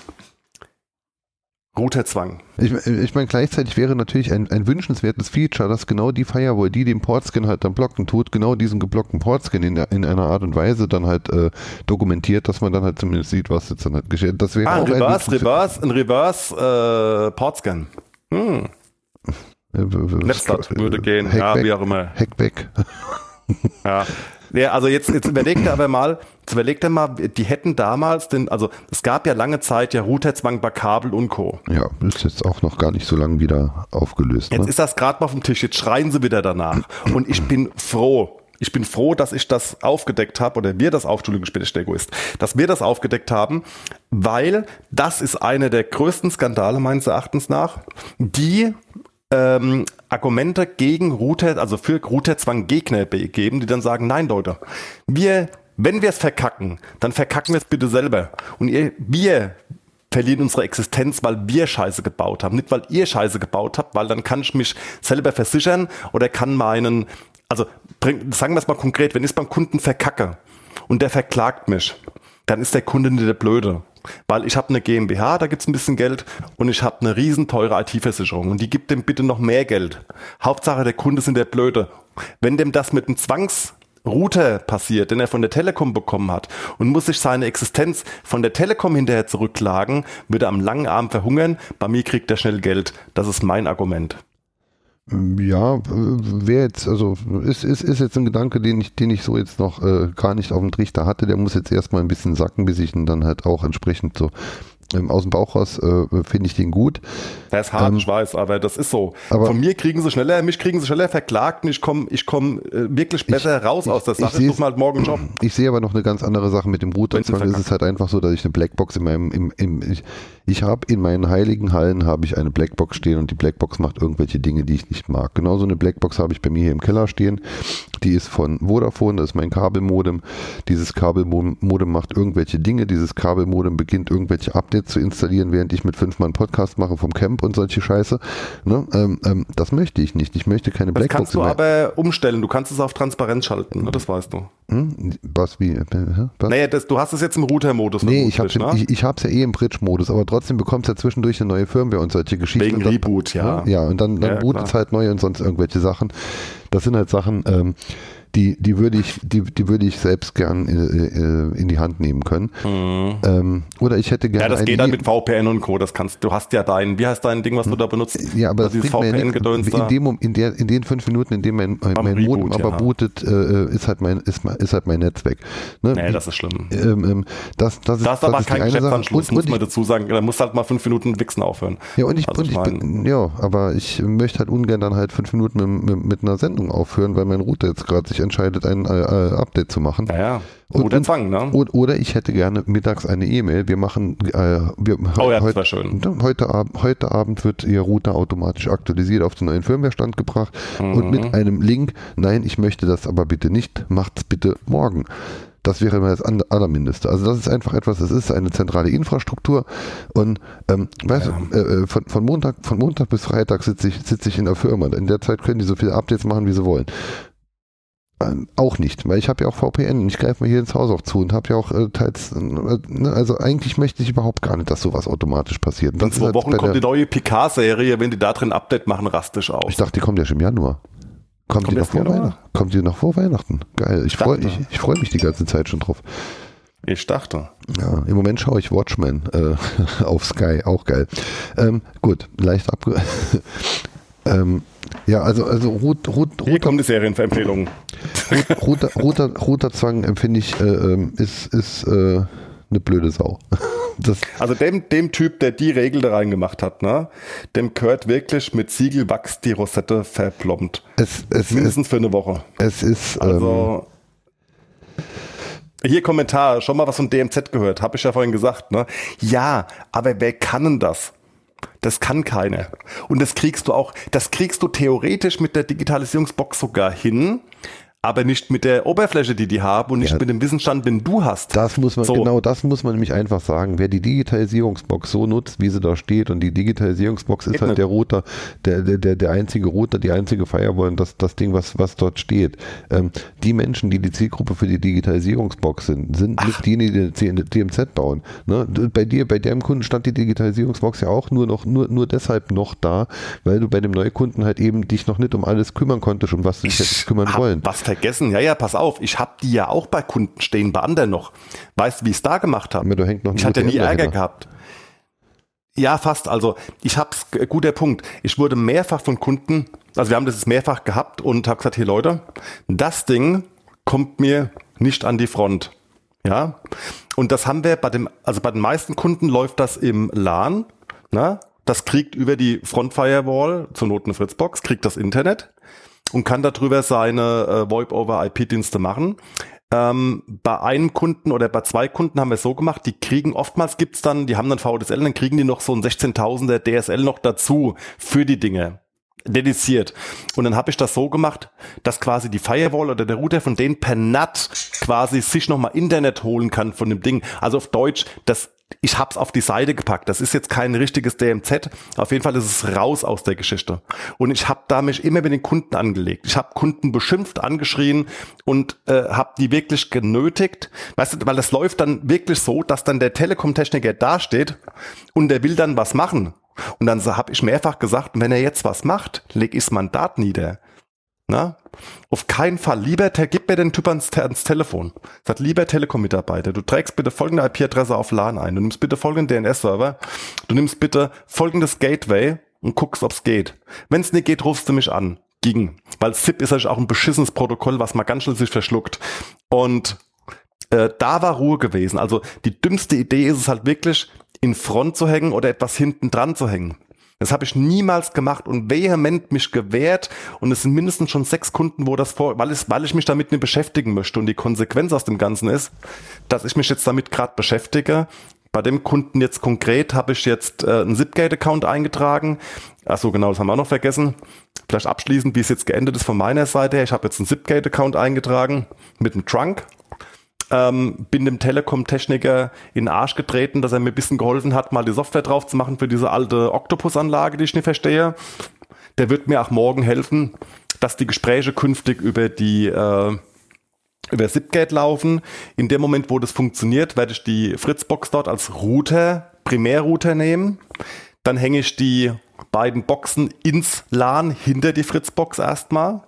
Routerzwang. Ich, ich meine, gleichzeitig wäre natürlich ein, ein wünschenswertes Feature, dass genau die Firewall, die den Portscan halt dann blocken tut, genau diesen geblockten Portscan in, in einer Art und Weise dann halt äh, dokumentiert, dass man dann halt zumindest sieht, was jetzt dann halt geschieht. Das wäre Ah, ein auch ein Reverse, Reverse, ein Reverse äh, Portscan. Hm. Netzblatt äh, würde gehen, Hack ja, wie auch immer. Hackback. Ja. Ja, also jetzt, jetzt überlegt er aber mal, jetzt überlegt er mal, die hätten damals den, also es gab ja lange Zeit ja Routerzwang bei Kabel und Co. Ja, ist jetzt auch noch gar nicht so lange wieder aufgelöst. Jetzt Ne? ist das gerade mal auf dem Tisch, jetzt schreien sie wieder danach. Und ich bin froh. Ich bin froh, dass ich das aufgedeckt habe, oder wir das auf, Entschuldigung, ich bin echt der Egoist, dass wir das aufgedeckt haben, weil das ist einer der größten Skandale meines Erachtens nach, die ähm, Argumente gegen Router, also für Routerzwang Gegner geben, die dann sagen, nein Leute, wir, wenn wir es verkacken, dann verkacken wir es bitte selber. Und ihr, wir verlieren unsere Existenz, weil wir Scheiße gebaut haben. Nicht, weil ihr Scheiße gebaut habt, weil dann kann ich mich selber versichern oder kann meinen, also bring, sagen wir es mal konkret, wenn ich es beim Kunden verkacke und der verklagt mich, dann ist der Kunde nicht der Blöde. Weil ich habe eine GmbH, da gibt's ein bisschen Geld und ich habe eine riesen teure IT-Versicherung und die gibt dem bitte noch mehr Geld. Hauptsache der Kunde sind der Blöde. Wenn dem das mit einem Zwangs Router passiert, den er von der Telekom bekommen hat und muss sich seine Existenz von der Telekom hinterher zurückklagen, wird er am langen Arm verhungern. Bei mir kriegt er schnell Geld. Das ist mein Argument. Ja, wäre jetzt, also ist, ist, ist jetzt ein Gedanke, den ich, den ich so jetzt noch äh, gar nicht auf dem Trichter hatte. Der muss jetzt erstmal ein bisschen sacken, bis ich ihn dann halt auch entsprechend so ähm, aus dem Bauch raus äh, finde ich den gut. Der ist hart, Ähm, ich weiß, aber das ist so. aber- Von mir kriegen sie schneller, mich kriegen sie schneller verklagt und ich komme ich komm, äh, wirklich besser raus aus der ich Sache. Ich, suche mal halt morgen einen Job. Ich sehe aber noch eine ganz andere Sache mit dem Router. Wenn's Zwar ist es halt einfach so, dass ich eine Blackbox in meinem, im, im, ich, ich habe in meinen heiligen Hallen habe ich eine Blackbox stehen und die Blackbox macht irgendwelche Dinge, die ich nicht mag. Genauso eine Blackbox habe ich bei mir hier im Keller stehen. Die ist von Vodafone, das ist mein Kabelmodem. Dieses Kabelmodem macht irgendwelche Dinge. Dieses Kabelmodem beginnt irgendwelche Updates zu installieren, während ich mit fünf Mann Podcast mache vom Camp und solche Scheiße. Ne? Ähm, ähm, das möchte ich nicht. Ich möchte keine Das Blackbox kannst du aber umstellen. Du kannst es auf Transparenz schalten, ne? das weißt du. Hm? Was wie? Was? Naja, das, du hast es jetzt im Router-Modus. Nee, ich, hab's, vermutlich, ich, ich hab's ja eh im Bridge-Modus, aber trotzdem bekommst du ja zwischendurch eine neue Firmware und solche Geschichten. Wegen dann, Reboot, ja. Ja, und dann, dann Ja, bootet es halt neu und sonst irgendwelche Sachen. Das sind halt Sachen, ähm, die, die würde ich, die, die würde ich selbst gern äh, äh, in die Hand nehmen können. Ähm, oder ich hätte gerne Mhm. Ja, das geht dann I- mit VPN und Co. Das kannst, du hast ja dein, wie heißt dein Ding, was du da benutzt? Ja, aber Also das nichts. VPN-Gedöns in, dem, in, der, in den fünf Minuten, in denen mein, mein, mein Modem Reboot, aber ja. bootet, äh, ist, halt mein, ist, ist halt mein Netz weg. Ne? Nee, das ist schlimm. ähm, ähm, das, das ist, Da ist aber ist die kein. Geschäftsanschluss, muss man dazu sagen. Da musst halt mal fünf Minuten Wichsen aufhören. Ja, und ich, Also und ich ich bin, ja, aber ich möchte halt ungern dann halt fünf Minuten mit, mit, mit einer Sendung aufhören, weil mein Router jetzt gerade sich entscheidet, ein äh, äh, Update zu machen. Naja, Und- guter und- Zwang, ne? Oder, oder ich hätte gerne mittags eine E-Mail. Wir machen, äh, wir, Oh ja, das heute, wär schön. heute, Abend, heute Abend wird Ihr Router automatisch aktualisiert, auf den neuen Firmwarestand gebracht und Mhm. mit einem Link. Nein, ich möchte das aber bitte nicht. Macht's bitte morgen. Das wäre mal das Allermindeste. Also das ist einfach etwas, es ist eine zentrale Infrastruktur und ähm, weißt du, äh, äh, von, von, Montag, von Montag bis Freitag sitze ich, sitze ich in der Firma. In der Zeit können die so viele Updates machen, wie sie wollen. Auch nicht, weil ich habe ja auch VPN und ich greife mir hier ins Haus auch zu und habe ja auch äh, teils, äh, ne, also eigentlich möchte ich überhaupt gar nicht, dass sowas automatisch passiert. Und In zwei halt Wochen kommt die neue Picard-Serie. Wenn die da drin Update machen, rastisch aus. Ich dachte, die kommt ja schon im Januar. Kommt, Kommt die noch vor Januar? Weihnachten? Kommt die noch vor Weihnachten? Geil. Ich freue ich, ich freu mich die ganze Zeit schon drauf. Ich dachte. Ja, im Moment schaue ich Watchmen äh, auf Sky, auch geil. Ähm, gut, leicht abge... ähm, ja, also, also Rot, Rot, Hier Roter, kommt die Serienempfehlung. roter, roter, roter Zwang empfinde ich, äh, ähm, ist, ist äh, eine blöde Sau. Das, Also dem, dem Typ, der die Regel da reingemacht hat, ne, dem gehört wirklich mit Siegelwachs die Rosette verplombt. es, es, es, Mindestens für eine Woche. es ist... Ähm, Also. Hier Kommentar, schon mal was von DMZ gehört, habe ich ja vorhin gesagt, ne? Ja, aber wer kann denn das? Das kann keiner. Und das kriegst du auch, das kriegst du theoretisch mit der Digitalisierungsbox sogar hin, aber nicht mit der Oberfläche, die die haben und nicht Ja. mit dem Wissensstand, den du hast. Das muss man, So. genau das muss man nämlich einfach sagen. Wer die Digitalisierungsbox so nutzt, wie sie da steht, und die Digitalisierungsbox ist Geht halt der Router, der, der, der, der einzige Router, die einzige Firewall und das, das Ding, was, was dort steht. Ähm, die Menschen, die die Zielgruppe für die Digitalisierungsbox sind, sind nicht die, die die DMZ bauen. Ne? Bei dir, bei deinem Kunden stand die Digitalisierungsbox ja auch nur noch, nur, nur deshalb noch da, weil du bei dem Neukunden halt eben dich noch nicht um alles kümmern konntest, um was du dich hättest kümmern wollen. was vergessen. Ja, ja, pass auf. Ich habe die ja auch bei Kunden stehen, bei anderen noch. Weißt du, wie ich es da gemacht habe? Ich hatte nie Ärger gehabt. Ja, fast. Also ich hab's, guter Punkt. Ich wurde mehrfach von Kunden, also wir haben das mehrfach gehabt und habe gesagt, hier Leute, das Ding kommt mir nicht an die Front. Ja. Und das haben wir bei dem, also bei den meisten Kunden läuft das im LAN. Na? Das kriegt über die Front Firewall, zur Not eine Fritzbox, kriegt das Internet und kann darüber seine äh, VoIP-over-IP-Dienste machen. Ähm, bei einem Kunden oder bei zwei Kunden haben wir es so gemacht, die kriegen, oftmals gibt's dann, die haben dann VDSL, dann kriegen die noch so ein 16.000er DSL noch dazu für die Dinge dediziert. Und dann habe ich das so gemacht, dass quasi die Firewall oder der Router von denen per NAT quasi sich nochmal Internet holen kann von dem Ding. Also auf Deutsch, das ich hab's auf die Seite gepackt. Das ist jetzt kein richtiges DMZ. Auf jeden Fall ist es raus aus der Geschichte. Und ich habe da mich immer mit den Kunden angelegt. Ich habe Kunden beschimpft, angeschrien und äh, habe die wirklich genötigt. Weißt du, weil das läuft dann wirklich so, dass dann der Telekom-Techniker dasteht und der will dann was machen. Und dann habe ich mehrfach gesagt, wenn er jetzt was macht, leg ich das Mandat nieder. Na? Auf keinen Fall. Lieber, gib mir den Typ ans, ans Telefon. Sagt, lieber Telekom-Mitarbeiter, du trägst bitte folgende IP-Adresse auf LAN ein. Du nimmst bitte folgenden DNS-Server. Du nimmst bitte folgendes Gateway und guckst, ob's geht. Wenn's nicht geht, rufst du mich an. Ging. Weil SIP ist natürlich auch ein beschissenes Protokoll, was man ganz schnell sich verschluckt. Und äh, da war Ruhe gewesen. Also die dümmste Idee ist es halt wirklich, in Front zu hängen oder etwas hinten dran zu hängen. Das habe ich niemals gemacht und vehement mich gewehrt. Und es sind mindestens schon sechs Kunden, wo das vor, weil, es, weil ich mich damit nicht beschäftigen möchte. Und die Konsequenz aus dem Ganzen ist, dass ich mich jetzt damit gerade beschäftige. Bei dem Kunden jetzt konkret habe ich jetzt äh, einen Zipgate-Account eingetragen. Ach so, genau, das haben wir auch noch vergessen. Vielleicht abschließend, wie es jetzt geendet ist von meiner Seite her. Ich habe jetzt einen Zipgate-Account eingetragen mit einem Trunk ähm, bin dem Telekom-Techniker in den Arsch getreten, dass er mir ein bisschen geholfen hat, mal die Software drauf zu machen für diese alte Octopus-Anlage, die ich nicht verstehe. Der wird mir auch morgen helfen, dass die Gespräche künftig über die äh, über Zipgate laufen. In dem Moment, wo das funktioniert, werde ich die Fritzbox dort als Router, Primärrouter nehmen. Dann hänge ich die beiden Boxen ins LAN hinter die Fritzbox erstmal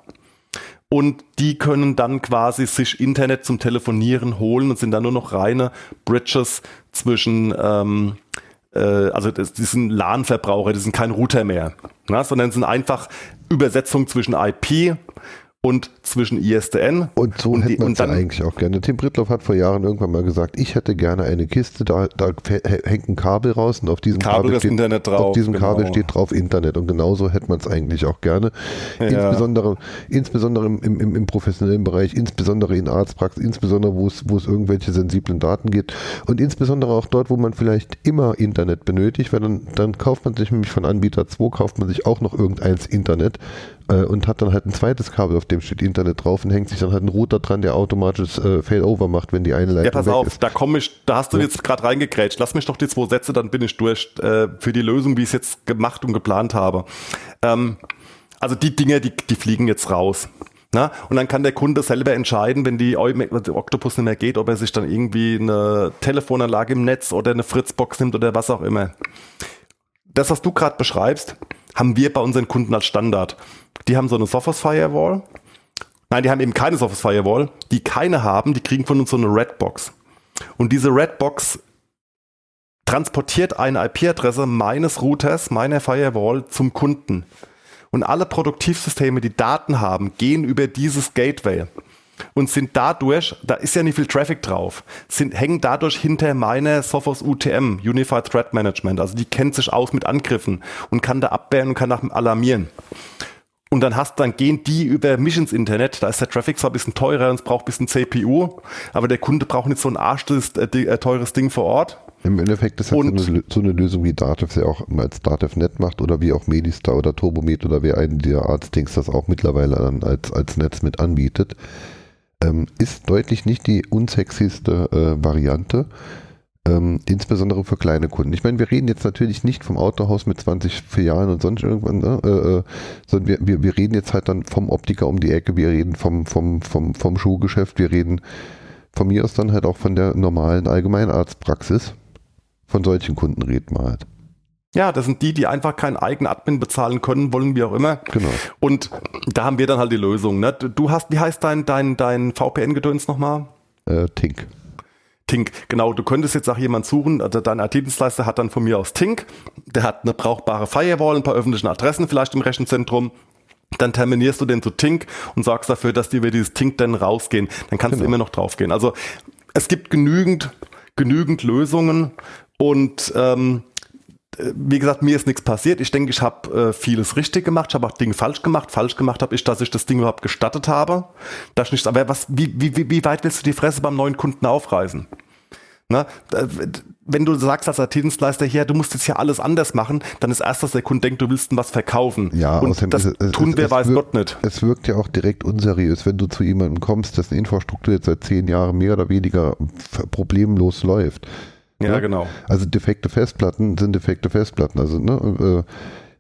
und die können dann quasi sich Internet zum Telefonieren holen und sind dann nur noch reine Bridges zwischen, ähm, äh, also das, die sind LAN-Verbraucher, die sind kein Router mehr, na, sondern sind einfach Übersetzung zwischen IP und zwischen ISDN. Und so Und hätte man es ja eigentlich auch gerne. Tim Brittloff hat vor Jahren irgendwann mal gesagt, ich hätte gerne eine Kiste, da, da hä- hängt ein Kabel raus und auf diesem Kabel, Kabel, steht, Internet drauf, auf diesem Kabel genau. steht drauf Internet und genauso hätte man es eigentlich auch gerne. Insbesondere, insbesondere im, im, im, im professionellen Bereich, insbesondere in Arztpraxen, insbesondere wo es, wo es irgendwelche sensiblen Daten gibt und insbesondere auch dort, wo man vielleicht immer Internet benötigt, weil dann, dann kauft man sich nämlich von Anbieter 2, kauft man sich auch noch irgendeins Internet äh, und hat dann halt ein zweites Kabel, auf dem steht Internet drauf und hängt sich dann halt einen Router dran, der automatisch äh, Failover macht, wenn die eine Leitung Ja, pass auf, ist. da komme ich, da hast du jetzt gerade reingekrätscht. Lass mich doch die zwei Sätze, dann bin ich durch äh, für die Lösung, wie ich es jetzt gemacht und geplant habe. Ähm, also die Dinge, die, die fliegen jetzt raus. Na? Und dann kann der Kunde selber entscheiden, wenn die Octopus nicht mehr geht, ob er sich dann irgendwie eine Telefonanlage im Netz oder eine Fritzbox nimmt oder was auch immer. Das, was du gerade beschreibst, haben wir bei unseren Kunden als Standard. Die haben so eine Sophos Firewall. Nein, die haben eben keine Sophos Firewall. Die keine haben, die kriegen von uns so eine Redbox. Und diese Redbox transportiert eine IP-Adresse meines Routers, meiner Firewall zum Kunden. Und alle Produktivsysteme, die Daten haben, gehen über dieses Gateway und sind dadurch, da ist ja nicht viel Traffic drauf, sind, hängen dadurch hinter meiner Sophos UTM, Unified Threat Management. Also die kennt sich aus mit Angriffen und kann da abwehren und kann nach alarmieren. Und dann hast, dann gehen die über mich ins Internet. Da ist der Traffic zwar ein bisschen teurer und es braucht ein bisschen CPU, aber der Kunde braucht nicht so ein arschtes, äh, äh, teures Ding vor Ort. Im Endeffekt ist das so eine, Lö- so eine Lösung, wie Datev ja auch als DatevNet macht oder wie auch Medistar oder Turbomed oder wer einen der Arztdings das auch mittlerweile dann als, als Netz mit anbietet. Ähm, ist deutlich nicht die unsexyste äh, Variante, ähm, insbesondere für kleine Kunden. Ich meine, wir reden jetzt natürlich nicht vom Autohaus mit 20 Filialen und sonst irgendwann, ne? äh, äh, sondern wir, wir, wir reden jetzt halt dann vom Optiker um die Ecke, wir reden vom, vom, vom, vom Schuhgeschäft, wir reden von mir aus dann halt auch von der normalen Allgemeinarztpraxis. Von solchen Kunden reden wir halt. Ja, das sind die, die einfach keinen eigenen Admin bezahlen können, wollen, wie auch immer. Genau. Und da haben wir dann halt die Lösung. Ne? Du hast, wie heißt dein, dein, dein VPN-Gedöns nochmal? Äh, Tink. Tink, genau, du könntest jetzt auch jemand suchen, also dein IT-Dienstleister hat dann von mir aus Tink, der hat eine brauchbare Firewall, ein paar öffentliche Adressen vielleicht im Rechenzentrum, dann terminierst du den zu Tink und sorgst dafür, dass die über dieses Tink dann rausgehen. Dann kannst du Genau. immer noch draufgehen. Also es gibt genügend, genügend Lösungen und ähm, äh, wie gesagt, mir ist nichts passiert. Ich denke, ich habe äh, vieles richtig gemacht. Ich habe auch Dinge falsch gemacht. Falsch gemacht habe ich, dass ich das Ding überhaupt gestattet habe. Dass ich nicht, aber was, wie, wie, wie- weit willst du die Fresse beim neuen Kunden aufreißen? Na, da- wenn du sagst als IT-Dienstleister hier, du musst jetzt hier alles anders machen, dann ist erst, dass der Kunde denkt, du willst ihm was verkaufen. Ja, und das es- es- tun es- wir, weiß wirkt- Gott nicht. Es wirkt ja auch direkt unseriös, wenn du zu jemandem kommst, dessen Infrastruktur jetzt seit zehn Jahren mehr oder weniger problemlos läuft. Ja, Ja. genau. Also defekte Festplatten sind defekte Festplatten. Also, ne, äh,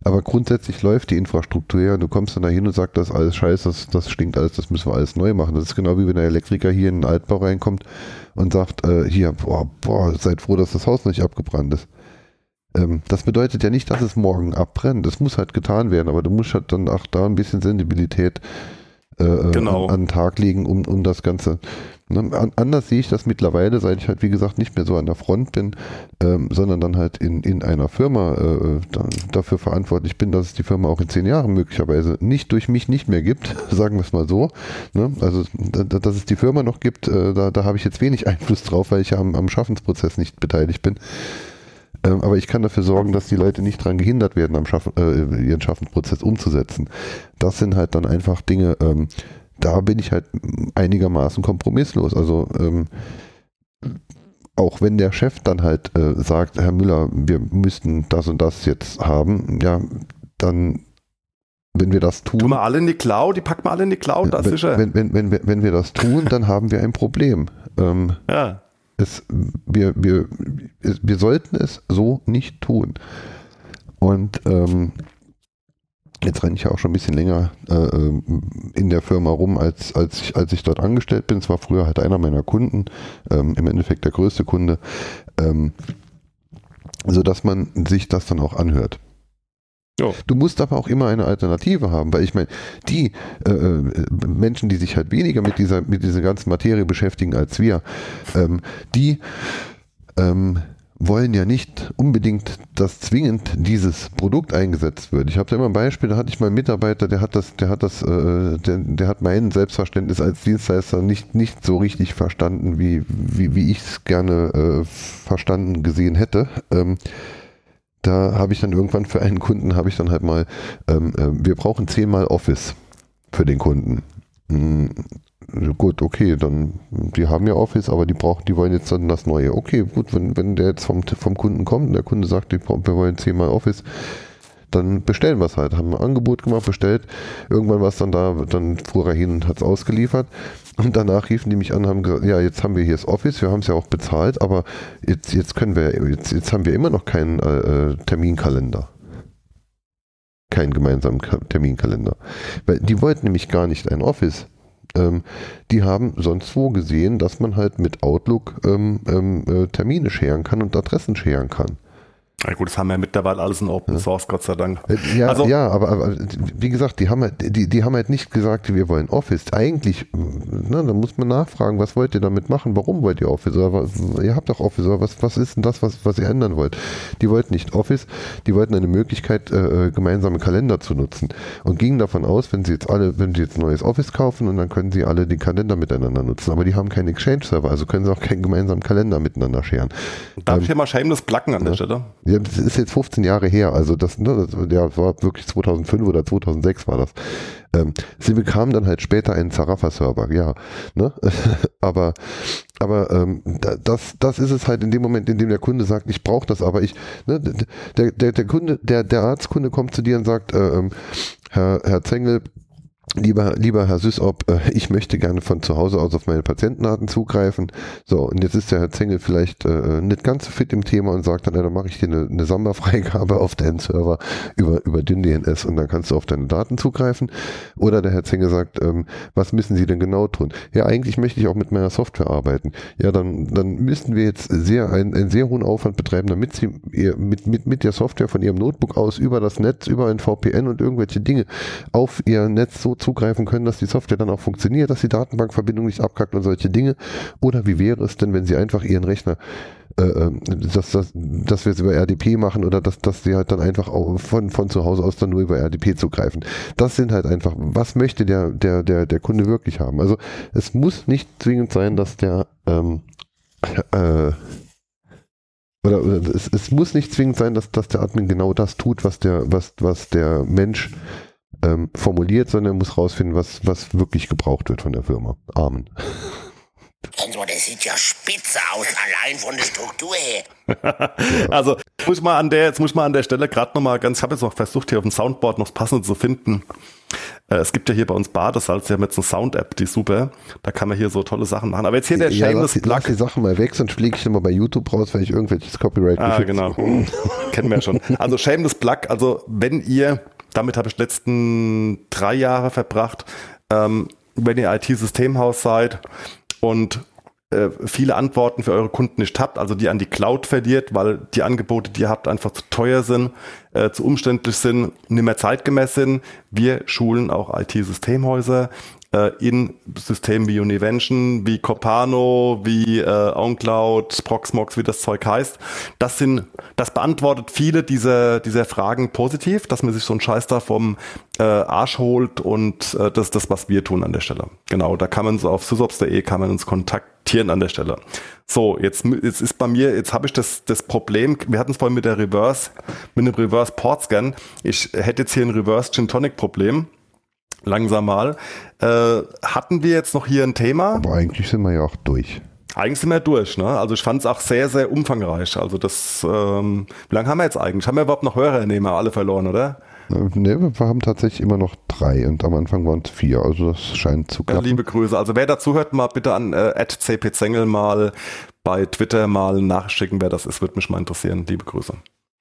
aber grundsätzlich läuft die Infrastruktur ja du kommst dann da hin und sagst, das ist alles scheiße, das, das stinkt alles, das müssen wir alles neu machen. Das ist genau wie wenn der Elektriker hier in den Altbau reinkommt und sagt, äh, hier, boah, boah, seid froh, dass das Haus nicht abgebrannt ist. Ähm, das bedeutet ja nicht, dass es morgen abbrennt. Das muss halt getan werden, aber du musst halt dann auch da ein bisschen Sensibilität äh, Genau. an, an den Tag legen, um, um das Ganze. Ne? An, anders sehe ich das mittlerweile, seit ich halt, wie gesagt, nicht mehr so an der Front bin, ähm, sondern dann halt in, in einer Firma äh, da, dafür verantwortlich bin, dass es die Firma auch in zehn Jahren möglicherweise nicht durch mich nicht mehr gibt, sagen wir es mal so. Ne? Also, da, dass es die Firma noch gibt, äh, da, da habe ich jetzt wenig Einfluss drauf, weil ich ja am, am Schaffensprozess nicht beteiligt bin. Ähm, aber ich kann dafür sorgen, dass die Leute nicht daran gehindert werden, am Schaffen, äh, ihren Schaffensprozess umzusetzen. Das sind halt dann einfach Dinge, ähm, da bin ich halt einigermaßen kompromisslos. Also ähm, auch wenn der Chef dann halt äh, sagt, Herr Müller, wir müssten das und das jetzt haben, ja, dann wenn wir das tun. Tun wir alle in die Cloud, die packen wir alle in die Cloud, das wenn, ist ja. wenn, wenn, wenn, wir- wenn wir das tun, dann haben wir ein Problem. Ähm, ja. es, wir, wir, wir sollten es so nicht tun. Und ähm, jetzt renne ich ja auch schon ein bisschen länger äh, ähm, in der Firma rum, als, als, ich, als ich dort angestellt bin. Es war früher halt einer meiner Kunden, ähm, im Endeffekt der größte Kunde, ähm, sodass man sich das dann auch anhört. Jo. Du musst aber auch immer eine Alternative haben, weil ich meine, die äh, äh, Menschen, die sich halt weniger mit dieser, mit dieser ganzen Materie beschäftigen als wir, ähm, die ähm, wollen ja nicht unbedingt, dass zwingend dieses Produkt eingesetzt wird. Ich habe da immer ein Beispiel, da hatte ich mal einen Mitarbeiter, der hat das, der hat das, äh, der, der hat mein Selbstverständnis als Dienstleister nicht, nicht so richtig verstanden, wie, wie, wie ich es gerne äh, verstanden gesehen hätte. Ähm, da habe ich dann irgendwann für einen Kunden habe ich dann halt mal, ähm, äh, wir brauchen zehnmal Office für den Kunden. Gut, okay, dann, die haben ja Office, aber die brauchen, die wollen jetzt dann das Neue. Okay, gut, wenn, wenn der jetzt vom, vom Kunden kommt und der Kunde sagt, wir wollen zehnmal Office, dann bestellen wir es halt. Haben ein Angebot gemacht, bestellt. Irgendwann war es dann da, dann fuhr er hin und hat es ausgeliefert. Und danach riefen die mich an haben gesagt, ja, jetzt haben wir hier das Office, wir haben es ja auch bezahlt, aber jetzt, jetzt können wir, jetzt, jetzt haben wir immer noch keinen äh, äh, Terminkalender. Keinen gemeinsamen Ka Terminkalender. Weil die wollten nämlich gar nicht ein Office. Ähm, die haben sonst wo gesehen, dass man halt mit Outlook ähm, ähm, äh, Termine scheren kann und Adressen scheren kann. Na gut, das haben wir mittlerweile alles in Open Source, Gott sei Dank. Äh, Ja, Also- ja aber, aber wie gesagt, die haben, halt, die, die haben halt nicht gesagt, wir wollen Office. Eigentlich, ne, da muss man nachfragen, was wollt ihr damit machen? Warum wollt ihr Office? Oder was, ihr habt doch Office, oder was, was ist denn das, was, was ihr ändern wollt? Die wollten nicht Office, die wollten eine Möglichkeit, äh, gemeinsame Kalender zu nutzen und gingen davon aus, wenn sie jetzt alle, wenn sie jetzt neues Office kaufen und dann können sie alle den Kalender miteinander nutzen. Aber die haben keinen Exchange-Server, also können sie auch keinen gemeinsamen Kalender miteinander scheren. Darf ich hier mal shameless placken an der Stelle? Ja, das ist jetzt 15 Jahre her, also das, ne, das ja, war wirklich 2005 oder 2006 war das. Ähm, sie bekamen dann halt später einen Zarafa-Server, ja. Ne? aber aber ähm, da- das, das ist es halt in dem Moment, in dem der Kunde sagt, ich brauche das, aber ich, ne, der, der, der Kunde, der, der Arztkunde kommt zu dir und sagt, äh, ähm, Herr, Herr Zengel, Lieber, lieber Herr Süßop, äh, ich möchte gerne von zu Hause aus auf meine Patientendaten zugreifen. So, und jetzt ist der Herr Zengel vielleicht äh, nicht ganz so fit im Thema und sagt dann, ja, dann mache ich dir eine, eine Samba-Freigabe auf deinen Server über, über DynDNS und dann kannst du auf deine Daten zugreifen. Oder der Herr Zengel sagt, ähm, was müssen Sie denn genau tun? Ja, eigentlich möchte ich auch mit meiner Software arbeiten. Ja, dann, dann müssten wir jetzt sehr, einen, einen sehr hohen Aufwand betreiben, damit Sie ihr, mit, mit, mit der Software von Ihrem Notebook aus über das Netz, über ein VPN und irgendwelche Dinge auf Ihr Netz so zugreifen können, dass die Software dann auch funktioniert, dass die Datenbankverbindung nicht abkackt und solche Dinge. Oder wie wäre es denn, wenn Sie einfach Ihren Rechner äh, ähm, dass, dass, dass wir es über RDP machen oder dass, dass sie halt dann einfach auch von, von zu Hause aus dann nur über RDP zugreifen. Das sind halt einfach, was möchte der, der, der, der Kunde wirklich haben? Also es muss nicht zwingend sein, dass der ähm, äh, oder, es, es muss nicht zwingend sein, dass, dass der Admin genau das tut, was der, was, was der Mensch ähm, formuliert, sondern er muss rausfinden, was, was wirklich gebraucht wird von der Firma. Amen. Enzo, das sieht ja spitze aus, allein von der Struktur her. Also muss ich mal an der, jetzt muss ich mal an der Stelle gerade nochmal ganz, ich habe jetzt noch versucht, hier auf dem Soundboard noch das Passende zu finden. Äh, es gibt ja hier bei uns Badesalz, wir haben jetzt eine Sound-App, die ist super. Da kann man hier so tolle Sachen machen. Aber jetzt hier der ja, lass, Shameless die- lass Plug. die Sachen mal weg, sonst fliege ich immer bei YouTube raus, weil ich irgendwelches Copyright Ah, geschützt- genau. Kennen wir ja schon. Also Shameless Plug, also wenn ihr, damit habe ich die letzten drei Jahre verbracht, ähm, wenn ihr IT-Systemhaus seid und äh, viele Antworten für eure Kunden nicht habt, also die an die Cloud verliert, weil die Angebote, die ihr habt, einfach zu teuer sind, äh, zu umständlich sind, nicht mehr zeitgemäß sind. Wir schulen auch IT-Systemhäuser. Äh, in Systemen wie Univention, wie Copano, wie äh, OnCloud, Proxmox, wie das Zeug heißt. Das sind, das beantwortet viele dieser, dieser Fragen positiv, dass man sich so einen Scheiß da vom äh, Arsch holt und äh, das das, was wir tun an der Stelle. Genau, da kann man so auf sysops.de kann man uns kontaktieren an der Stelle. So, jetzt, jetzt ist bei mir, jetzt habe ich das, das Problem, wir hatten es vorhin mit der Reverse, mit dem Reverse Port Scan. Ich hätte jetzt hier ein Reverse Gin Tonic Problem. Langsam mal. Äh, hatten wir jetzt noch hier ein Thema? Aber eigentlich sind wir ja auch durch. Eigentlich sind wir durch, ne? Also ich fand es auch sehr, sehr umfangreich. Also das, ähm, wie lange haben wir jetzt eigentlich? Haben wir überhaupt noch Hörernehmer alle verloren, oder? Ne, wir haben tatsächlich immer noch drei und am Anfang waren es vier. Also das scheint zu Ja, klappen. liebe Grüße. Also wer dazu hört, mal bitte an äh, @cpzengel mal bei Twitter mal nachschicken, wer das ist, würde mich mal interessieren. Liebe Grüße.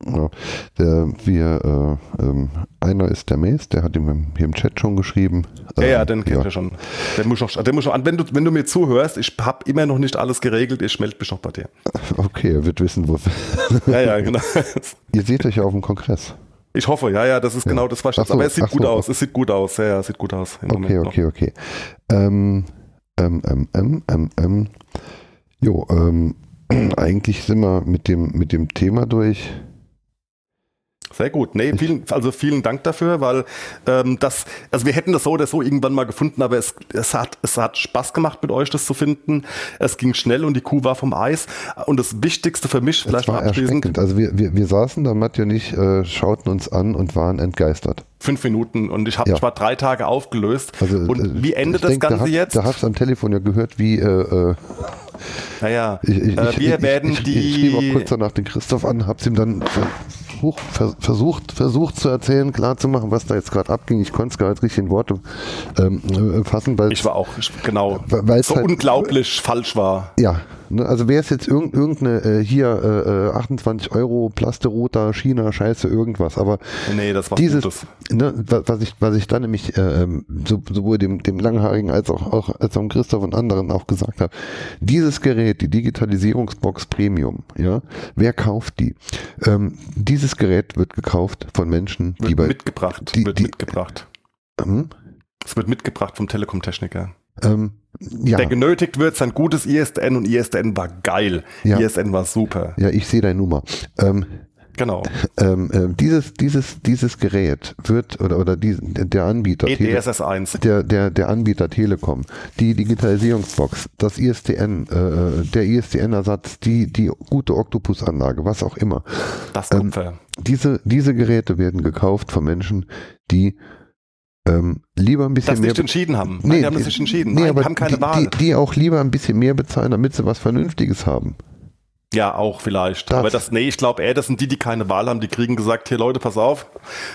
Ja, der, wir, äh, ähm, einer ist der Mace, der hat ihm hier im Chat schon geschrieben. Ja, ja, Ähm, den kennt ihr schon. Der muss noch, der muss noch an. Wenn du, wenn du mir zuhörst, ich habe immer noch nicht alles geregelt, ich melde mich noch bei dir. Okay, er wird wissen, wo. Ja, ja, genau. Ihr seht euch ja auf dem Kongress. Ich hoffe, ja, ja, das ist genau das, was ich so, Aber es sieht gut so. aus, es sieht gut aus, ja, ja, es sieht gut aus. Okay, Moment noch. okay, okay. Ähm, ähm, ähm, ähm, ähm, ähm. Jo, ähm, eigentlich sind wir mit dem, mit dem Thema durch. Sehr gut. Nee, vielen, also vielen Dank dafür, weil ähm, das, also wir hätten das so oder so irgendwann mal gefunden, aber es, es, hat, es hat Spaß gemacht mit euch, das zu finden. Es ging schnell und die Kuh war vom Eis. Und das Wichtigste für mich, vielleicht war mal abschließend. Also wir, wir, wir saßen da, Matti und ich, äh, schauten uns an und waren entgeistert. fünf Minuten und ich, hab, Ja. war drei Tage aufgelöst. Also, und äh, wie endet das denk, da Ganze hab- jetzt? Da hast du am Telefon ja gehört, wie äh, äh, Naja, ich, ich, äh, wir ich, werden die. ich schrieb auch kurz danach den Christoph an, hab's ihm dann versucht, ver- versucht, versucht zu erzählen, klar zu machen, was da jetzt gerade abging. Ich konnte es gar nicht richtig in Worte ähm, äh, fassen, weil ich war auch, genau, Weil es so halt- unglaublich falsch war. Ja, ne, also wäre es jetzt irgend, irgendeine äh, hier äh, äh, 28 Euro Plasterouter, China, Scheiße, irgendwas, aber Nee, das war dieses, Gutes. ne, wa- was ich, was ich dann nämlich äh, ähm, so, sowohl dem, dem Langhaarigen als auch, auch als auch Christoph und anderen auch gesagt habe, dieses Gerät, die Digitalisierungsbox Premium, ja, wer kauft die? Ähm, dieses Gerät wird gekauft von Menschen, die Wird bei mitgebracht, die- wird die- mitgebracht. ähm, Es wird mitgebracht vom Telekom-Techniker. ähm, ja, Der genötigt wird, sein gutes ISDN und ISDN war geil. Ja. ISDN war super. ja, ich sehe deine Nummer. Ähm, Genau. ähm, ähm, dieses, dieses, dieses Gerät wird oder, oder die, der Anbieter, E Tele- EDSS 1. der, der, der Anbieter Telekom, die Digitalisierungsbox, das ISDN, äh, der ISDN-Ersatz, die, die gute Octopus-Anlage, was auch immer. Das ähm, Kupfer. Diese, diese Geräte werden gekauft von Menschen, die ähm, lieber ein bisschen das mehr nicht entschieden haben. Nein, die haben das nicht entschieden. Nee, Nein, aber die haben keine die, Wahl. Die, die auch lieber ein bisschen mehr bezahlen, damit sie was Vernünftiges haben. Ja, auch vielleicht. Das- Aber das, nee, ich glaube eher, das sind die, die keine Wahl haben. Die kriegen gesagt, hier Leute, pass auf,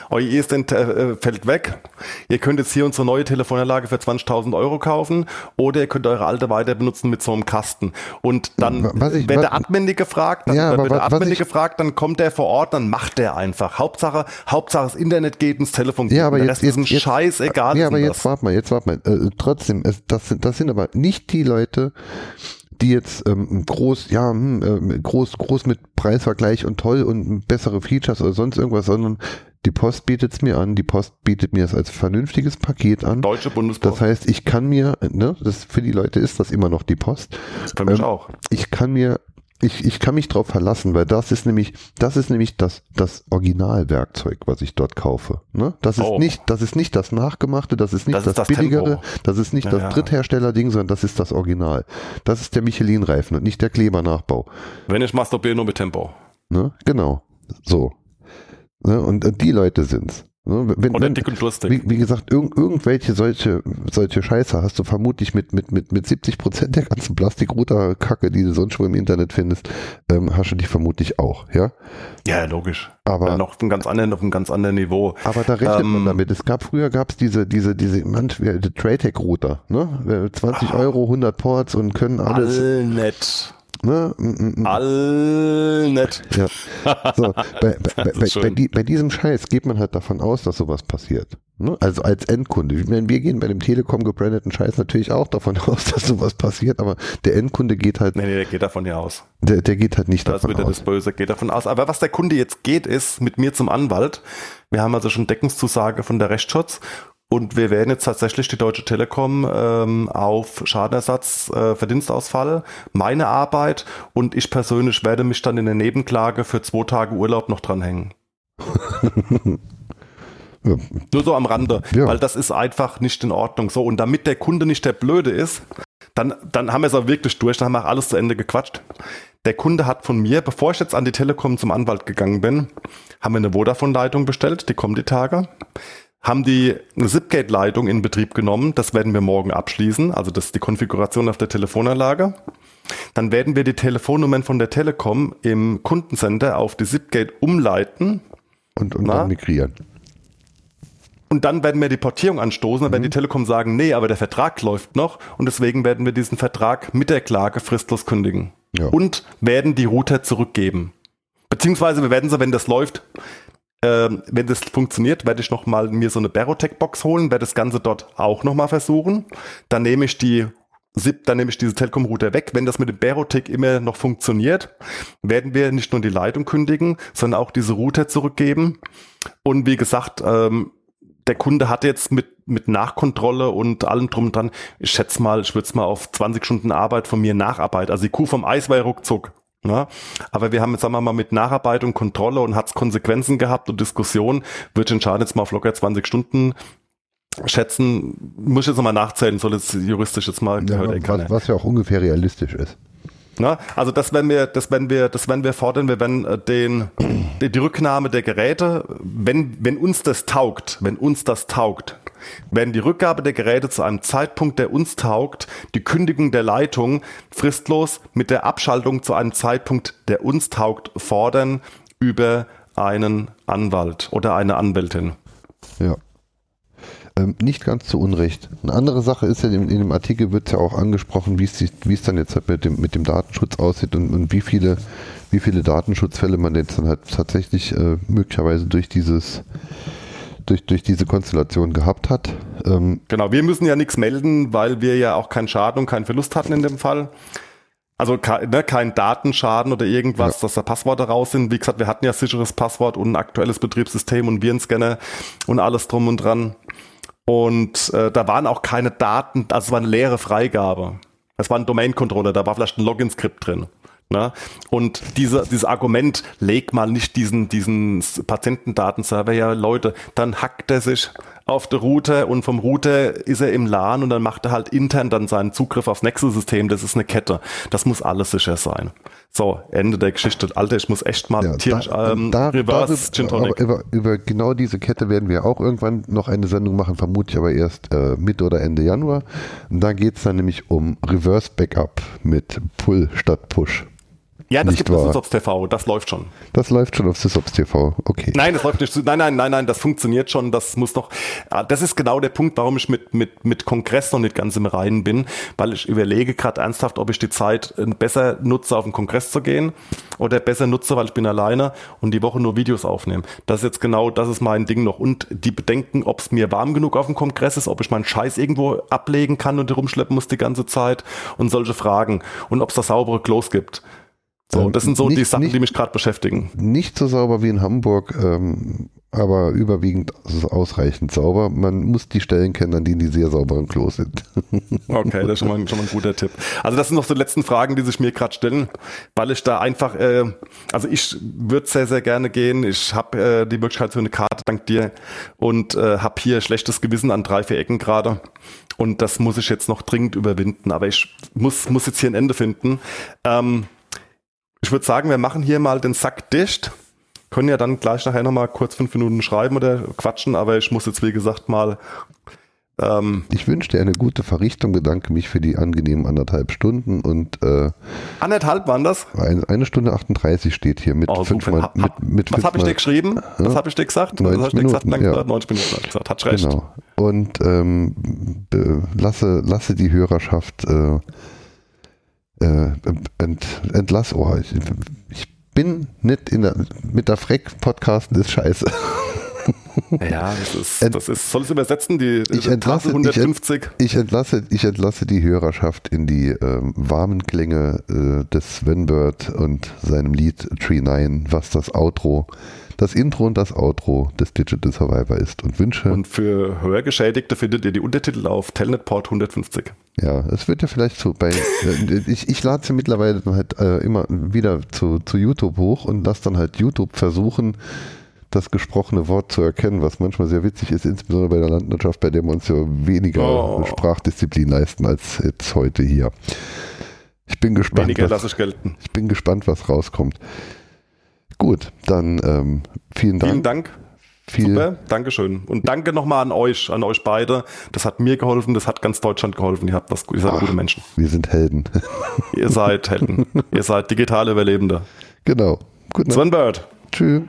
euer ISDN äh, fällt weg. Ihr könnt jetzt hier unsere neue Telefonanlage für 20.000 Euro kaufen oder ihr könnt eure alte weiter benutzen mit so einem Kasten. Und dann Was ich- wird der Admin gefragt, dann Ja, wird der Admin gefragt, dann kommt der vor Ort, dann macht der einfach. Hauptsache, Hauptsache das Internet geht ins Telefon. Ja, aber jetzt, Rest ist ein jetzt, jetzt Scheiß, egal. Ja, aber jetzt warte mal, jetzt warte mal. Äh, trotzdem, das, sind, das sind aber nicht die Leute, die jetzt ähm, groß, ja, hm, ähm, groß, groß mit Preisvergleich und toll und bessere Features oder sonst irgendwas, sondern die Post bietet es mir an, die Post bietet mir es als vernünftiges Paket an. Deutsche Bundespost. Das heißt, ich kann mir, ne, das für die Leute ist das immer noch die Post. Für mich ähm, auch. Ich kann mir, ich, ich kann mich drauf verlassen, weil das ist nämlich, das ist nämlich das, das Originalwerkzeug, was ich dort kaufe. Ne? Das ist Oh. nicht, das ist nicht das Nachgemachte, das ist nicht Das das, das billigere, Tempo. das ist nicht Ja, das ja. Dritthersteller-Ding, sondern das ist das Original. Das ist der Michelin-Reifen und nicht der Kleber-Nachbau. Wenn ich masturbiere, nur mit Tempo. Ne? Genau. So. Ne? Und, und die Leute sind's. Ne? Wenn, Oder wenn, dick und lustig. wie, wie gesagt, irg irgendwelche solche, solche Scheiße hast du vermutlich mit, mit, mit, mit 70 Prozent der ganzen Plastikrouter-Kacke, die du sonst wo im Internet findest, ähm, hast du die vermutlich auch, ja. Ja, logisch. Aber, ja, noch auf einem ganz anderen, auf einem ganz anderen Niveau. aber da rechnet Ähm, man damit. Es gab, früher gab es diese, diese, diese, manch, äh, die Tradetech-Router, ne? Äh, 20 Euro, 100 Ports und können alles, All nett. Ne? Mm, mm, mm. All nett. Ja. So, bei, bei, bei, die, bei diesem Scheiß geht man halt davon aus, dass sowas passiert. Ne? Also als Endkunde. Ich meine, wir gehen bei dem Telekom gebrandeten Scheiß natürlich auch davon aus, dass sowas passiert, aber der Endkunde geht halt, Nee, nee, der geht davon ja aus. der, der geht halt nicht Das davon aus. das Böse, geht davon aus. Aber was der Kunde jetzt geht, ist mit mir zum Anwalt. Wir haben also schon Deckungszusage von der Rechtsschutz. Und wir werden jetzt tatsächlich die Deutsche Telekom ähm, auf Schadenersatz, äh, Verdienstausfall, meine Arbeit und ich persönlich werde mich dann in der Nebenklage für zwei Tage Urlaub noch dranhängen. Ja. Nur so am Rande, Ja. weil das ist einfach nicht in Ordnung. So, und damit der Kunde nicht der Blöde ist, dann, dann haben wir es auch wirklich durch, dann haben wir auch alles zu Ende gequatscht. Der Kunde hat von mir, bevor ich jetzt an die Telekom zum Anwalt gegangen bin, haben wir eine Vodafone-Leitung bestellt, die kommen die Tage. Haben die eine Zipgate-Leitung in Betrieb genommen, das werden wir morgen abschließen, also das ist die Konfiguration auf der Telefonanlage. Dann werden wir die Telefonnummern von der Telekom im Kundencenter auf die Zipgate umleiten Und, und dann migrieren. Und dann werden wir die Portierung anstoßen, dann werden die Telekom sagen, nee, aber der Vertrag läuft noch und deswegen werden wir diesen Vertrag mit der Klage fristlos kündigen. Ja. Und werden die Router zurückgeben. Beziehungsweise wir werden sie, wenn das läuft, ähm, wenn das funktioniert, werde ich nochmal mir so eine Barotech-Box holen, werde das Ganze dort auch nochmal versuchen. Dann nehme ich die SIP, dann nehme ich diese Telekom-Router weg. Wenn das mit dem Barotech immer noch funktioniert, werden wir nicht nur die Leitung kündigen, sondern auch diese Router zurückgeben. Und wie gesagt, ähm, der Kunde hat jetzt mit, mit Nachkontrolle und allem drum und dran, ich schätze mal, ich würde es mal auf 20 Stunden Arbeit von mir Nacharbeit. Also die Kuh vom Eis war ja ruckzuck. Ne? Aber wir haben jetzt, sagen wir mal, mit Nacharbeit und Kontrolle und hat's Konsequenzen gehabt und Diskussion, würde ich den Schaden jetzt mal auf locker 20 Stunden schätzen. Muss ich jetzt mal nachzählen, soll jetzt juristisch jetzt mal Ja, was, was ja auch ungefähr realistisch ist. Na, also das werden wir, das werden wir, das werden wir fordern. Wir werden äh, den, die, die Rücknahme der Geräte, wenn, wenn uns das taugt, wenn uns das taugt, werden die Rückgabe der Geräte zu einem Zeitpunkt, der uns taugt, die Kündigung der Leitung fristlos mit der Abschaltung zu einem Zeitpunkt, der uns taugt, fordern über einen Anwalt oder eine Anwältin. Ja. Ähm, nicht ganz zu Unrecht. Eine andere Sache ist ja, in, in dem Artikel wird ja auch angesprochen, wie es, sich- wie es dann jetzt halt mit dem, mit dem Datenschutz aussieht und, und wie viele, wie viele Datenschutzfälle man jetzt dann halt tatsächlich äh, möglicherweise durch dieses, durch, durch diese Konstellation gehabt hat. Ähm, Genau, wir müssen ja nichts melden, weil wir ja auch keinen Schaden und keinen Verlust hatten in dem Fall. Also ne, kein Datenschaden oder irgendwas, dass da Passworte raus sind. Wie gesagt, wir hatten ja sicheres Passwort und ein aktuelles Betriebssystem und Virenscanner und alles drum und dran. Und äh, da waren auch keine Daten, also es war eine leere Freigabe. Es war ein Domain-Controller, da war vielleicht ein Login-Skript drin. Ne? Und diese, dieses Argument, leg mal nicht diesen, diesen Patientendatenserver, ja Leute, dann hackt er sich auf der Router und vom Router ist er im LAN und dann macht er halt intern dann seinen Zugriff aufs Nexus-System. Das ist eine Kette. Das muss alles sicher sein. So, Ende der Geschichte. Alter, ich muss echt mal ja, tierisch da- ähm, da- Reverse darüber, über, über genau diese Kette werden wir auch irgendwann noch eine Sendung machen, vermutlich aber erst äh, Mitte oder Ende Januar. Und da geht es dann nämlich um Reverse Backup mit Pull statt Push. Ja, das gibt es auf Sysops TV. Das läuft schon. Das läuft schon auf Sysops TV. Okay. Nein, das läuft nicht. zu- Nein, nein, nein, nein, das funktioniert schon. Das muss noch. Ah, Das ist genau der Punkt, warum ich mit mit mit Kongress noch nicht ganz im Reinen bin, weil ich überlege gerade ernsthaft, ob ich die Zeit äh, besser nutze, auf den Kongress zu gehen oder besser nutze, weil ich bin alleine und die Woche nur Videos aufnehme. Das ist jetzt genau, das ist mein Ding noch und die Bedenken, ob es mir warm genug auf dem Kongress ist, ob ich meinen Scheiß irgendwo ablegen kann und rumschleppen muss die ganze Zeit und solche Fragen und ob es da saubere Klos gibt. So, Ähm, das sind so die nicht- Sachen, nicht- die mich gerade beschäftigen. Nicht so sauber wie in Hamburg, ähm, aber überwiegend ausreichend sauber. Man muss die Stellen kennen, an denen die sehr sauberen Klos sind. Okay, das ist schon mal, schon mal ein guter Tipp. Also das sind noch so die letzten Fragen, die sich mir gerade stellen, weil ich da einfach, äh, also ich würde sehr, sehr gerne gehen. Ich habe äh, die Möglichkeit für eine Karte, dank dir, und äh, habe hier schlechtes Gewissen an drei, vier Ecken gerade. Und das muss ich jetzt noch dringend überwinden. Aber ich muss, muss jetzt hier ein Ende finden. Ähm, ich würde sagen, wir machen hier mal den Sack dicht. Können ja dann gleich nachher nochmal kurz fünf Minuten schreiben oder quatschen, aber ich muss jetzt, wie gesagt, mal ähm, Ich wünsche dir eine gute Verrichtung, bedanke mich für die angenehmen anderthalb Stunden und äh, anderthalb waren das. ein- eine Stunde 38 steht hier mit Oh, fünfmal. Ha- Mit, mit was habe ich dir geschrieben? Was habe ich dir gesagt? 90 was ich dir gesagt? Danke, ja. 90 Minuten gesagt. Hat recht. Genau. Und ähm, lasse, lasse die Hörerschaft äh, äh, ent, entlass. Oh, ich, ich bin nicht in der, mit der Freck podcasten ist scheiße. Ja, das ist, Ent- das ist, soll es übersetzen, die Ich entlasse, Tafel ich, ent, 150. ich, entlasse, ich entlasse die Hörerschaft in die ähm, warmen Klänge äh, des Sven Bird und seinem Lied Tree 9, was das Outro, das Intro und das Outro des Digital Survivor ist und wünsche, Und für Hörgeschädigte findet ihr die Untertitel auf Telnetport 150. ja, es wird ja vielleicht so bei, äh, ich, ich lade sie mittlerweile dann halt äh, immer wieder zu, zu YouTube hoch und lasse dann halt YouTube versuchen, das gesprochene Wort zu erkennen, was manchmal sehr witzig ist, insbesondere bei der Landwirtschaft, bei der wir uns ja weniger Oh. Sprachdisziplin leisten als jetzt heute hier. Ich bin gespannt, Weniger was, lasse ich gelten. ich bin gespannt, was rauskommt. Gut, dann ähm, vielen Dank. Vielen Dank. Viel, Super, Dankeschön. Und danke nochmal an euch, an euch beide. Das hat mir geholfen, das hat ganz Deutschland geholfen. Ihr habt was, ihr seid Ach. gute Menschen. Wir sind Helden. Ihr seid Helden. ihr seid digitale Überlebende. genau. Gut, Sven Bird, Tschüss.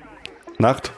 Nacht.